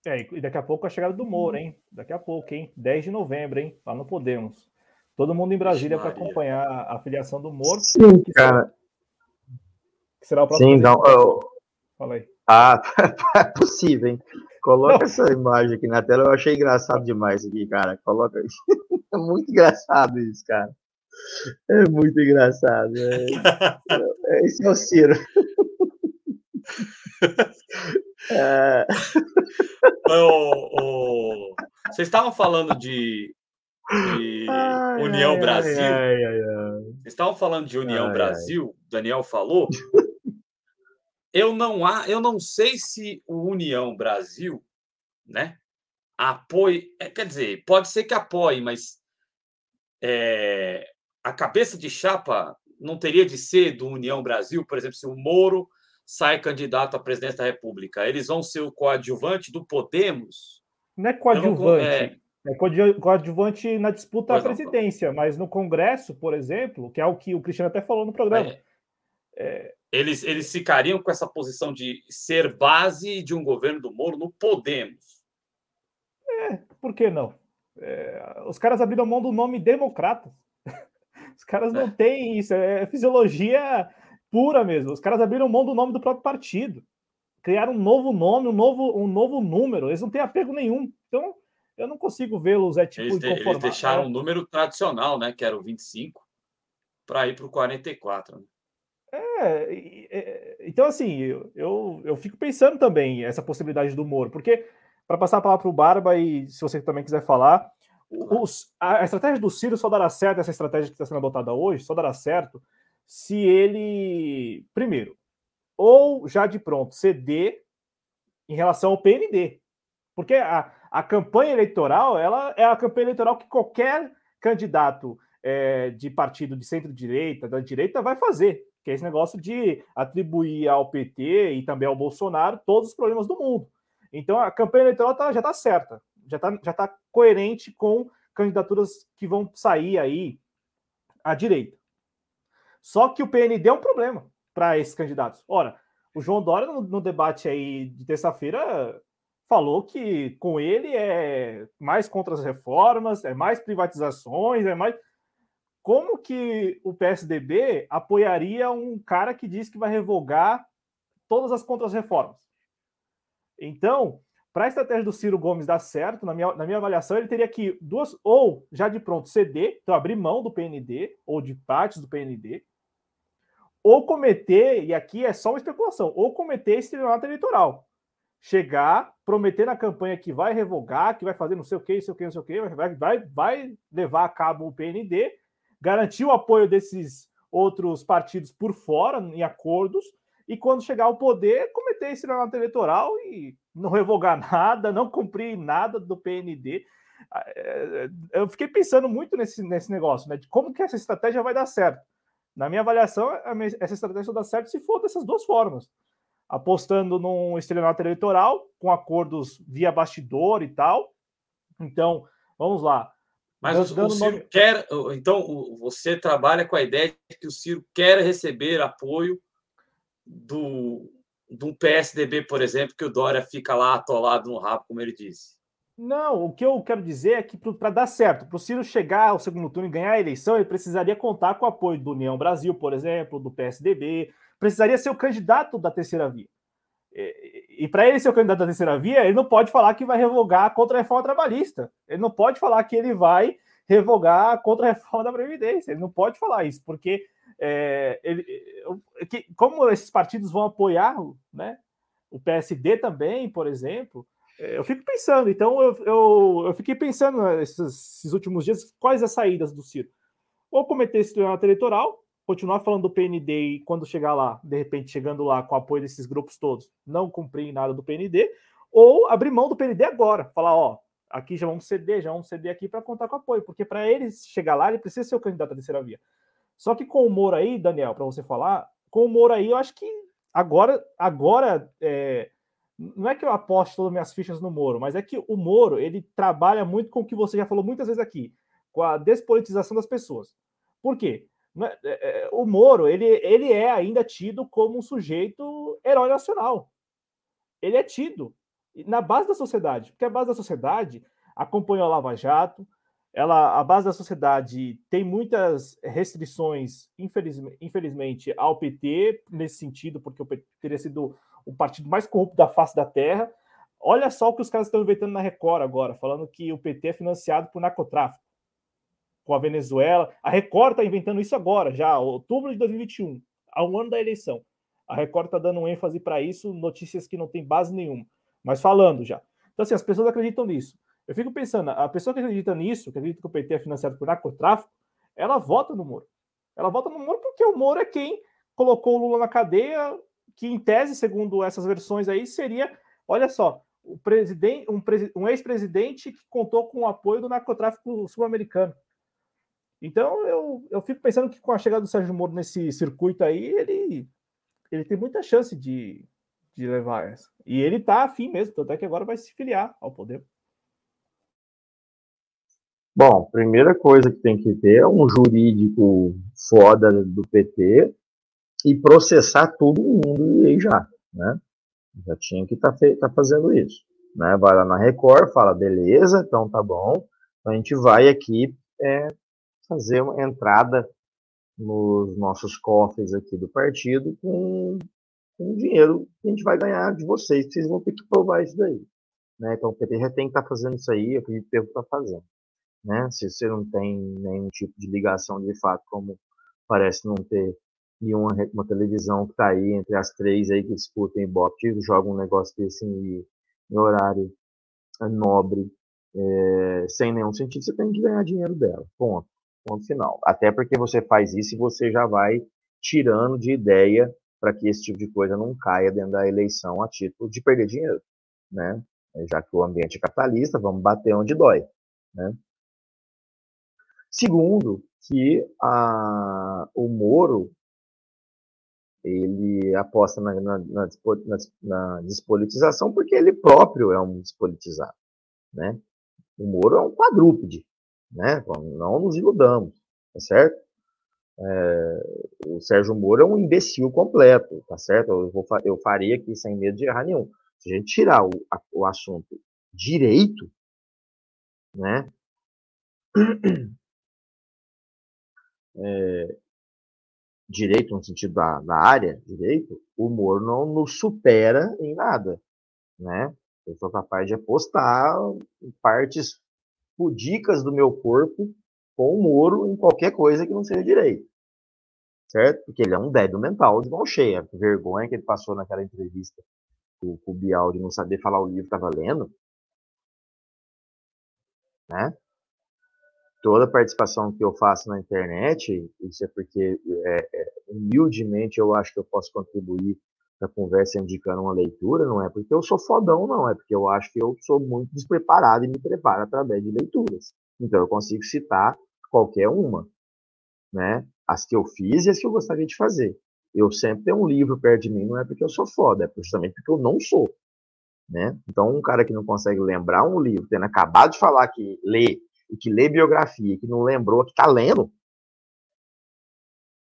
É, e daqui a pouco a chegada do Moro, hein? Daqui a pouco, hein? 10 de novembro, hein? Lá no Podemos. Todo mundo em Brasília para acompanhar a filiação do Moro. Sim, cara. Que será o próximo. Sim, não. Eu... Fala aí. Ah, é possível, hein? Coloca não. essa imagem aqui na tela. Eu achei engraçado demais aqui, cara. Coloca. É muito engraçado isso, cara. É muito engraçado. É... é esse é o Ciro. É... O, o... Vocês estavam falando de, de ai, União ai, Brasil. Ai, Vocês estavam falando de União Brasil, Daniel falou. Eu não há, eu não sei se o União Brasil, né, apoie, é, quer dizer, pode ser que apoie, mas é, a cabeça de chapa não teria de ser do União Brasil, por exemplo, se o Moro sai candidato à presidência da República, eles vão ser o coadjuvante do Podemos? Não é coadjuvante. Não, é... é coadjuvante na disputa à presidência, mas no Congresso, por exemplo, que é o que o Cristiano até falou no programa. É. É... Eles, eles ficariam com essa posição de ser base de um governo do Moro no Podemos. É, por que não? É, os caras abriram mão do nome democratas. Os caras não é. têm isso, é fisiologia pura mesmo. Os caras abriram mão do nome do próprio partido. Criaram um novo nome, um novo, um novo número. Eles não têm apego nenhum. Então, eu não consigo vê-los é tipo eles, eles deixaram um número tradicional, né, que era o 25, para ir para o 44. Né? É, então assim, eu, eu, eu, fico pensando também essa possibilidade do Moro, porque para passar a palavra para o Barba e se você também quiser falar, os, a, a, estratégia do Ciro só dará certo, essa estratégia que está sendo adotada hoje, só dará certo se ele, primeiro, ou já de pronto ceder em relação ao PND, porque a, a campanha eleitoral ela é a campanha eleitoral que qualquer candidato é, de partido de centro-direita, da direita, vai fazer, que é esse negócio de atribuir ao PT e também ao Bolsonaro todos os problemas do mundo. Então a campanha eleitoral tá, já está certa, já está já tá coerente com candidaturas que vão sair aí à direita. Só que o PND é um problema para esses candidatos. Ora, o João Dória, no, no debate aí de terça-feira, falou que com ele é mais contra as reformas, é mais privatizações, é mais. Como que o PSDB apoiaria um cara que diz que vai revogar todas as contra-reformas? Então, para a estratégia do Ciro Gomes dar certo, na minha, na minha avaliação, ele teria que duas, ou já de pronto ceder, então abrir mão do PND, ou de partes do PND, ou cometer, e aqui é só uma especulação, ou cometer estelionato eleitoral. Chegar, prometer na campanha que vai revogar, que vai fazer não sei o que, não sei o que, não sei o que, vai, vai, vai levar a cabo o PND, garantir o apoio desses outros partidos por fora, em acordos, e quando chegar ao poder, cometer esse estelionato eleitoral e não revogar nada, não cumprir nada do PND. Ah, é, eu fiquei pensando muito nesse, nesse negócio, né? De como que essa estratégia vai dar certo. Na minha avaliação, essa estratégia só dá certo se for dessas duas formas. Apostando num estelionato eleitoral, com acordos via bastidor e tal. Então, vamos lá. Mas o, o Ciro nome... quer. Então, você trabalha com a ideia de que o Ciro quer receber apoio do, do PSDB, por exemplo, que o Dória fica lá atolado no rabo, como ele disse. Não, o que eu quero dizer é que para dar certo, para o Ciro chegar ao segundo turno e ganhar a eleição, ele precisaria contar com o apoio do União Brasil, por exemplo, do PSDB, precisaria ser o candidato da terceira via. E, e para ele ser o candidato da terceira via, ele não pode falar que vai revogar a reforma trabalhista. Ele não pode falar que ele vai revogar a reforma da Previdência. Ele não pode falar isso, porque é, ele, que, como esses partidos vão apoiar né, o PSD também, por exemplo, é, eu fico pensando, então eu, eu, eu fiquei pensando esses, esses, últimos dias quais as saídas do Ciro. Ou cometer esse estelionato eleitoral, continuar falando do PND e quando chegar lá, de repente chegando lá com o apoio desses grupos todos, não cumprir nada do PND, ou abrir mão do PND agora, falar, ó, aqui já vamos ceder, já vamos ceder aqui para contar com apoio, porque para ele chegar lá, ele precisa ser o candidato à terceira via. Só que com o Moro aí, Daniel, para você falar, com o Moro aí, eu acho que agora, agora é, não é que eu aposto todas as minhas fichas no Moro, mas é que o Moro ele trabalha muito com o que você já falou muitas vezes aqui, com a despolitização das pessoas. Por quê? É, é, é, o Moro, ele, ele é ainda tido como um sujeito herói nacional. Ele é tido na base da sociedade, porque a base da sociedade acompanhou a Lava Jato, ela, a base da sociedade tem muitas restrições, infelizmente, infelizmente, ao PT, nesse sentido, porque o PT teria sido o partido mais corrupto da face da terra. Olha só o que os caras estão inventando na Record agora, falando que o PT é financiado por narcotráfico com a Venezuela. A Record está inventando isso agora, já, outubro de 2021, há um ano da eleição. A Record está dando ênfase para isso, notícias que não tem base nenhuma, mas falando já. Então, assim, as pessoas acreditam nisso. Eu fico pensando, a pessoa que acredita nisso, que acredita que o PT é financiado por narcotráfico, ela vota no Moro. Ela vota no Moro porque o Moro é quem colocou o Lula na cadeia, que em tese, segundo essas versões aí, seria, olha só, um, um ex-presidente que contou com o apoio do narcotráfico sul-americano. Então eu, eu fico pensando que com a chegada do Sérgio Moro nesse circuito aí, ele, ele tem muita chance de, de levar essa. E ele tá afim mesmo, tanto é que agora vai se filiar ao poder. Bom, primeira coisa que tem que ter é um jurídico foda do PT e processar todo mundo e aí já, né? Já tinha que estar tá, tá fazendo isso, né? Vai lá na Record, fala, beleza, então tá bom, a gente vai aqui é, fazer uma entrada nos nossos cofres aqui do partido com, com dinheiro que a gente vai ganhar de vocês, vocês vão ter que provar isso daí. Né? Então o PT já tem que estar tá fazendo isso aí, eu acredito que está fazendo. Né? Se você não tem nenhum tipo de ligação de fato, como parece não ter nenhuma uma televisão que está aí entre as três aí que disputam Ibope, jogam um negócio desse em, em horário nobre, é, sem nenhum sentido, você tem que ganhar dinheiro dela. Ponto. Ponto final. Até porque você faz isso e você já vai tirando de ideia para que esse tipo de coisa não caia dentro da eleição a título de perder dinheiro, né? Já que o ambiente é capitalista, vamos bater onde dói, né? Segundo, que a, o Moro ele aposta na, na, na, na, despolitização porque ele próprio é um despolitizado, né? O Moro é um quadrúpede, né? Não nos iludamos, tá certo? É, o Sérgio Moro é um imbecil completo, tá certo? Eu, vou, eu faria aqui sem medo de errar nenhum. Se a gente tirar o, a, o assunto direito, né? É, direito no sentido da, da área, direito, o Moro não nos supera em nada, né? Eu sou capaz de apostar partes pudicas do meu corpo com o Moro em qualquer coisa que não seja direito. Certo? Porque ele é um débil mental de mão cheia. A vergonha que ele passou naquela entrevista com, com o Bial de não saber falar o livro que estava lendo. Né? Toda participação que eu faço na internet, isso é porque é, é, humildemente eu acho que eu posso contribuir da conversa indicando uma leitura, não é porque eu sou fodão, não, é porque eu acho que eu sou muito despreparado e me preparo através de leituras. Então eu consigo citar qualquer uma, né? As que eu fiz e as que eu gostaria de fazer. Eu sempre tenho um livro perto de mim, não é porque eu sou foda, é justamente porque eu não sou, né? Então um cara que não consegue lembrar um livro, tendo acabado de falar que lê e que lê biografia, que não lembrou, que tá lendo,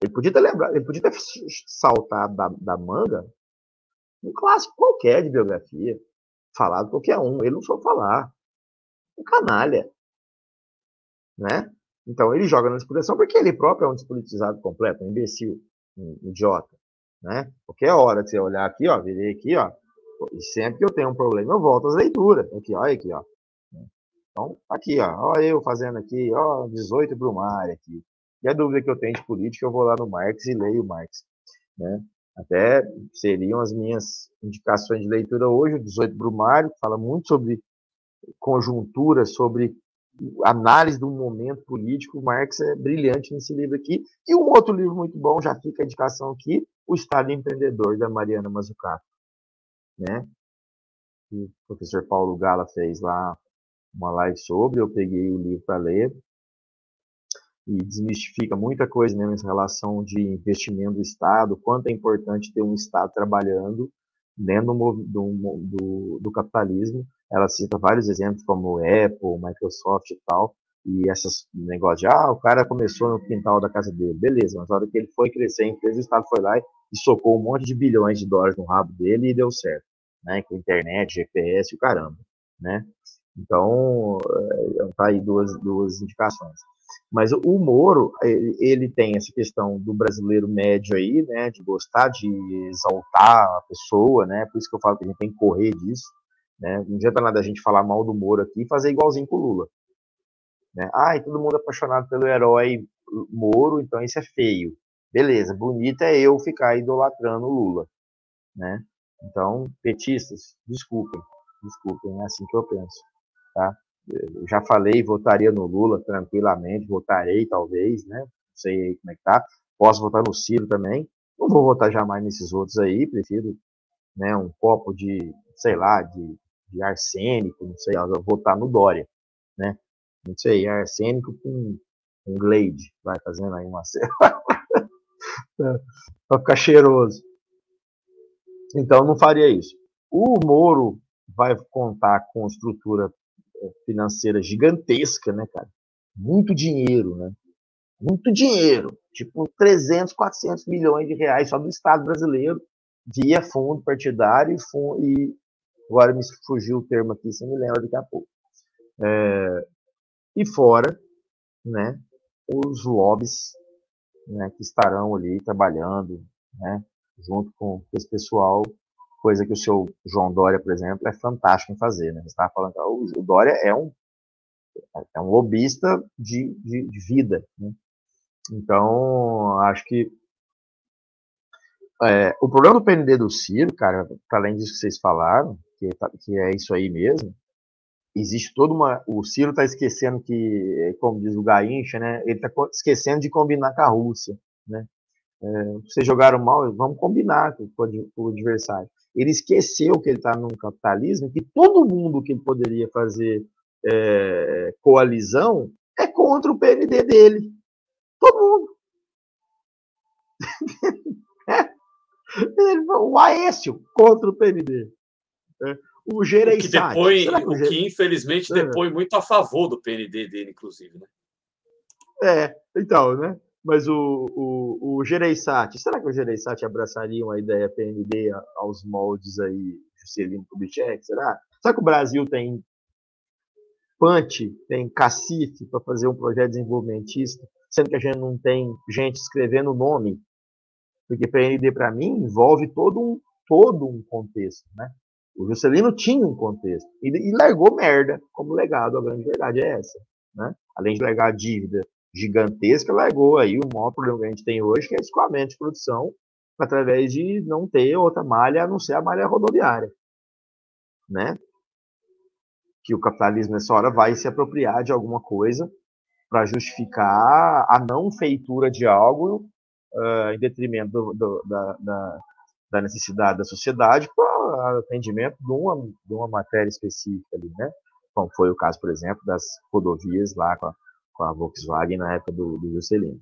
ele podia ter lembrado, ele podia ter saltado da, da manga um clássico qualquer de biografia, falado qualquer um, ele não soube falar. Um canalha. Né? Então ele joga na despolitização porque ele próprio é um despolitizado completo, um imbecil, um idiota. Né? Qualquer hora que você olhar aqui, ó, virei aqui, ó, e sempre que eu tenho um problema, eu volto às leituras. Aqui, olha aqui, ó. Então, aqui, ó, ó eu fazendo aqui, ó, 18 Brumário aqui. E a dúvida que eu tenho de política, eu vou lá no Marx e leio Marx. Né? Até seriam as minhas indicações de leitura hoje, o 18 Brumário, que fala muito sobre conjuntura, sobre análise do momento político, Marx é brilhante nesse livro aqui. E um outro livro muito bom, já fica a indicação aqui, O Estado Empreendedor, da Mariana Mazzucato. Né? o professor Paulo Gala fez lá uma live sobre, eu peguei o livro para ler, e desmistifica muita coisa né, nessa relação de investimento do Estado, quanto é importante ter um Estado trabalhando dentro do, do, do, do capitalismo. Ela cita vários exemplos como Apple, Microsoft e tal, e esses negócios de, ah, o cara começou no quintal da casa dele, beleza, mas na hora que ele foi crescer a empresa, o Estado foi lá e socou um monte de bilhões de dólares no rabo dele e deu certo, né, com internet, GPS o caramba, né. Então, eh, tá aí duas, duas indicações. Mas o Moro, ele tem essa questão do brasileiro médio aí, né, de gostar de exaltar a pessoa, né, por isso que eu falo que a gente tem que correr disso, né, não adianta nada a gente falar mal do Moro aqui e fazer igualzinho com o Lula. Né? Ai, todo mundo apaixonado pelo herói Moro, então isso é feio. Beleza, bonito é eu ficar idolatrando o Lula, né? Então, petistas, desculpem, desculpem, é assim que eu penso, tá? Já falei, votaria no Lula tranquilamente, votarei talvez, né? Não sei como é que tá. Posso votar no Ciro também. Não vou votar jamais nesses outros aí, prefiro né, um copo de, sei lá, de, de arsênico, não sei, votar no Dória, né? Não sei, arsênico com, com Glade, vai fazendo aí uma para ficar cheiroso. Então não faria isso. O Moro vai contar com estrutura financeira gigantesca, né, cara? Muito dinheiro, né? Muito dinheiro. Tipo 300, 400 milhões de reais só do Estado brasileiro via fundo partidário e, fundo, e agora me fugiu o termo aqui, você me lembra daqui a pouco. É, e fora, né, os lobbies né, que estarão ali trabalhando, né, junto com esse pessoal coisa que o seu João Dória, por exemplo, é fantástico em fazer. Né? Você estava falando que o Dória é um, é um lobista de, de, de vida. Né? Então, acho que é, o problema do PND do Ciro, cara, para além disso que vocês falaram, que, tá, que é isso aí mesmo, existe toda uma. O Ciro está esquecendo que, como diz o Gaincha, né? Ele está esquecendo de combinar com a Rússia, né? É, vocês jogaram mal, vamos combinar com, com o adversário ele esqueceu que ele está num capitalismo, que todo mundo que ele poderia fazer é, coalizão é contra o PND dele. Todo mundo. o Aécio contra o PND. É, o Gereissati. O, que, depõe, o que infelizmente é. depõe muito a favor do PND dele, inclusive. Né? É, então, né? Mas o, o, o Gereissati, será que o Gereissati abraçaria uma ideia PND aos moldes aí Juscelino Kubitschek? Será? Será que o Brasil tem punch, tem cacife para fazer um projeto desenvolvimentista, sendo que a gente não tem gente escrevendo o nome? Porque PND, para mim, envolve todo um, todo um contexto, né? O Juscelino tinha um contexto e, e largou merda como legado, a grande verdade é essa, né? Além de largar dívida gigantesca, largou aí o maior problema que a gente tem hoje, que é escoamento de produção, através de não ter outra malha a não ser a malha rodoviária. Né? Que o capitalismo nessa hora vai se apropriar de alguma coisa para justificar a não feitura de algo uh, em detrimento do, do, da, da, da, necessidade da sociedade para atendimento de uma, de uma matéria específica ali, né? Como foi o caso, por exemplo, das rodovias lá com a com a Volkswagen na época do, do Juscelino.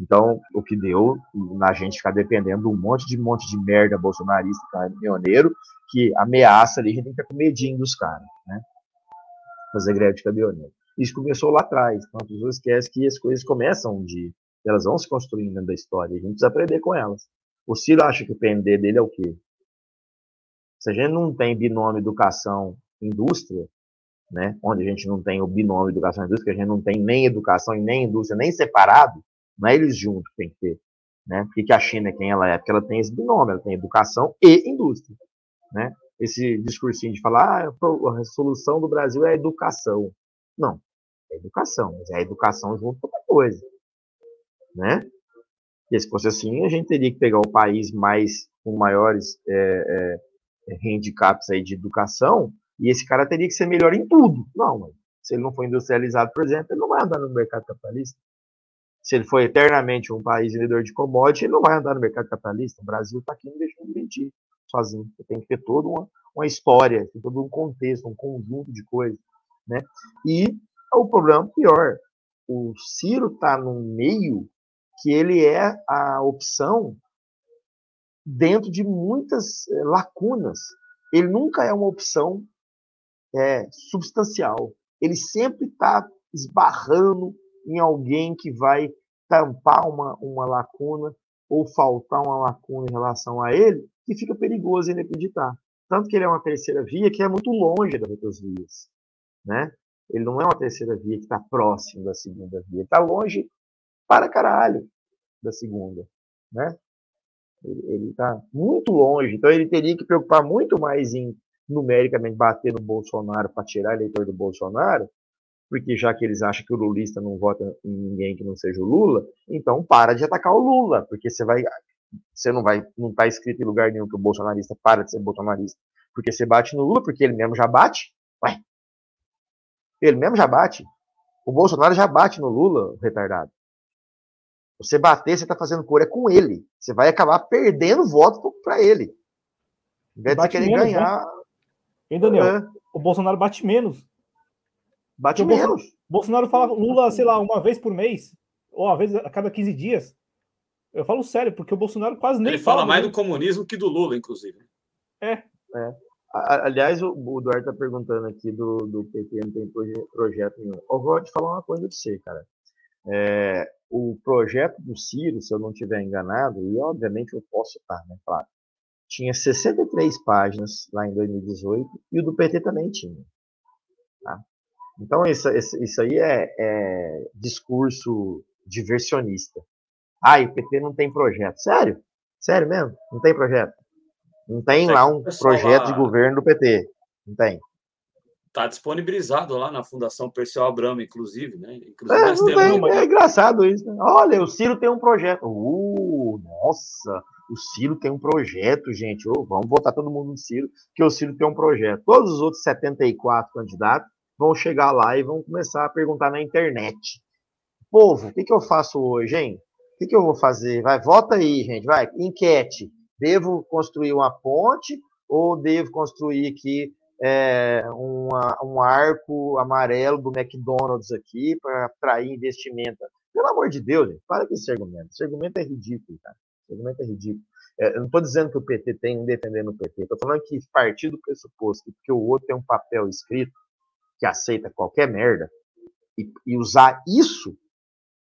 Então, o que deu na gente ficar dependendo de um monte de monte de merda bolsonarista, caminhoneiro, que ameaça ali, a gente tem que ficar com medinho dos caras, né? Fazer greve de caminhoneiro. Isso começou lá atrás, então as pessoas esquecem que as coisas começam dia, elas vão se construindo dentro da história, a gente precisa aprender com elas. O Ciro acha que o PND dele é o quê? Se a gente não tem binômio educação-indústria, né, onde a gente não tem o binômio educação e indústria, a gente não tem nem educação e nem indústria, nem separado, não é eles juntos que tem que ter. Né? Porque que a China é quem ela é? Porque ela tem esse binômio, ela tem educação e indústria. Né? Esse discursinho de falar ah, a solução do Brasil é educação. Não, é educação, mas é educação junto com outra coisa. Né? E se fosse assim, a gente teria que pegar o país mais com maiores é, é, handicaps aí de educação e esse cara teria que ser melhor em tudo. Não, Se ele não for industrializado, por exemplo, ele não vai andar no mercado capitalista. Se ele for eternamente um país vendedor de commodity, ele não vai andar no mercado capitalista. O Brasil está aqui não deixando de mentir sozinho. Você tem que ter toda uma, uma história, tem todo um contexto, um conjunto de coisas. Né? E o problema pior, o Ciro está num meio que ele é a opção dentro de muitas eh, lacunas. Ele nunca é uma opção é, substancial. Ele sempre está esbarrando em alguém que vai tampar uma, uma lacuna ou faltar uma lacuna em relação a ele, que fica perigoso ele acreditar. Tanto que ele é uma terceira via que é muito longe das outras vias. Né? Ele não é uma terceira via que está próximo da segunda via. Está longe para caralho da segunda. Né? Ele está muito longe. Então ele teria que preocupar muito mais em numericamente bater no Bolsonaro para tirar eleitor do Bolsonaro, porque já que eles acham que o lulista não vota em ninguém que não seja o Lula, então para de atacar o Lula, porque você vai você não vai não está escrito em lugar nenhum que o bolsonarista para de ser bolsonarista, porque você bate no Lula, porque ele mesmo já bate. Ué. Ele mesmo já bate. O Bolsonaro já bate no Lula, retardado. Você bater, você está fazendo cor é com ele. Você vai acabar perdendo voto para ele. Em vez de querer menos, né? ganhar. Né? Hein, Daniel? É. O Bolsonaro bate menos. Bate menos. Bolsonaro, Bolsonaro fala Lula, sei lá, uma vez por mês, ou uma vez a cada 15 dias. Eu falo sério, porque o Bolsonaro quase nem. Ele fala, fala mais do comunismo que do Lula, inclusive. É. é. Aliás, o, o Eduardo está perguntando aqui do, do PT não tem projeto nenhum. Eu vou te falar uma coisa de você, cara. É, o projeto do Ciro, se eu não estiver enganado, e obviamente eu posso estar, né? Claro. Tinha 63 páginas lá em 2018 e o do PT também tinha. Tá? Então, isso, isso aí é, é discurso diversionista. Ah, e o PT não tem projeto. Sério? Sério mesmo? Não tem projeto? Não tem lá um projeto de governo do PT. Não tem. Está disponibilizado lá na Fundação Percial Abramo, inclusive, né? Inclusive, é, tem, uma... é engraçado isso. Né? Olha, o Ciro tem um projeto. Uh, nossa, o Ciro tem um projeto, gente. Oh, vamos votar todo mundo no Ciro, que o Ciro tem um projeto. Todos os outros 74 candidatos vão chegar lá e vão começar a perguntar na internet. Povo, o que, que eu faço hoje, hein? O que, que eu vou fazer? Vai, vota aí, gente, vai, enquete. Devo construir uma ponte ou devo construir aqui é, uma, um arco amarelo do McDonald's aqui para atrair investimento. Pelo amor de Deus, gente, para com esse argumento. Esse argumento é ridículo, cara. Argumento é ridículo. É, eu não estou dizendo que o PT tem um defendendo o PT. Estou falando que partir do pressuposto que o outro tem um papel escrito que aceita qualquer merda e, e usar isso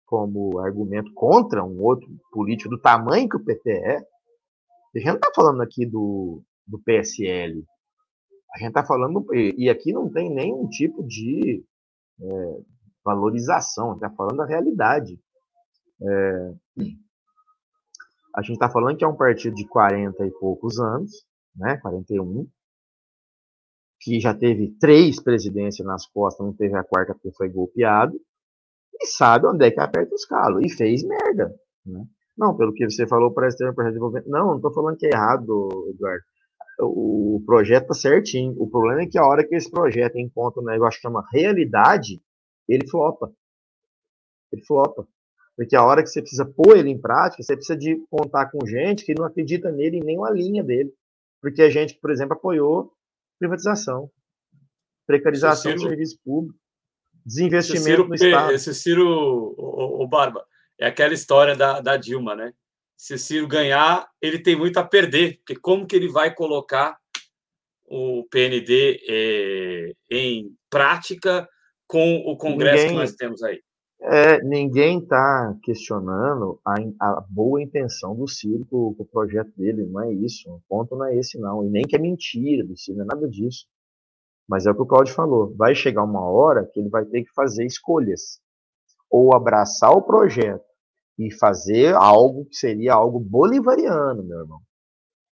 como argumento contra um outro político do tamanho que o PT é, a gente não está falando aqui do, do PSL, a gente está falando, e aqui não tem nenhum tipo de é, valorização, a gente está falando da realidade. É, a gente está falando que é um partido de 40 e poucos anos, né, 41, que já teve três presidências nas costas, não teve a quarta porque foi golpeado, e sabe onde é que aperta os calos, e fez merda. Né? Não, pelo que você falou, parece ter um projeto de desenvolvimento. Não, não estou falando que é errado, Eduardo o projeto tá certinho. O problema é que a hora que esse projeto encontra um negócio que chama realidade, ele flopa. Ele flopa. Porque a hora que você precisa pôr ele em prática, você precisa de contar com gente que não acredita nele em nenhuma linha dele. Porque a gente, por exemplo, apoiou privatização, precarização Ciro, do serviço público, desinvestimento Ciro, no Estado. Esse Ciro, o, o, Barba, é aquela história da, da Dilma, né? se Ciro ganhar, ele tem muito a perder, porque como que ele vai colocar o PND é, em prática com o Congresso ninguém, que nós temos aí? É, ninguém está questionando a, a, boa intenção do Ciro com, o projeto dele, não é isso. O ponto não é esse, não. E nem que é mentira do Ciro, não é nada disso. Mas é o que o Claudio falou. Vai chegar uma hora que ele vai ter que fazer escolhas. Ou abraçar o projeto e fazer algo que seria algo bolivariano, meu irmão.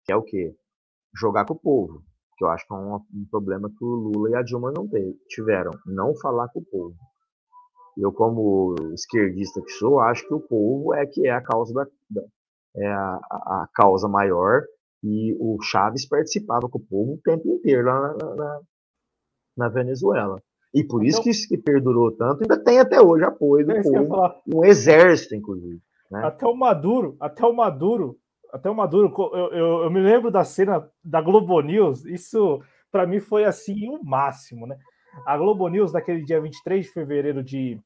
Que é o quê? Jogar com o povo. Que eu acho que é um, um problema que o Lula e a Dilma não tiveram. Não falar com o povo. Eu, como esquerdista que sou, acho que o povo é que é a causa da, da é a, a, causa maior e o Chaves participava com o povo o tempo inteiro lá na, na, na Venezuela. E por isso então, que isso que perdurou tanto, ainda tem até hoje apoio do é povo, um exército, inclusive. Né? Até o Maduro, até o Maduro, até o Maduro, eu, eu, eu me lembro da cena da Globo News, isso para mim foi assim o máximo, né? A Globo News, daquele dia 23 de fevereiro de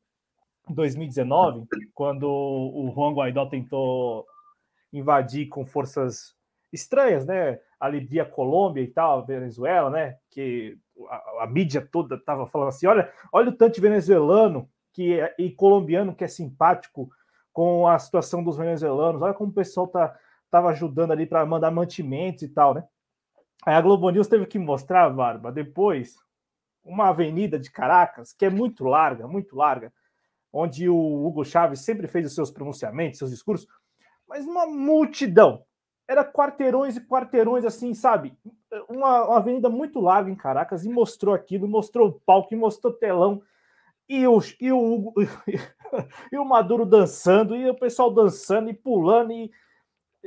2019, quando o Juan Guaidó tentou invadir com forças estranhas, né? Ali via Colômbia e tal, Venezuela, né? Que a, a mídia toda estava falando assim: olha, olha o tanto venezuelano que é, e colombiano que é simpático com a situação dos venezuelanos, olha como o pessoal tá, tava ajudando ali para mandar mantimentos e tal, né? Aí a Globo News teve que mostrar, Barba, depois, uma avenida de Caracas que é muito larga, muito larga, onde o Hugo Chávez sempre fez os seus pronunciamentos, seus discursos, mas uma multidão. Era quarteirões e quarteirões, assim, sabe? Uma, uma avenida muito larga em Caracas e mostrou aquilo, mostrou o palco e mostrou telão. E o, e o Hugo, e o Maduro dançando, e o pessoal dançando e pulando, e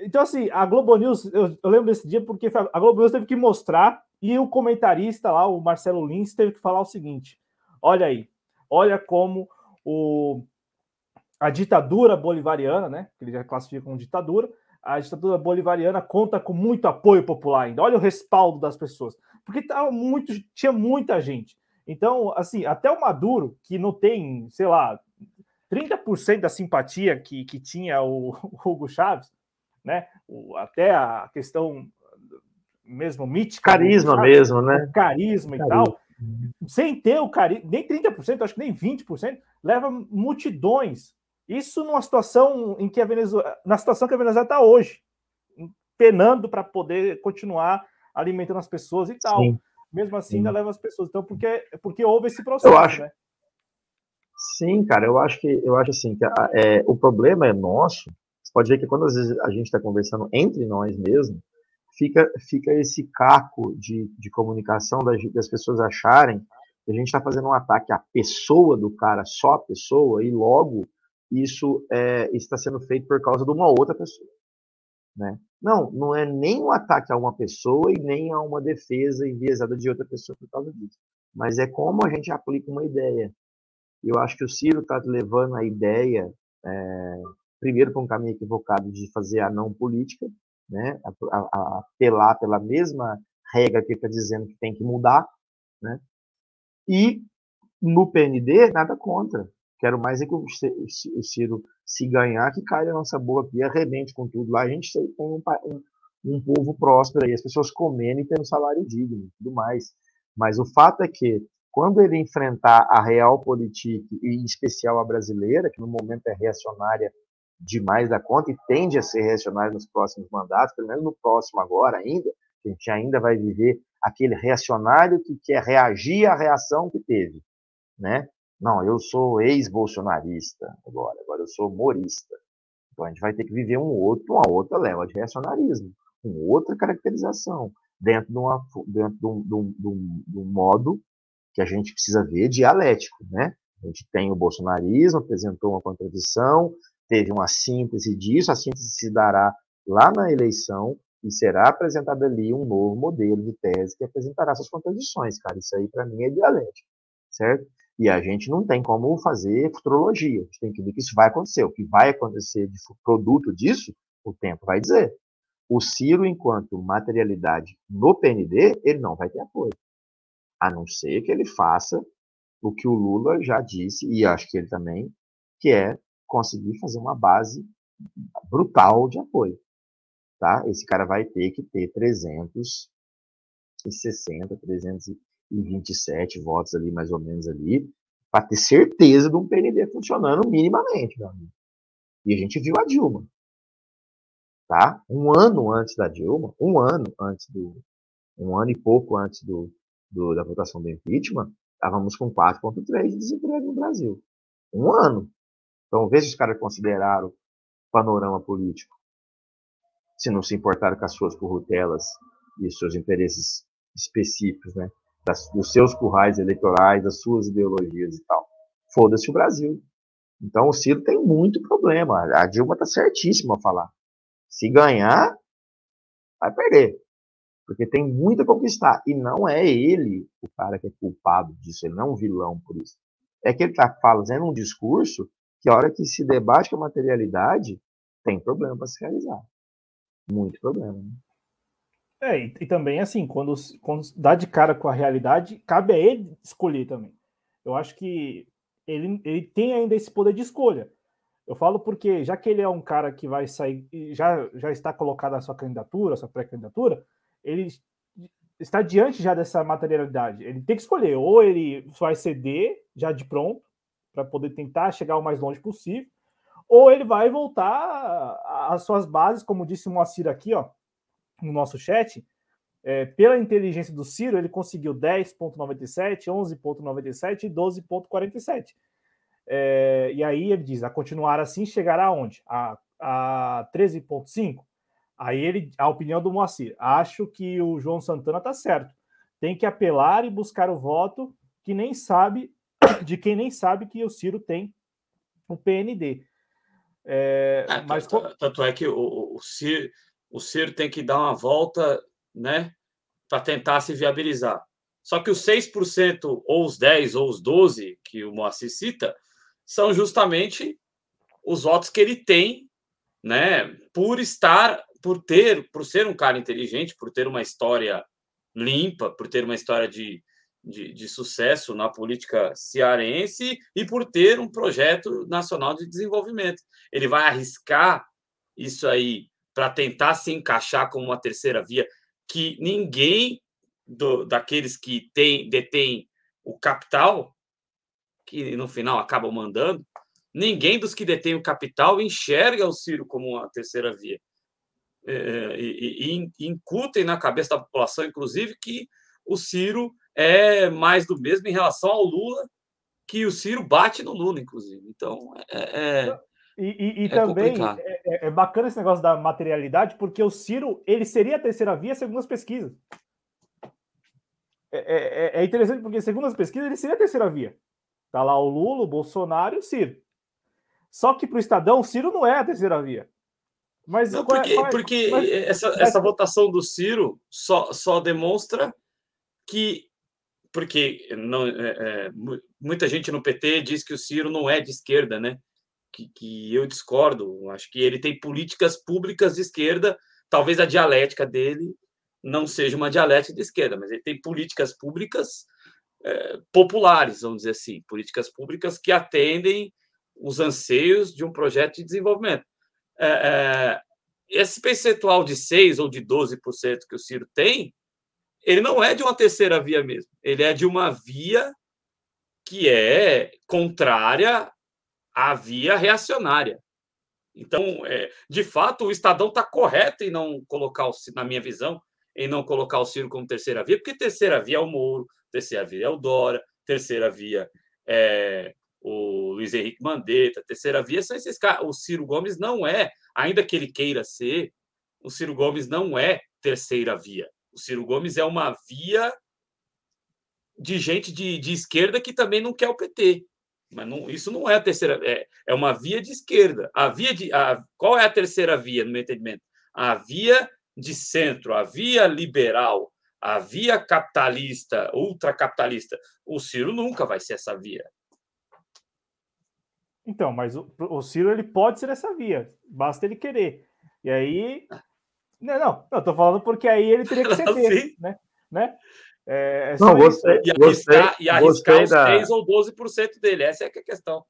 então, assim, a Globo News, eu, eu, lembro desse dia porque a Globo News teve que mostrar e o comentarista lá, o Marcelo Lins, teve que falar o seguinte: olha aí, olha como o, a ditadura bolivariana, né? Que ele já classifica como ditadura, a ditadura bolivariana conta com muito apoio popular ainda. Olha o respaldo das pessoas, porque tava muito, tinha muita gente. Então, assim, até o Maduro, que não tem, sei lá, 30% da simpatia que, que tinha o, o Hugo Chaves, né? O, até a questão mesmo mítica. Carisma mesmo, né? Carisma e carisma. tal. Sem ter o carisma, nem 30%, acho que nem 20%, leva multidões. Isso numa situação em que a Venezuela, na situação que a Venezuela está hoje, penando para poder continuar alimentando as pessoas e tal. Sim. Mesmo assim, Sim. ainda leva as pessoas. Então, porque, porque houve esse processo, eu acho, né? Sim, cara, eu acho que eu acho assim que é, o problema é nosso você pode ver que quando às vezes a gente está conversando entre nós mesmo, fica, fica esse caco de, de comunicação das, das pessoas acharem que a gente está fazendo um ataque à pessoa do cara, só a pessoa, e logo isso é, está sendo feito por causa de uma outra pessoa. Né? Não, não é nem um ataque a uma pessoa e nem a uma defesa enviesada de outra pessoa por causa disso. Mas é como a gente aplica uma ideia. Eu acho que o Ciro está levando a ideia é, primeiro por um caminho equivocado de fazer a não política, né, a, a, a apelar pela mesma regra que está dizendo que tem que mudar, né, e no PND, nada contra. Quero mais é que o Ciro, se ganhar, que caia na nossa boa aqui, arrebente com tudo lá. A gente tem um, um, um povo próspero aí, as pessoas comendo e tendo salário digno e tudo mais. Mas o fato é que, quando ele enfrentar a real política, e em especial a brasileira, que no momento é reacionária demais da conta e tende a ser reacionário nos próximos mandatos, pelo menos no próximo agora ainda, a gente ainda vai viver aquele reacionário que quer reagir à reação que teve, né? Não, eu sou ex-bolsonarista agora, agora eu sou humorista. Então a gente vai ter que viver um outro, uma outra leva de reacionarismo, com outra caracterização, dentro de, uma, dentro de de, um, de, um, de um modo que a gente precisa ver dialético, né? A gente tem o bolsonarismo, apresentou uma contradição, teve uma síntese disso, a síntese se dará lá na eleição e será apresentado ali um novo modelo de tese que apresentará suas contradições, cara. Isso aí para mim é dialético, certo? E a gente não tem como fazer futurologia. A gente tem que ver que isso vai acontecer. O que vai acontecer de produto disso, o tempo vai dizer. O Ciro, enquanto materialidade no PND, ele não vai ter apoio. A não ser que ele faça o que o Lula já disse, e acho que ele também, que é conseguir fazer uma base brutal de apoio. Tá? Esse cara vai ter que ter 360, 327 votos ali, mais ou menos ali, para ter certeza de um PND funcionando minimamente, meu amigo. E a gente viu a Dilma. Tá? Um ano antes da Dilma, um ano antes do. Um ano e pouco antes do, do da votação do impeachment, estávamos com 4,3 de desemprego no Brasil. Um ano. Então, veja os caras consideraram o panorama político. Se não se importaram com as suas corrutelas e os seus interesses específicos, né? Das, dos seus currais eleitorais, das suas ideologias e tal. Foda-se o Brasil. Então, o Ciro tem muito problema. A Dilma está certíssima a falar. Se ganhar, vai perder. Porque tem muito a conquistar. E não é ele o cara que é culpado disso, ele não é um vilão por isso. É que ele está fazendo um discurso que a hora que se debate com a materialidade, tem problema para se realizar. Muito problema. Né? É, e, e, também assim, quando, quando dá de cara com a realidade, cabe a ele escolher também. Eu acho que ele, ele tem ainda esse poder de escolha. Eu falo porque, já que ele é um cara que vai sair, já, já está colocado a sua candidatura, a sua pré-candidatura, ele está diante já dessa materialidade. Ele tem que escolher, ou ele vai ceder já de pronto, para poder tentar chegar o mais longe possível, ou ele vai voltar às suas bases, como disse o Moacir aqui, ó, no nosso chat, é, pela inteligência do Ciro, ele conseguiu 10,97, 11,97 e 12,47. É, e aí ele diz: a continuar assim, chegará aonde? A, a 13,5? Aí ele, a opinião do Moacir, acho que o João Santana está certo. Tem que apelar e buscar o voto que nem sabe, de quem nem sabe que o Ciro tem o PND. É, é, mas tanto, tanto, é que o, o, Ciro, o Ciro tem que dar uma volta, né, para tentar se viabilizar. Só que os 6%, ou os 10%, ou os 12% que o Moacir cita, são justamente os votos que ele tem, né, por estar, por ter, por ser um cara inteligente, por ter uma história limpa, por ter uma história de, de, de sucesso na política cearense e por ter um projeto nacional de desenvolvimento. Ele vai arriscar isso aí para tentar se encaixar como uma terceira via, que ninguém do, daqueles que tem, detém o capital, que no final acabam mandando, ninguém dos que detém o capital enxerga o Ciro como uma terceira via. É, e, e, e incutem na cabeça da população, inclusive, que o Ciro é mais do mesmo em relação ao Lula, que o Ciro bate no Lula, inclusive. Então, é, é e, e, e é também é, é, é, bacana esse negócio da materialidade, porque o Ciro ele seria a terceira via segundo as pesquisas. É, é, é, é, interessante porque, segundo as pesquisas, ele seria a terceira via. Tá lá o Lula, o Bolsonaro e o Ciro. Só que para o Estadão, o Ciro não é a terceira via. Mas não, porque, qual porque mas, essa, essa votação do Ciro só, só demonstra que. Porque não, muita gente no PT diz que o Ciro não é de esquerda, né? que, que eu discordo. Acho que ele tem políticas públicas de esquerda, talvez a dialética dele não seja uma dialética de esquerda, mas ele tem políticas públicas é, populares, vamos dizer assim, políticas públicas que atendem os anseios de um projeto de desenvolvimento. É, é, esse percentual de 6% ou de 12% que o Ciro tem, ele não é de uma terceira via mesmo, ele é de uma via que é contrária a via reacionária. Então, é, de fato, o Estadão está correto em não colocar, o, na minha visão, em não colocar o Ciro como terceira via, porque terceira via é o Moro, terceira via é o Dora, terceira via é o Luiz Henrique Mandetta, terceira via são esses caras. O Ciro Gomes não é, ainda que ele queira ser, o Ciro Gomes não é terceira via. O Ciro Gomes é uma via de gente de, de esquerda que também não quer o PT. Mas não, isso não é a terceira, é, é uma via de esquerda. A via de, a, qual é a terceira via, no meu entendimento? A via de centro, a via liberal, a via capitalista, ultracapitalista. O Ciro nunca vai ser essa via. Então, mas o, o Ciro ele pode ser essa via, basta ele querer. E aí. Não, não, eu tô falando porque aí ele teria que ceder, né? né? É, é não, gostei, e arriscar, gostei, e arriscar os da... 3 ou 12% dele. Essa é, é a questão.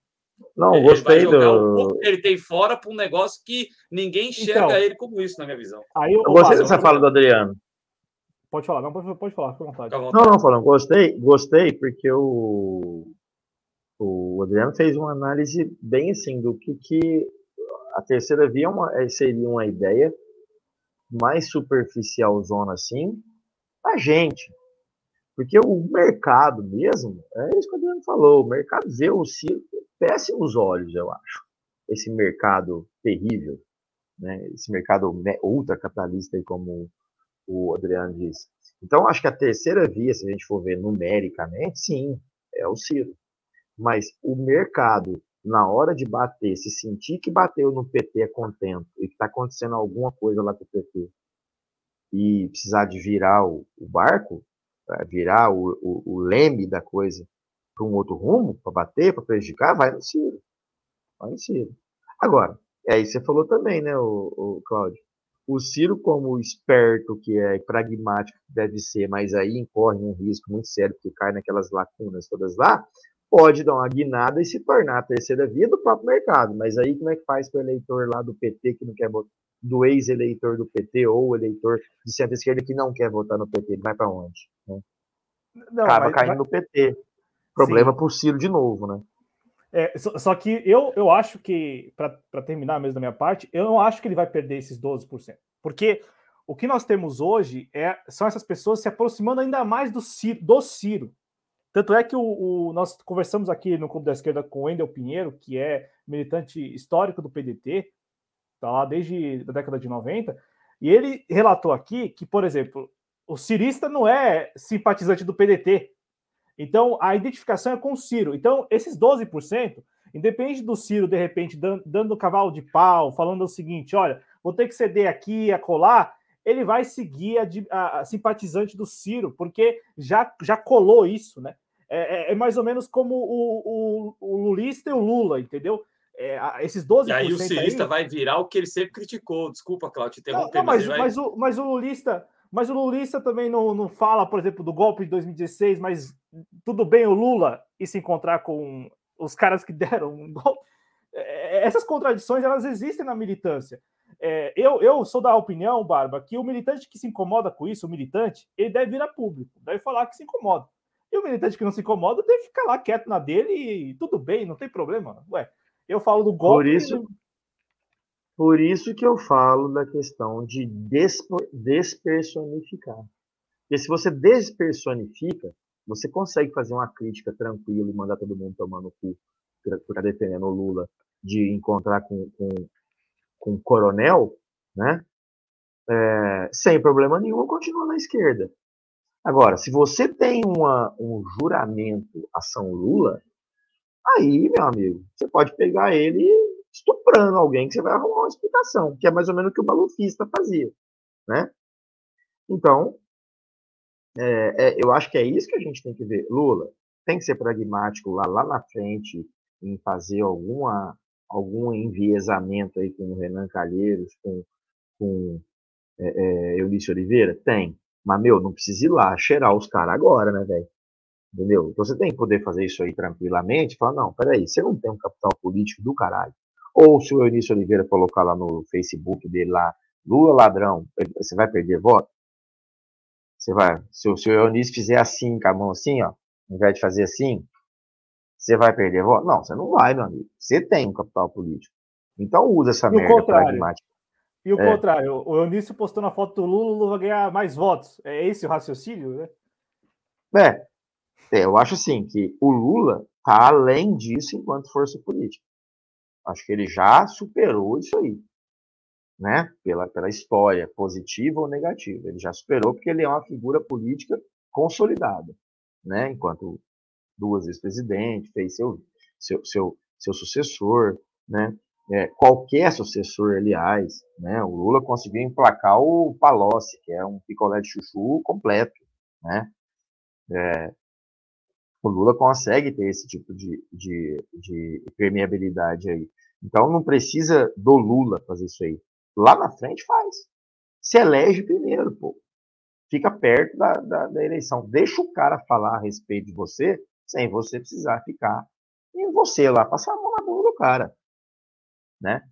Não, ele gostei do. O ele tem fora para um negócio que ninguém enxerga então, ele como isso, na minha visão. Aí eu, eu gostei dessa fala do Adriano. Pode falar, não, pode, pode falar, fica à vontade. Não, não, falando, gostei, gostei, porque o, o Adriano fez uma análise bem assim do que, que a terceira via é uma, seria uma ideia mais superficial zona assim, a gente, porque o mercado mesmo, é isso que o Adriano falou, o mercado vê o Ciro péssimos olhos, eu acho. Esse mercado terrível, né? esse mercado ultracapitalista, como o Adriano disse. Então, acho que a terceira via, se a gente for ver numericamente, sim, é o Ciro. Mas o mercado, na hora de bater, se sentir que bateu no PT é contento e que está acontecendo alguma coisa lá com o PT, e precisar de virar o, o barco, virar o, o, o, leme da coisa para um outro rumo, para bater, para prejudicar, vai no Ciro. Vai no Ciro. Agora, aí você falou também, né, o, o Cláudio? O Ciro, como esperto que é, pragmático que deve ser, mas aí incorre um risco muito sério, porque cai naquelas lacunas todas lá, pode dar uma guinada e se tornar a terceira via do próprio mercado. Mas aí como é que faz para o eleitor lá do PT que não quer votar, do ex-eleitor do PT ou eleitor de centro-esquerda que não quer votar no PT? Ele vai para onde? Né? Não, Acaba mas, caindo mas... no PT. Problema para o Ciro de novo, né? É, só, só, que eu, eu acho que, para terminar mesmo da minha parte, eu não acho que ele vai perder esses 12%. Porque o que nós temos hoje é, são essas pessoas se aproximando ainda mais do Ciro. Do Ciro. Tanto é que o, o, nós conversamos aqui no Clube da Esquerda com o Wendel Pinheiro, que é militante histórico do PDT, está lá desde a década de 90, e ele relatou aqui que, por exemplo, o cirista não é simpatizante do PDT. Então, a identificação é com o Ciro. Então, esses 12%, independe do Ciro, de repente, dando, dando cavalo de pau, falando o seguinte: olha, vou ter que ceder aqui, a colar, ele vai seguir a, a, simpatizante do Ciro, porque já, já colou isso, né? É, é, é mais ou menos como o, o, o, Lulista e o Lula, entendeu? É, esses 12%. E aí o cirista aí... vai virar o que ele sempre criticou. Desculpa, Cláudio, te interromper. Não, não, mas, mas, vai... mas, o, mas o Lulista. Mas o Lulista também não, não fala, por exemplo, do golpe de 2016, mas tudo bem o Lula e se encontrar com os caras que deram um golpe. É, essas contradições elas existem na militância. É, eu, eu sou da opinião, Barba, que o militante que se incomoda com isso, o militante, ele deve vir a público, deve falar que se incomoda. E o militante que não se incomoda deve ficar lá quieto na dele e tudo bem, não tem problema. Ué, eu falo do golpe. Por isso, por isso que eu falo da questão de despersonificar. Porque se você despersonifica, você consegue fazer uma crítica tranquila e mandar todo mundo tomar no cu, ficar defendendo o Lula, de encontrar com, com, com o coronel, né? É, sem problema nenhum, continua na esquerda. Agora, se você tem uma, um juramento a São Lula, aí, meu amigo, você pode pegar ele estuprando alguém que você vai arrumar uma explicação, que é mais ou menos o que o balufista fazia, né? Então, é, é, eu acho que é isso que a gente tem que ver. Lula tem que ser pragmático lá, lá na frente em fazer alguma algum enviesamento aí com o Renan Calheiros, com, com é, é, Oliveira? Tem. Mas, meu, não precisa ir lá cheirar os caras agora, né, velho? Entendeu? Então você tem que poder fazer isso aí tranquilamente. Falar, não, peraí, você não tem um capital político do caralho. Ou se o Eulício Oliveira colocar lá no Facebook dele lá, Lula ladrão, você vai perder voto? Você vai. Se, se o Eunice fizer assim, com a mão assim, ó, ao invés de fazer assim, você vai perder voto? Não, você não vai, meu amigo. Você tem um capital político. Então usa essa e merda pragmática. E o é. contrário, o Eunício postou na foto do Lula, o Lula vai ganhar mais votos. É esse o raciocínio, né? É. é eu acho assim que o Lula tá além disso enquanto força política. Acho que ele já superou isso aí. Né? Pela, pela história, positiva ou negativa. Ele já superou porque ele é uma figura política consolidada. Né? Enquanto duas vezes presidente, fez seu, seu, seu, seu sucessor, né? É, qualquer sucessor, aliás, né? O Lula conseguiu emplacar o Palocci, que é um picolé de chuchu completo, né? É, o Lula consegue ter esse tipo de, de, de permeabilidade aí. Então não precisa do Lula fazer isso aí. Lá na frente faz. Se elege primeiro, pô. Fica perto da, da, da eleição. Deixa o cara falar a respeito de você sem você precisar ficar em você lá, passar a mão na bunda do cara. Né?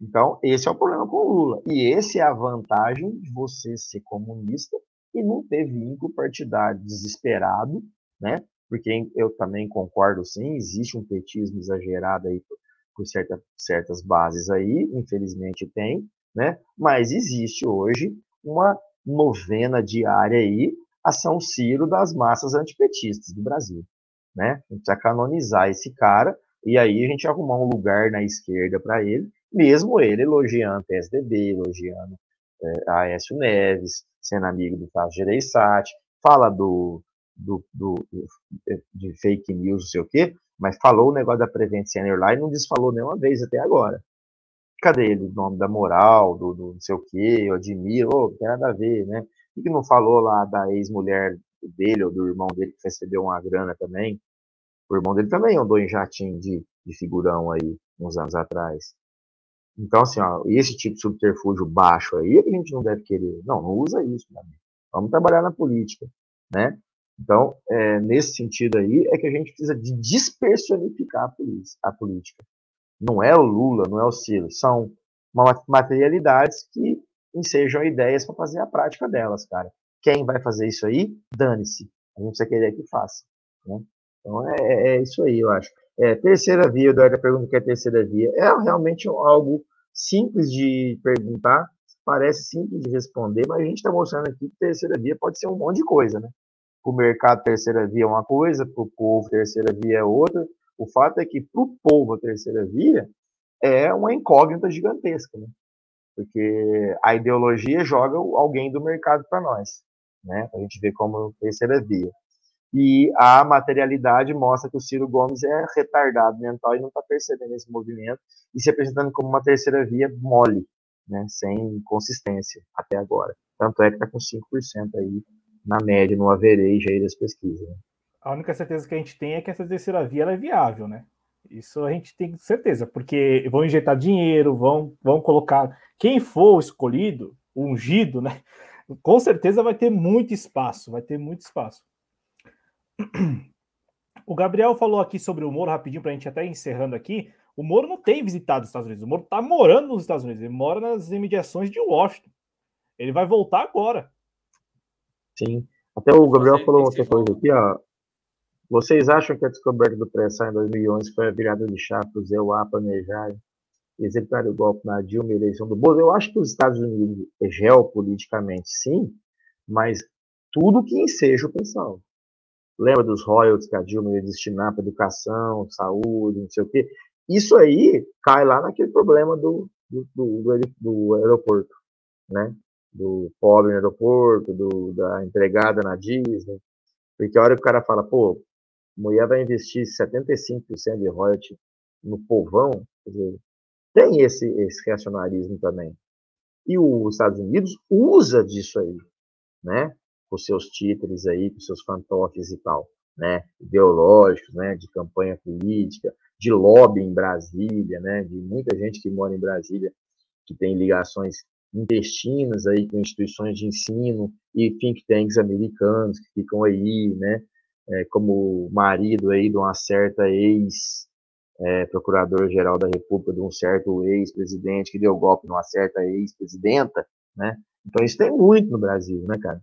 Então, esse é o problema com o Lula. E esse é a vantagem de você ser comunista e não ter vínculo partidário desesperado, né? Porque eu também concordo, sim, existe um petismo exagerado aí por, por certa, certas bases aí, infelizmente tem, né? Mas existe hoje uma novena diária aí a São Ciro das massas antipetistas do Brasil né? A gente precisa canonizar esse cara e aí a gente arrumar um lugar na esquerda para ele, mesmo ele elogiando o PSDB, elogiando é, Aécio Neves, sendo amigo do Tasso Gereissati, fala do, do, do, do, de fake news, não sei o quê, mas falou o negócio da Prevent Senior lá e não desfalou nenhuma vez até agora. ética dele, o nome da moral, do, do não sei o quê, eu admiro, oh, não tem nada a ver, né? Por que não falou lá da ex-mulher dele ou do irmão dele que recebeu uma grana também? O irmão dele também andou em jatinho de, de figurão aí, uns anos atrás. Então, assim, ó, esse tipo de subterfúgio baixo aí é que a gente não deve querer. Não, não usa isso. Vamos trabalhar na política, né? Então, é, nesse sentido aí, é que a gente precisa de despersonificar a, polícia, a política. Não é o Lula, não é o Ciro, são materialidades que ensejam ideias para fazer a prática delas, cara. Quem vai fazer isso aí, dane-se. A gente precisa querer que faça. Né? Então, é, é, é, isso aí, eu acho. É, terceira via, Eduardo pergunta o que é terceira via. É realmente algo simples de perguntar, parece simples de responder, mas a gente está mostrando aqui que terceira via pode ser um monte de coisa, né? Para o mercado, terceira via é uma coisa, para o povo, terceira via é outra. O fato é que para o povo, a terceira via é uma incógnita gigantesca, né? Porque a ideologia joga alguém do mercado para nós, né? A gente vê como terceira via. E a materialidade mostra que o Ciro Gomes é retardado mental e não está percebendo esse movimento e se apresentando como uma terceira via mole, né? Sem consistência até agora. Tanto é que está com 5% aí na média, no average aí das pesquisas. Né? A única certeza que a gente tem é que essa terceira via é viável, né? Isso a gente tem certeza, porque vão injetar dinheiro, vão, vão colocar. Quem for escolhido, ungido, né? Com certeza vai ter muito espaço, vai ter muito espaço. O Gabriel falou aqui sobre o Moro rapidinho para a gente até encerrando aqui. O Moro não tem visitado os Estados Unidos, o Moro está morando nos Estados Unidos, ele mora nas imediações de Washington. Ele vai voltar agora. Sim. Até o Gabriel falou outra coisa aqui, ó. Vocês acham que a descoberta do pré-sal em 2011 foi a virada de chave para o Zé a planejar executar o golpe na Dilma e eleição do Bolsonaro? Eu acho que os Estados Unidos, geopoliticamente, sim, mas tudo que enseja o pessoal. Lembra dos royalties que a Dilma ia destinar para educação, saúde, não sei o quê? Isso aí cai lá naquele problema do, do, do, do aeroporto, né? Do pobre no aeroporto, do, da empregada na Disney. Porque a hora que o cara fala, pô, mulher vai investir 75% de royalties no povão, dizer, tem esse, esse reacionarismo também. E os Estados Unidos usa disso aí, né? Com seus títulos aí, com seus fantoches e tal, né? Ideológicos, né? De campanha política, de lobby em Brasília, né? De muita gente que mora em Brasília que tem ligações intestinas aí com instituições de ensino e think tanks americanos que ficam aí, né? é, como marido aí de uma certa ex é, procurador-geral da República, de um certo ex-presidente que deu golpe numa certa ex-presidenta, né? Então isso tem muito no Brasil, né, cara?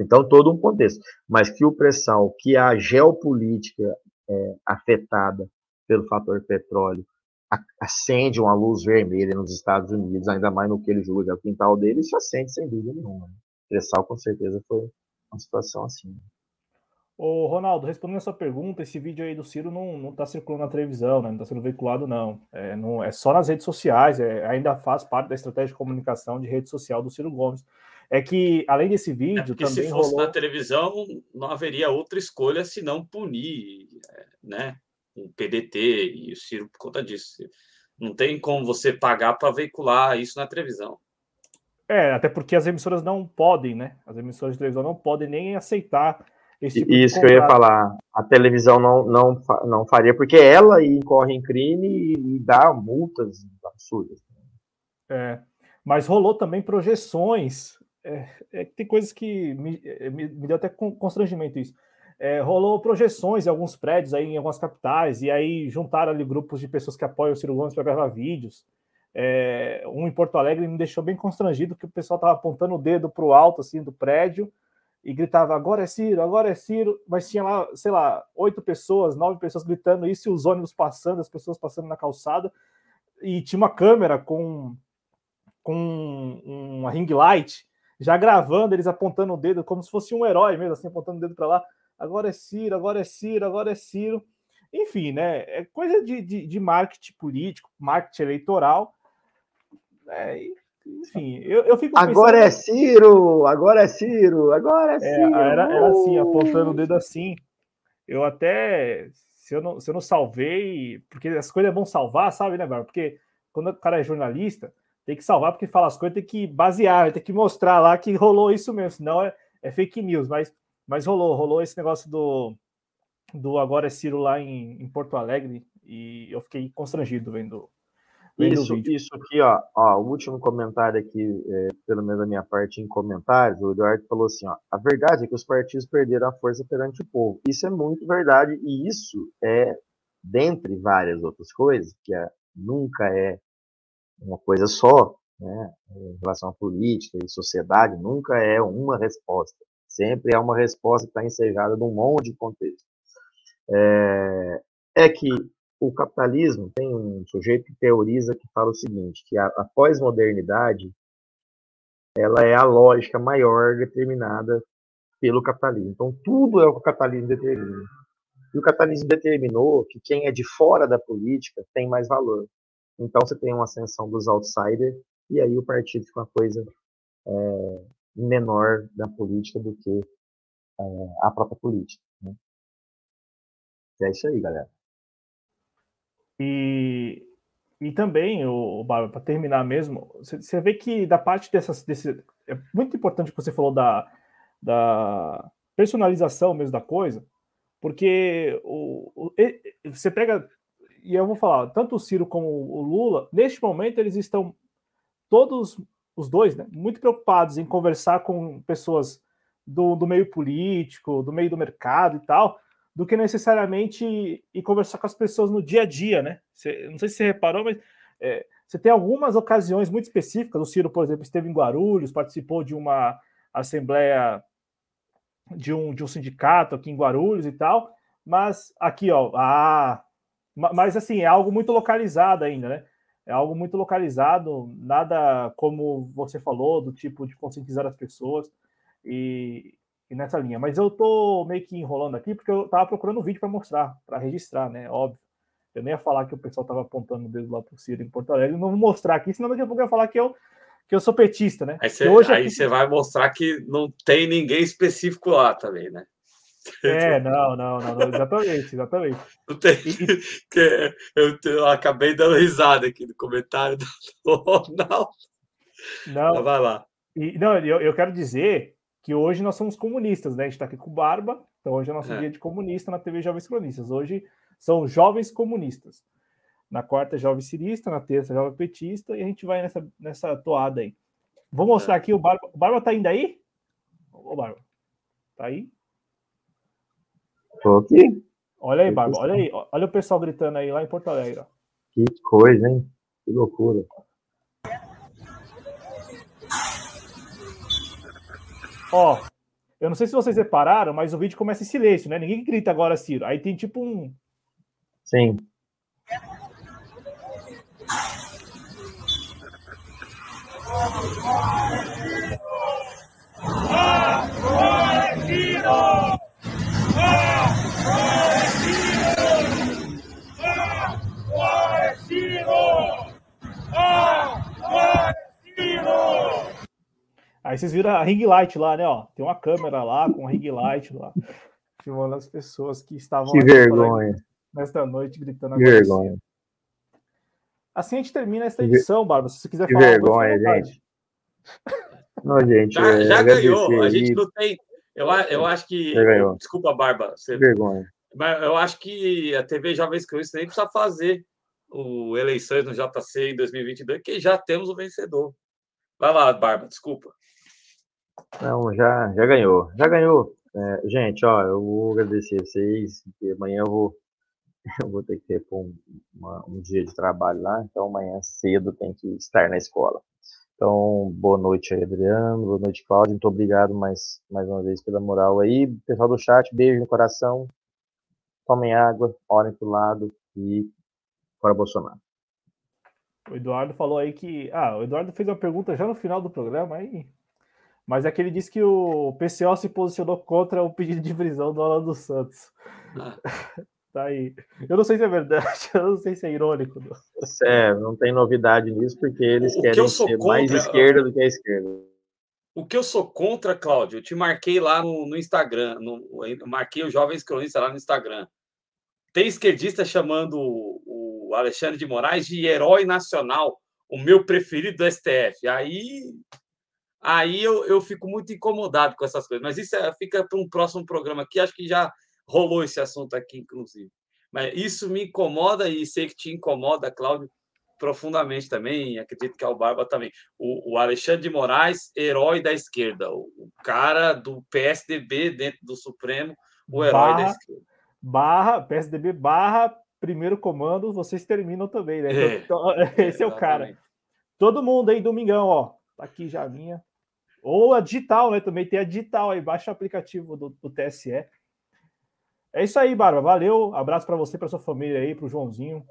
Então todo um contexto, mas que o pré-sal, que a geopolítica é, afetada pelo fator petróleo acende uma luz vermelha nos Estados Unidos, ainda mais no que ele julga é o quintal dele, isso acende sem dúvida nenhuma. Né? Pré-sal com certeza foi uma situação assim. Ô, Ronaldo, respondendo a sua pergunta, esse vídeo aí do Ciro não, não tá circulando na televisão, né? Não está sendo veiculado, não. É, não. é só nas redes sociais, é, ainda faz parte da estratégia de comunicação de rede social do Ciro Gomes. É que, além desse é vídeo, é também. Se fosse rolou... na televisão, não haveria outra escolha senão punir, né? O PDT e o Ciro por conta disso. Não tem como você pagar para veicular isso na televisão. É, até porque as emissoras não podem, né? As emissoras de televisão não podem nem aceitar Tipo Isso que eu ia falar. A televisão não, não, não faria, porque ela incorre em crime e, e dá multas absurdas. É, mas rolou também projeções. É, é, tem coisas que me, é, me, me, deu até constrangimento isso. É, rolou projeções em alguns prédios aí em algumas capitais, e aí juntaram ali grupos de pessoas que apoiam o Ciro Gomes para gravar vídeos. É, um em Porto Alegre me deixou bem constrangido que o pessoal estava apontando o dedo para o alto assim do prédio e gritava agora é Ciro, agora é Ciro, mas tinha lá, sei lá, oito pessoas, nove pessoas gritando isso e os ônibus passando, as pessoas passando na calçada e tinha uma câmera com com uma ring light já gravando eles apontando o dedo como se fosse um herói mesmo, assim apontando o dedo para lá. Agora é Ciro, agora é Ciro, agora é Ciro. Enfim, né? É coisa de, de, de marketing político, marketing eleitoral. É, enfim, eu, eu fico pensando... Agora é Ciro, agora é Ciro, agora é, é Ciro. É, era, era assim, apontando o dedo assim. Eu até, se eu não, se eu não salvei, porque as coisas é bom salvar, sabe, né, Bárbara? Porque quando o cara é jornalista, tem que salvar porque fala as coisas, tem que basear, tem que mostrar lá que rolou isso mesmo, senão é, é fake news. Mas, mas rolou, rolou esse negócio do, do Agora é Ciro lá em, em Porto Alegre e eu fiquei constrangido vendo, isso, isso aqui, ó, ó, o último comentário aqui, é, pelo menos da minha parte em comentários, o Eduardo falou assim, ó, a verdade é que os partidos perderam a força perante o povo. Isso é muito verdade e isso é, dentre várias outras coisas, que é, nunca é uma coisa só, né, em relação à política e sociedade, nunca é uma resposta. Sempre é uma resposta que está ensejada num monte de contexto. É, é que o capitalismo tem um sujeito que teoriza que fala o seguinte, que a, a pós-modernidade ela é a lógica maior determinada pelo capitalismo. Então tudo é o que o capitalismo determina. E o capitalismo determinou que quem é de fora da política tem mais valor. Então você tem uma ascensão dos outsiders e aí o partido fica uma coisa é, menor da política do que é, a própria política. Né? É isso aí, galera. E, e também, o, o para terminar mesmo, você vê que da parte dessas. Desse, é muito importante que você falou da, da personalização mesmo da coisa, porque o, o, você pega. E eu vou falar, tanto o Ciro como o Lula, neste momento, eles estão todos os dois, né, muito preocupados em conversar com pessoas do, do meio político, do meio do mercado e tal, do que necessariamente ir conversar com as pessoas no dia a dia, né? Não sei se você reparou, mas é, você tem algumas ocasiões muito específicas. O Ciro, por exemplo, esteve em Guarulhos, participou de uma assembleia de um, de um sindicato aqui em Guarulhos e tal, mas aqui, ó, ah, mas assim, é algo muito localizado ainda, né? É algo muito localizado, nada como você falou, do tipo de conscientizar as pessoas. E, e nessa linha. Mas eu tô meio que enrolando aqui porque eu tava procurando um vídeo para mostrar, para registrar, né? Óbvio. Eu nem ia falar que o pessoal tava apontando o dedo lá pro Ciro em Porto Alegre. Não vou mostrar aqui, senão daqui a pouco eu ia falar que eu, que eu sou petista, né? Aí você, aqui... vai mostrar que não tem ninguém específico lá também, né? É, não, não, não, não exatamente, exatamente. Não tem, que eu, eu, acabei dando risada aqui no comentário do Ronaldo. Não, vai lá. E, não, eu, eu quero dizer que hoje nós somos comunistas, né? A gente está aqui com Barba, então hoje é nosso é. dia de comunista na TV Jovens Cronistas. Hoje são jovens comunistas. Na quarta, jovem cirista, na terça, jovem petista, e a gente vai nessa, nessa toada aí. Vou mostrar é. aqui o Barba. O Barba tá indo aí? Ô, Barba. Tá aí? Tô aqui. Olha aí, Barba. Olha aí. Olha o pessoal gritando aí lá em Porto Alegre. Ó. Que coisa, hein? Que loucura. Ó, eu não sei se vocês repararam, mas o vídeo começa em silêncio, né? Ninguém grita agora, Ciro. Aí tem tipo um. Sim. Aí vocês viram a ring light lá, né? Ó, tem uma câmera lá com a ring light lá, filmando as pessoas que estavam. Que vergonha. Nesta noite gritando. Que vergonha. Assim a gente termina essa edição, Bárbara. Se você quiser que falar. Que vergonha, gente. Não, gente. Já, é, já ganhou. A gente não tem. Eu, eu acho que. Desculpa, Barba. Você... vergonha. Mas eu acho que a TV Jovens Cronistas nem precisa fazer o eleições no JC em 2022, que já temos o vencedor. Vai lá, Barba, desculpa. Não, já, já ganhou. Já ganhou. É, gente, ó, eu vou agradecer a vocês, porque amanhã eu vou, eu vou ter que ter um, uma, um dia de trabalho lá, então amanhã cedo tem que estar na escola. Então, boa noite aí, Adriano, boa noite, Cláudio, muito obrigado mais, mais uma vez pela moral aí. Pessoal do chat, beijo no coração, tomem água, olhem pro lado e fora Bolsonaro. O Eduardo falou aí que. Ah, o Eduardo fez uma pergunta já no final do programa, aí mas é que ele disse que o PCO se posicionou contra o pedido de prisão do Alan dos Santos. Ah. tá aí. Eu não sei se é verdade, eu não sei se é irônico. Não. É, não tem novidade nisso, porque eles o querem que ser contra... mais esquerda do que a esquerda. O que eu sou contra, Cláudio, eu te marquei lá no, no Instagram, no, marquei o Jovens Cronistas lá no Instagram. Tem esquerdista chamando o Alexandre de Moraes de herói nacional, o meu preferido do STF. Aí, aí eu, eu fico muito incomodado com essas coisas. Mas isso é, fica para um próximo programa aqui. Acho que já rolou esse assunto aqui, inclusive. Mas isso me incomoda e sei que te incomoda, Cláudio, profundamente também. Acredito que é o Barba também. O, o Alexandre de Moraes, herói da esquerda, o, o, cara do PSDB dentro do Supremo, o herói barra, da esquerda. Barra, PSDB barra primeiro comando, vocês terminam também, né? É, então, esse é o cara. Todo mundo aí, domingão, ó. Tá aqui já a minha. Ou a digital, né? Também tem a digital aí, baixa o aplicativo do, do TSE. É isso aí, Barba. Valeu. Abraço para você, para sua família aí, para o Joãozinho.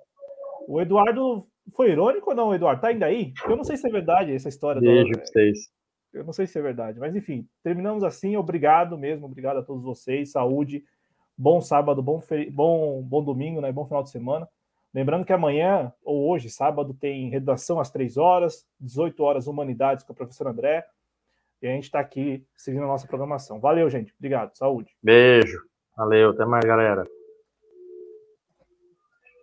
O Eduardo foi irônico ou não, Eduardo? Tá ainda aí? Eu não sei se é verdade essa história. Beijo para vocês. Eu não sei se é verdade, mas enfim, terminamos assim. Obrigado mesmo, obrigado a todos vocês. Saúde, bom sábado, bom, bom, bom domingo, né? Bom final de semana. Lembrando que amanhã ou hoje, sábado, tem redação às 3 horas, 18 horas, Humanidades com a professora André. E a gente está aqui seguindo a nossa programação. Valeu, gente. Obrigado. Saúde. Beijo. Valeu, até mais, galera.